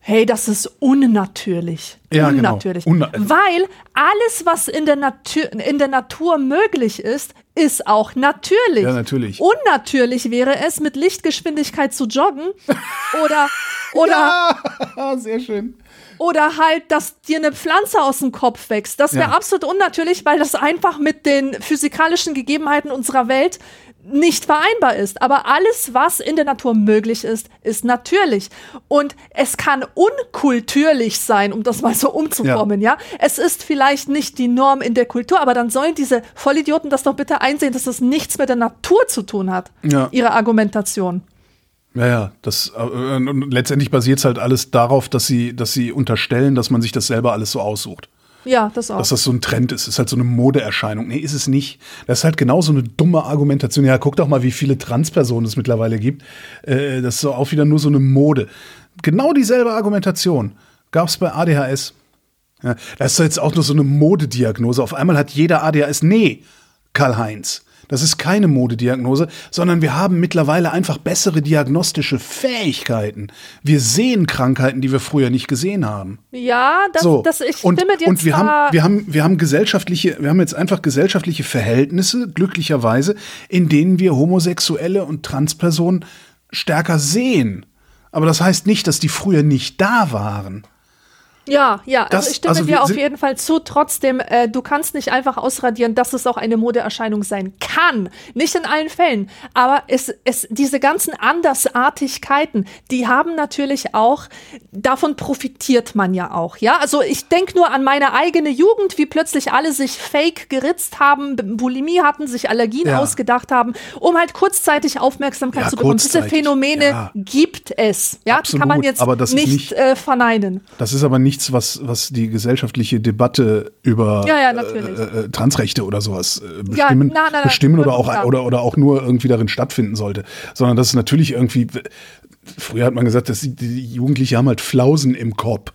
hey, das ist unnatürlich. Ja, genau. unnatürlich. Genau. Unna Weil alles, was in der, Natur, in der Natur möglich ist, ist auch natürlich. Ja, natürlich. Unnatürlich wäre es, mit Lichtgeschwindigkeit zu joggen oder, oder. ja, sehr schön. Oder halt, dass dir eine Pflanze aus dem Kopf wächst. Das wäre ja. absolut unnatürlich, weil das einfach mit den physikalischen Gegebenheiten unserer Welt nicht vereinbar ist. Aber alles, was in der Natur möglich ist, ist natürlich. Und es kann unkulturlich sein, um das mal so umzuformen, ja. ja. Es ist vielleicht nicht die Norm in der Kultur, aber dann sollen diese Vollidioten das doch bitte einsehen, dass das nichts mit der Natur zu tun hat. Ja. Ihre Argumentation. Ja, ja, das äh, letztendlich basiert es halt alles darauf, dass sie, dass sie unterstellen, dass man sich das selber alles so aussucht. Ja, das auch. Dass das so ein Trend ist. Ist halt so eine Modeerscheinung. Nee, ist es nicht. Das ist halt genau so eine dumme Argumentation. Ja, guck doch mal, wie viele Transpersonen es mittlerweile gibt. Äh, das ist auch wieder nur so eine Mode. Genau dieselbe Argumentation gab es bei ADHS. Ja, das ist jetzt auch nur so eine Modediagnose. Auf einmal hat jeder ADHS. Nee, Karl-Heinz. Das ist keine Modediagnose, sondern wir haben mittlerweile einfach bessere diagnostische Fähigkeiten. Wir sehen Krankheiten, die wir früher nicht gesehen haben. Ja, das, so. das ich und, stimme dir Und wir haben, wir haben, wir haben gesellschaftliche, wir haben jetzt einfach gesellschaftliche Verhältnisse, glücklicherweise, in denen wir Homosexuelle und Transpersonen stärker sehen. Aber das heißt nicht, dass die früher nicht da waren. Ja, ja, das, also ich stimme also dir auf jeden Fall zu. Trotzdem, äh, du kannst nicht einfach ausradieren, dass es auch eine Modeerscheinung sein kann. Nicht in allen Fällen, aber es, es, diese ganzen Andersartigkeiten, die haben natürlich auch, davon profitiert man ja auch, ja. Also ich denke nur an meine eigene Jugend, wie plötzlich alle sich fake geritzt haben, Bulimie hatten, sich Allergien ja. ausgedacht haben, um halt kurzzeitig Aufmerksamkeit ja, zu bekommen. Diese Phänomene ja. gibt es, ja, Absolut, kann man jetzt nicht, nicht äh, verneinen. Das ist aber nicht nichts, was, was die gesellschaftliche Debatte über ja, ja, äh, äh, Transrechte oder sowas äh, bestimmen, ja, na, na, na, bestimmen oder, auch, oder, oder auch nur irgendwie darin stattfinden sollte. Sondern das ist natürlich irgendwie, früher hat man gesagt, dass die, die Jugendlichen haben halt Flausen im Kopf.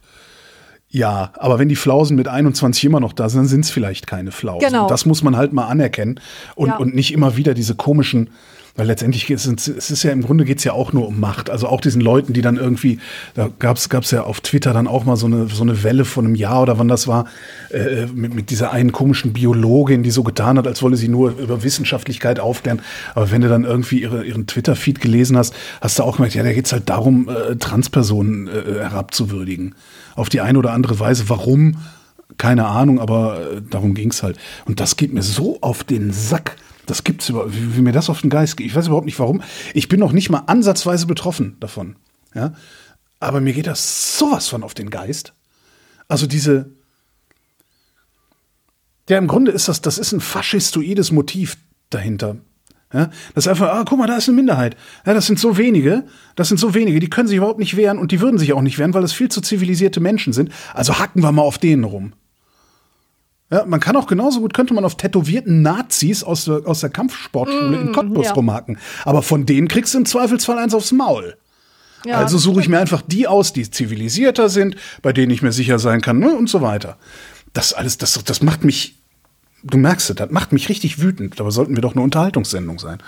Ja, aber wenn die Flausen mit 21 immer noch da sind, dann sind es vielleicht keine Flausen. Genau. Und das muss man halt mal anerkennen und, ja. und nicht immer wieder diese komischen weil letztendlich ist es, ist ja im Grunde geht es ja auch nur um Macht. Also auch diesen Leuten, die dann irgendwie, da gab es ja auf Twitter dann auch mal so eine, so eine Welle von einem Jahr oder wann das war, äh, mit, mit dieser einen komischen Biologin, die so getan hat, als wolle sie nur über Wissenschaftlichkeit aufklären. Aber wenn du dann irgendwie ihre, ihren Twitter-Feed gelesen hast, hast du auch gemerkt, ja, da geht es halt darum, äh, Transpersonen äh, herabzuwürdigen. Auf die eine oder andere Weise. Warum? Keine Ahnung, aber äh, darum ging es halt. Und das geht mir so auf den Sack das gibt's überhaupt, wie, wie mir das auf den Geist geht. Ich weiß überhaupt nicht warum. Ich bin noch nicht mal ansatzweise betroffen davon. Ja? Aber mir geht das sowas von auf den Geist. Also diese, ja, im Grunde ist das, das ist ein faschistoides Motiv dahinter. Ja, das ist einfach, ah, guck mal, da ist eine Minderheit. Ja, das sind so wenige, das sind so wenige, die können sich überhaupt nicht wehren und die würden sich auch nicht wehren, weil es viel zu zivilisierte Menschen sind. Also hacken wir mal auf denen rum. Ja, man kann auch genauso gut, könnte man auf tätowierten Nazis aus der, aus der Kampfsportschule mm, in Cottbus ja. rumhaken. Aber von denen kriegst du im Zweifelsfall eins aufs Maul. Ja, also suche ich mir einfach die aus, die zivilisierter sind, bei denen ich mir sicher sein kann ne, und so weiter. Das alles, das, das macht mich, du merkst es, das macht mich richtig wütend. Dabei sollten wir doch eine Unterhaltungssendung sein.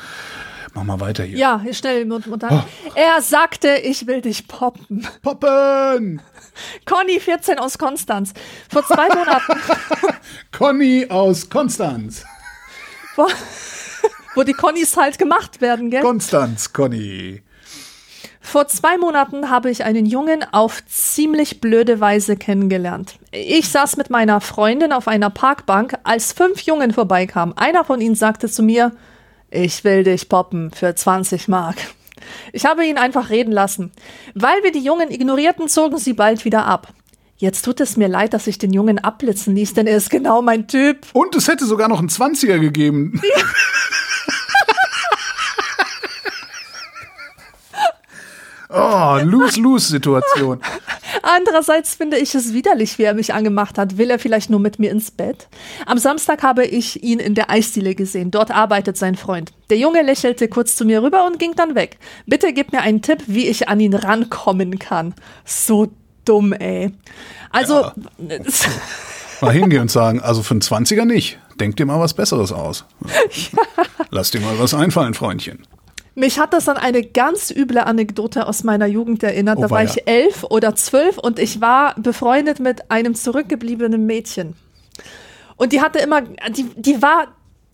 Mach mal weiter hier. Ja, schnell. Und, und oh. Er sagte, ich will dich poppen. Poppen! Conny, 14 aus Konstanz. Vor zwei Monaten. Conny aus Konstanz. Wo, wo die Connys halt gemacht werden, gell? Konstanz, Conny. Vor zwei Monaten habe ich einen Jungen auf ziemlich blöde Weise kennengelernt. Ich saß mit meiner Freundin auf einer Parkbank, als fünf Jungen vorbeikamen. Einer von ihnen sagte zu mir, ich will dich poppen für 20 Mark. Ich habe ihn einfach reden lassen. Weil wir die Jungen ignorierten, zogen sie bald wieder ab. Jetzt tut es mir leid, dass ich den Jungen abblitzen ließ, denn er ist genau mein Typ. Und es hätte sogar noch einen 20er gegeben. oh, Lose-Lose-Situation. Andererseits finde ich es widerlich, wie er mich angemacht hat. Will er vielleicht nur mit mir ins Bett? Am Samstag habe ich ihn in der Eisdiele gesehen. Dort arbeitet sein Freund. Der Junge lächelte kurz zu mir rüber und ging dann weg. Bitte gib mir einen Tipp, wie ich an ihn rankommen kann. So dumm, ey. Also. Ja. Mal hingehen und sagen, also für einen 20er nicht. Denk dir mal was Besseres aus. Ja. Lass dir mal was einfallen, Freundchen. Mich hat das an eine ganz üble Anekdote aus meiner Jugend erinnert. Oh, da war ja. ich elf oder zwölf und ich war befreundet mit einem zurückgebliebenen Mädchen. Und die hatte immer, die, die war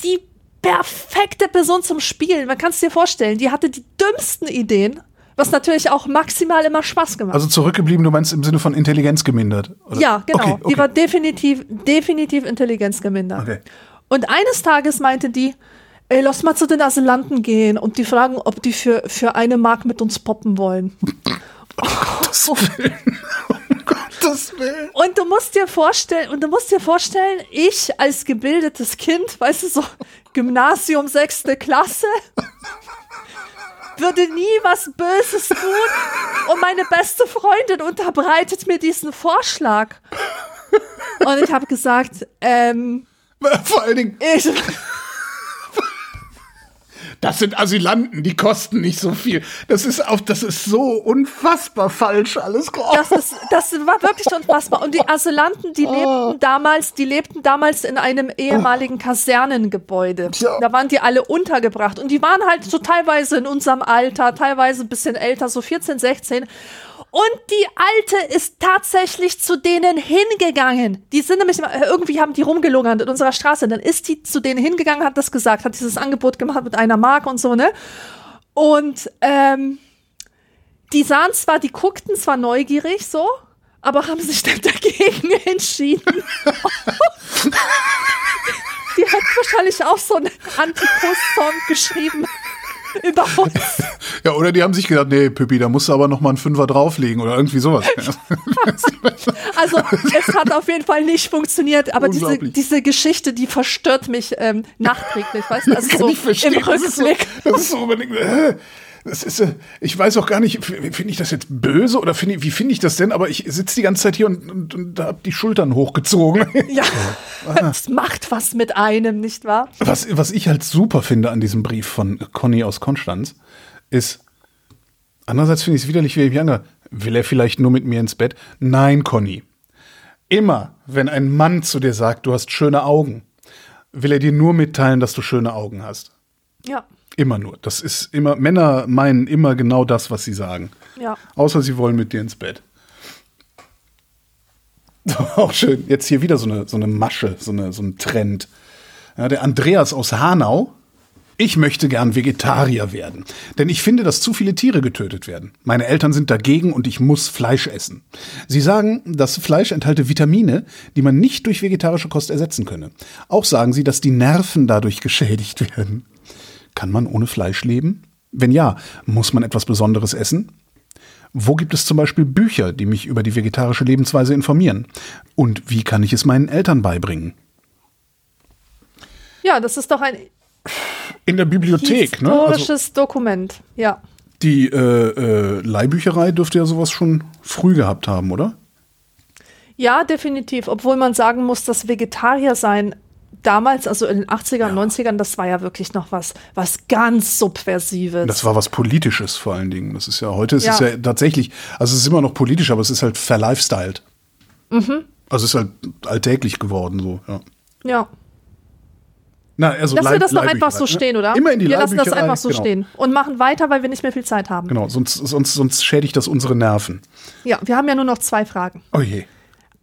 die perfekte Person zum Spielen. Man kann es dir vorstellen. Die hatte die dümmsten Ideen, was natürlich auch maximal immer Spaß gemacht. Also zurückgeblieben, du meinst im Sinne von Intelligenz gemindert? Oder? Ja, genau. Okay, okay. Die war definitiv, definitiv Intelligenz gemindert. Okay. Und eines Tages meinte die, ey, lass mal zu den Asylanten gehen und die fragen, ob die für, für eine Mark mit uns poppen wollen. Oh. Oh Gottes Willen. Und du musst dir vorstellen, und du musst dir vorstellen, ich als gebildetes Kind, weißt du, so Gymnasium, sechste Klasse, würde nie was Böses tun und meine beste Freundin unterbreitet mir diesen Vorschlag. Und ich habe gesagt, ähm, vor allen Dingen, ich, das sind Asylanten, die kosten nicht so viel. Das ist auch, das ist so unfassbar falsch alles. Das ist, das war wirklich unfassbar. Und die Asylanten, die oh. lebten damals, die lebten damals in einem ehemaligen Kasernengebäude. Ja. Da waren die alle untergebracht und die waren halt so teilweise in unserem Alter, teilweise ein bisschen älter, so 14, 16. Und die Alte ist tatsächlich zu denen hingegangen. Die sind nämlich, irgendwie haben die rumgelungert in unserer Straße. Dann ist die zu denen hingegangen, hat das gesagt, hat dieses Angebot gemacht mit einer Mark und so, ne? Und ähm, die sahen zwar, die guckten zwar neugierig so, aber haben sich dann dagegen entschieden. die hat wahrscheinlich auch so einen Antikus-Song geschrieben über uns. Ja, oder die haben sich gedacht, nee, Pippi, da musst du aber noch mal einen Fünfer drauflegen oder irgendwie sowas. also es hat auf jeden Fall nicht funktioniert, aber diese, diese Geschichte, die verstört mich ähm, nachträglich, weißt du? Also so im Rückblick. Das ist so, das ist so unbedingt, äh, das ist, äh, ich weiß auch gar nicht, finde ich das jetzt böse oder find ich, wie finde ich das denn? Aber ich sitze die ganze Zeit hier und, und, und habe die Schultern hochgezogen. Ja, das macht was mit einem, nicht wahr? Was, was ich halt super finde an diesem Brief von Conny aus Konstanz, ist, andererseits finde ich es widerlich, wie mich Will er vielleicht nur mit mir ins Bett? Nein, Conny. Immer, wenn ein Mann zu dir sagt, du hast schöne Augen, will er dir nur mitteilen, dass du schöne Augen hast. Ja. Immer nur. Das ist immer, Männer meinen immer genau das, was sie sagen. Ja. Außer sie wollen mit dir ins Bett. Auch schön. Jetzt hier wieder so eine, so eine Masche, so, eine, so ein Trend. Ja, der Andreas aus Hanau. Ich möchte gern Vegetarier werden, denn ich finde, dass zu viele Tiere getötet werden. Meine Eltern sind dagegen und ich muss Fleisch essen. Sie sagen, dass Fleisch enthalte Vitamine, die man nicht durch vegetarische Kost ersetzen könne. Auch sagen sie, dass die Nerven dadurch geschädigt werden. Kann man ohne Fleisch leben? Wenn ja, muss man etwas Besonderes essen? Wo gibt es zum Beispiel Bücher, die mich über die vegetarische Lebensweise informieren? Und wie kann ich es meinen Eltern beibringen? Ja, das ist doch ein in der Bibliothek, ne? Historisches also, Dokument, ja. Die äh, äh, Leihbücherei dürfte ja sowas schon früh gehabt haben, oder? Ja, definitiv. Obwohl man sagen muss, dass Vegetarier sein damals, also in den 80ern, ja. 90ern, das war ja wirklich noch was, was ganz Subversives. Das war was Politisches vor allen Dingen. Das ist ja, heute ist ja. es ja tatsächlich, also es ist immer noch politisch, aber es ist halt verlifestyled. Mhm. Also es ist halt alltäglich geworden, so, ja. Ja. Na, also Lassen wir das noch einfach so ne? stehen, oder? Immer in die Wir lassen das einfach so genau. stehen und machen weiter, weil wir nicht mehr viel Zeit haben. Genau, sonst, sonst, sonst schädigt das unsere Nerven. Ja, wir haben ja nur noch zwei Fragen. Oh je.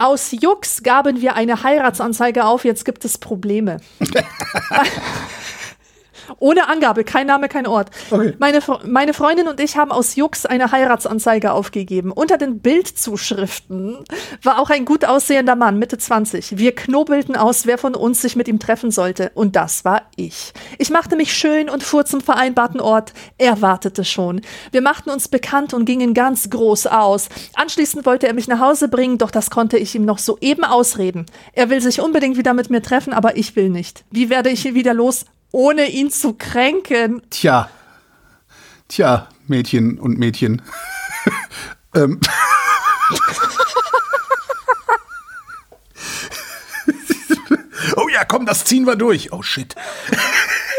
Aus Jux gaben wir eine Heiratsanzeige auf, jetzt gibt es Probleme. Ohne Angabe, kein Name, kein Ort. Okay. Meine, meine Freundin und ich haben aus Jux eine Heiratsanzeige aufgegeben. Unter den Bildzuschriften war auch ein gut aussehender Mann, Mitte 20. Wir knobelten aus, wer von uns sich mit ihm treffen sollte. Und das war ich. Ich machte mich schön und fuhr zum vereinbarten Ort. Er wartete schon. Wir machten uns bekannt und gingen ganz groß aus. Anschließend wollte er mich nach Hause bringen, doch das konnte ich ihm noch soeben ausreden. Er will sich unbedingt wieder mit mir treffen, aber ich will nicht. Wie werde ich ihn wieder los, ohne ihn zu kränken? Tja. Tja, Mädchen und Mädchen. ähm. oh ja, komm, das ziehen wir durch. Oh shit.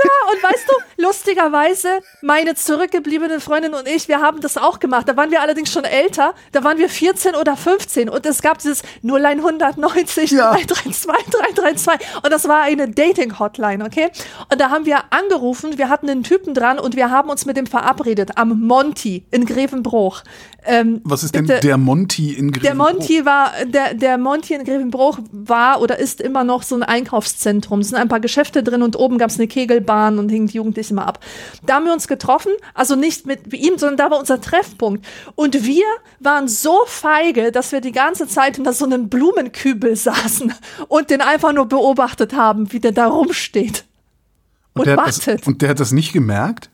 Ja, und weißt du, lustigerweise, meine zurückgebliebene Freundin und ich, wir haben das auch gemacht. Da waren wir allerdings schon älter. Da waren wir 14 oder 15 und es gab dieses 0190 Ja. 332 332 und das war eine Dating-Hotline, okay? Und da haben wir angerufen, wir hatten einen Typen dran und wir haben uns mit dem verabredet am Monty in Grevenbruch. Ähm, Was ist denn bitte- der Monty in der Grevenbruch? Monty war, der, der Monty in Grevenbruch war oder ist immer noch so ein Einkaufszentrum. Es sind ein paar Geschäfte drin und oben gab es eine Kegelbahn und hingen die Jugendlichen mal ab. Da haben wir uns getroffen, also nicht mit ihm, sondern da war unser Treffpunkt. Und wir waren so feige, dass wir die ganze Zeit hinter so einem Blumenkübel saßen und den einfach nur beobachtet haben, wie der da rumsteht. Und, der hat das, wartet. und der hat das nicht gemerkt?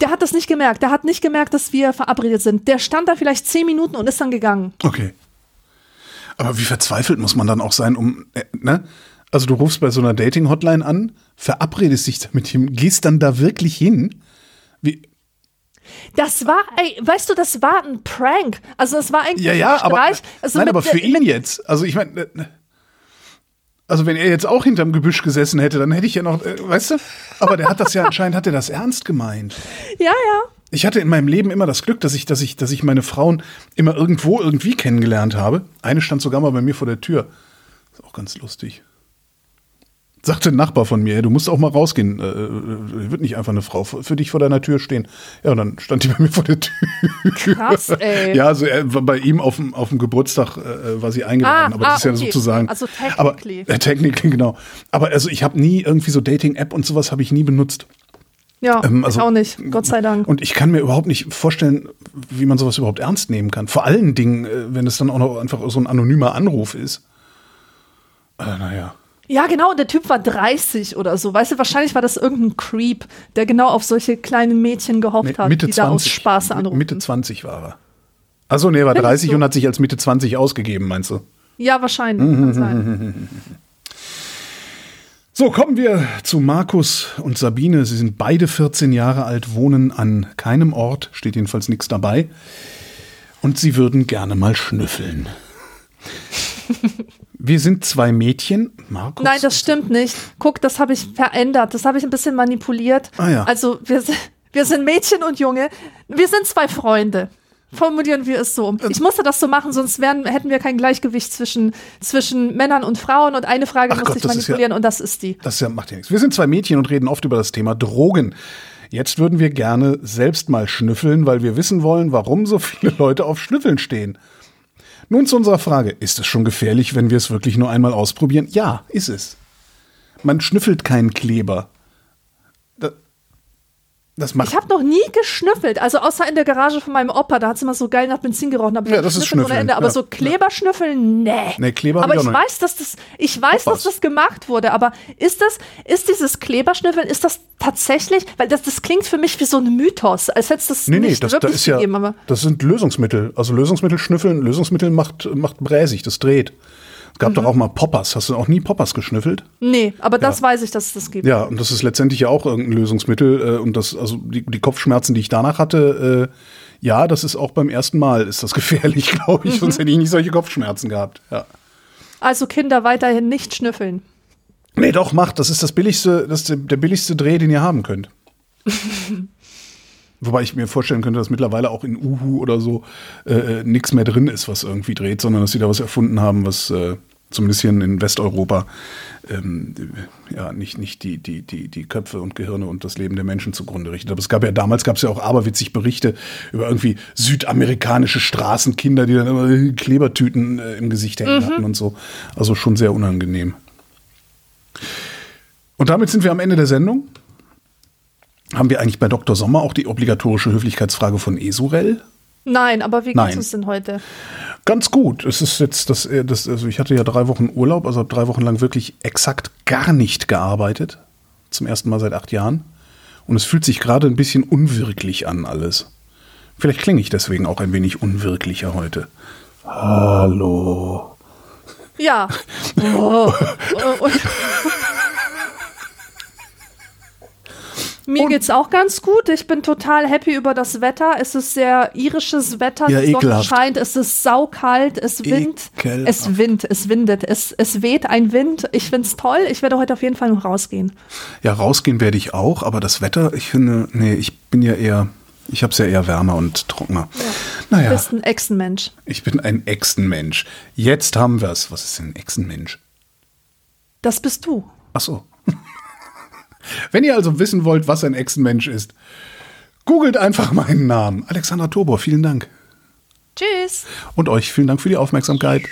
Der hat das nicht gemerkt. Der hat nicht gemerkt, dass wir verabredet sind. Der stand da vielleicht zehn Minuten und ist dann gegangen. Okay. Aber wie verzweifelt muss man dann auch sein, um, äh, ne? Also du rufst bei so einer Dating-Hotline an, verabredest dich mit ihm, gehst dann da wirklich hin? Wie, Das war, ey, weißt du, das war ein Prank. Also es war eigentlich ja, ja, ein aber, Streich. Also nein, mit- aber für ihn jetzt. Also ich meine, äh, also wenn er jetzt auch hinterm Gebüsch gesessen hätte, dann hätte ich ja noch, äh, weißt du? Aber der hat das ja anscheinend, hat er das ernst gemeint. Ja, ja. Ich hatte in meinem Leben immer das Glück, dass ich, dass ich, dass ich meine Frauen immer irgendwo irgendwie kennengelernt habe. Eine stand sogar mal bei mir vor der Tür. Ist auch ganz lustig. Sagte ein Nachbar von mir, du musst auch mal rausgehen. Äh, äh, wird nicht einfach eine Frau für dich vor deiner Tür stehen. Ja, und dann stand die bei mir vor der Tür. Krass, ey. Ja, also er bei ihm auf dem, auf dem Geburtstag äh, war sie eingeladen, Ah, aber das ah, ist ja okay. sozusagen. Also aber, technically. äh, technically, genau. Aber also ich habe nie irgendwie so Dating-App und sowas habe ich nie benutzt. Ja, Ähm, also- ich auch nicht. Gott sei Dank. Und ich kann mir überhaupt nicht vorstellen, wie man sowas überhaupt ernst nehmen kann. Vor allen Dingen, äh, wenn es dann auch noch einfach so ein anonymer Anruf ist. Äh, naja. Ja, genau, der Typ war 30 oder so. Weißt du, wahrscheinlich war das irgendein Creep, der genau auf solche kleinen Mädchen gehofft Nee, hat, Mitte die da aus 20. Spaß anrufen. Mitte 20 war er. Achso, nee, er war Findest 30 du? und hat sich als Mitte 20 ausgegeben, meinst du? Ja, wahrscheinlich. Mhm, Kann sein. So, kommen wir zu Markus und Sabine. Sie sind beide 14 Jahre alt, wohnen an keinem Ort, steht jedenfalls nichts dabei. Und sie würden gerne mal schnüffeln. Wir sind zwei Mädchen. Markus? Nein, das stimmt nicht. Guck, das habe ich verändert. Das habe ich ein bisschen manipuliert. Ah, ja. Also, wir, sind- wir sind Mädchen und Junge. Wir sind zwei Freunde. Formulieren wir es so. Ähm. Ich musste das so machen, sonst wären, hätten wir kein Gleichgewicht zwischen, zwischen Männern und Frauen. Und eine Frage Ach musste Gott, ich ist ja- manipulieren und das ist die. Das ja, macht ja nichts. Wir sind zwei Mädchen und reden oft über das Thema Drogen. Jetzt würden wir gerne selbst mal schnüffeln, weil wir wissen wollen, warum so viele Leute auf Schnüffeln stehen. Nun zu unserer Frage. Ist es schon gefährlich, wenn wir es wirklich nur einmal ausprobieren? Ja, ist es. Man schnüffelt keinen Kleber. Das, macht Ich habe noch nie geschnüffelt, also außer in der Garage von meinem Opa, da hat es immer so geil nach Benzin gerochen. ich Ja, das ist Schnüffeln, Ende. Aber ja. so Kleberschnüffeln, nee. Nee, Kleber aber ich weiß, dass das, ich weiß, Opas. dass das gemacht wurde. Aber ist das, ist dieses Kleberschnüffeln, ist das tatsächlich, weil das, das klingt für mich wie so ein Mythos, als hätte es das Nee, nee, nicht das, da wirklich ist ja, gegeben. Aber das sind Lösungsmittel. Also Lösungsmittel schnüffeln, Lösungsmittel macht, macht bräsig, das dreht. Es gab Mhm. doch auch mal Poppers. Hast du auch nie Poppers geschnüffelt? nee, aber das weiß ich, dass es das gibt. Ja, und das ist letztendlich ja auch irgendein Lösungsmittel. Äh, und das, also die, die Kopfschmerzen, die ich danach hatte, äh, ja, das ist auch beim ersten Mal ist das gefährlich, glaube ich. Mhm. Sonst hätte ich nicht solche Kopfschmerzen gehabt. Ja. Also Kinder weiterhin nicht schnüffeln. Nee, doch, macht. Das ist das billigste, das ist der billigste Dreh, den ihr haben könnt. Wobei ich mir vorstellen könnte, dass mittlerweile auch in Uhu oder so äh, nichts mehr drin ist, was irgendwie dreht, sondern dass sie da was erfunden haben, was äh, zumindest hier in Westeuropa ähm, ja nicht, nicht die, die, die, die Köpfe und Gehirne und das Leben der Menschen zugrunde richtet. Aber es gab ja damals gab es ja auch aberwitzig Berichte über irgendwie südamerikanische Straßenkinder, die dann immer Klebertüten äh, im Gesicht hängen hatten und so. Also schon sehr unangenehm. Und damit sind wir am Ende der Sendung. Haben wir eigentlich bei Dr. Sommer auch die obligatorische Höflichkeitsfrage von Esurel? Nein, aber wie geht es denn heute? Ganz gut. Es ist jetzt das, das, also ich hatte ja drei Wochen Urlaub, also habe drei Wochen lang wirklich exakt gar nicht gearbeitet. Zum ersten Mal seit acht Jahren. Und es fühlt sich gerade ein bisschen unwirklich an, alles. Vielleicht klinge ich deswegen auch ein wenig unwirklicher heute. Hallo. Ja. Oh. Oh, und Mir Und- geht's auch ganz gut. Ich bin total happy über das Wetter. Es ist sehr irisches Wetter. Ja, die Sonne ekelhaft. scheint. Es ist saukalt. Es windet. Ekelhaft. Es windet. Es windet. Es, es weht ein Wind. Ich find's toll. Ich werde heute auf jeden Fall noch rausgehen. Ja, rausgehen werde ich auch, aber das Wetter, ich finde, nee, ich bin ja eher, ich habe es ja eher wärmer und trockener. Du Naja, bist ein Echsenmensch. ich bin ein Echsenmensch. Jetzt haben wir es. Was ist denn ein Echsenmensch? Das bist du. Ach so. Wenn ihr also wissen wollt, was ein Echsenmensch ist, googelt einfach meinen Namen. Alexandra Tobor, vielen Dank. Tschüss. Und euch vielen Dank für die Aufmerksamkeit.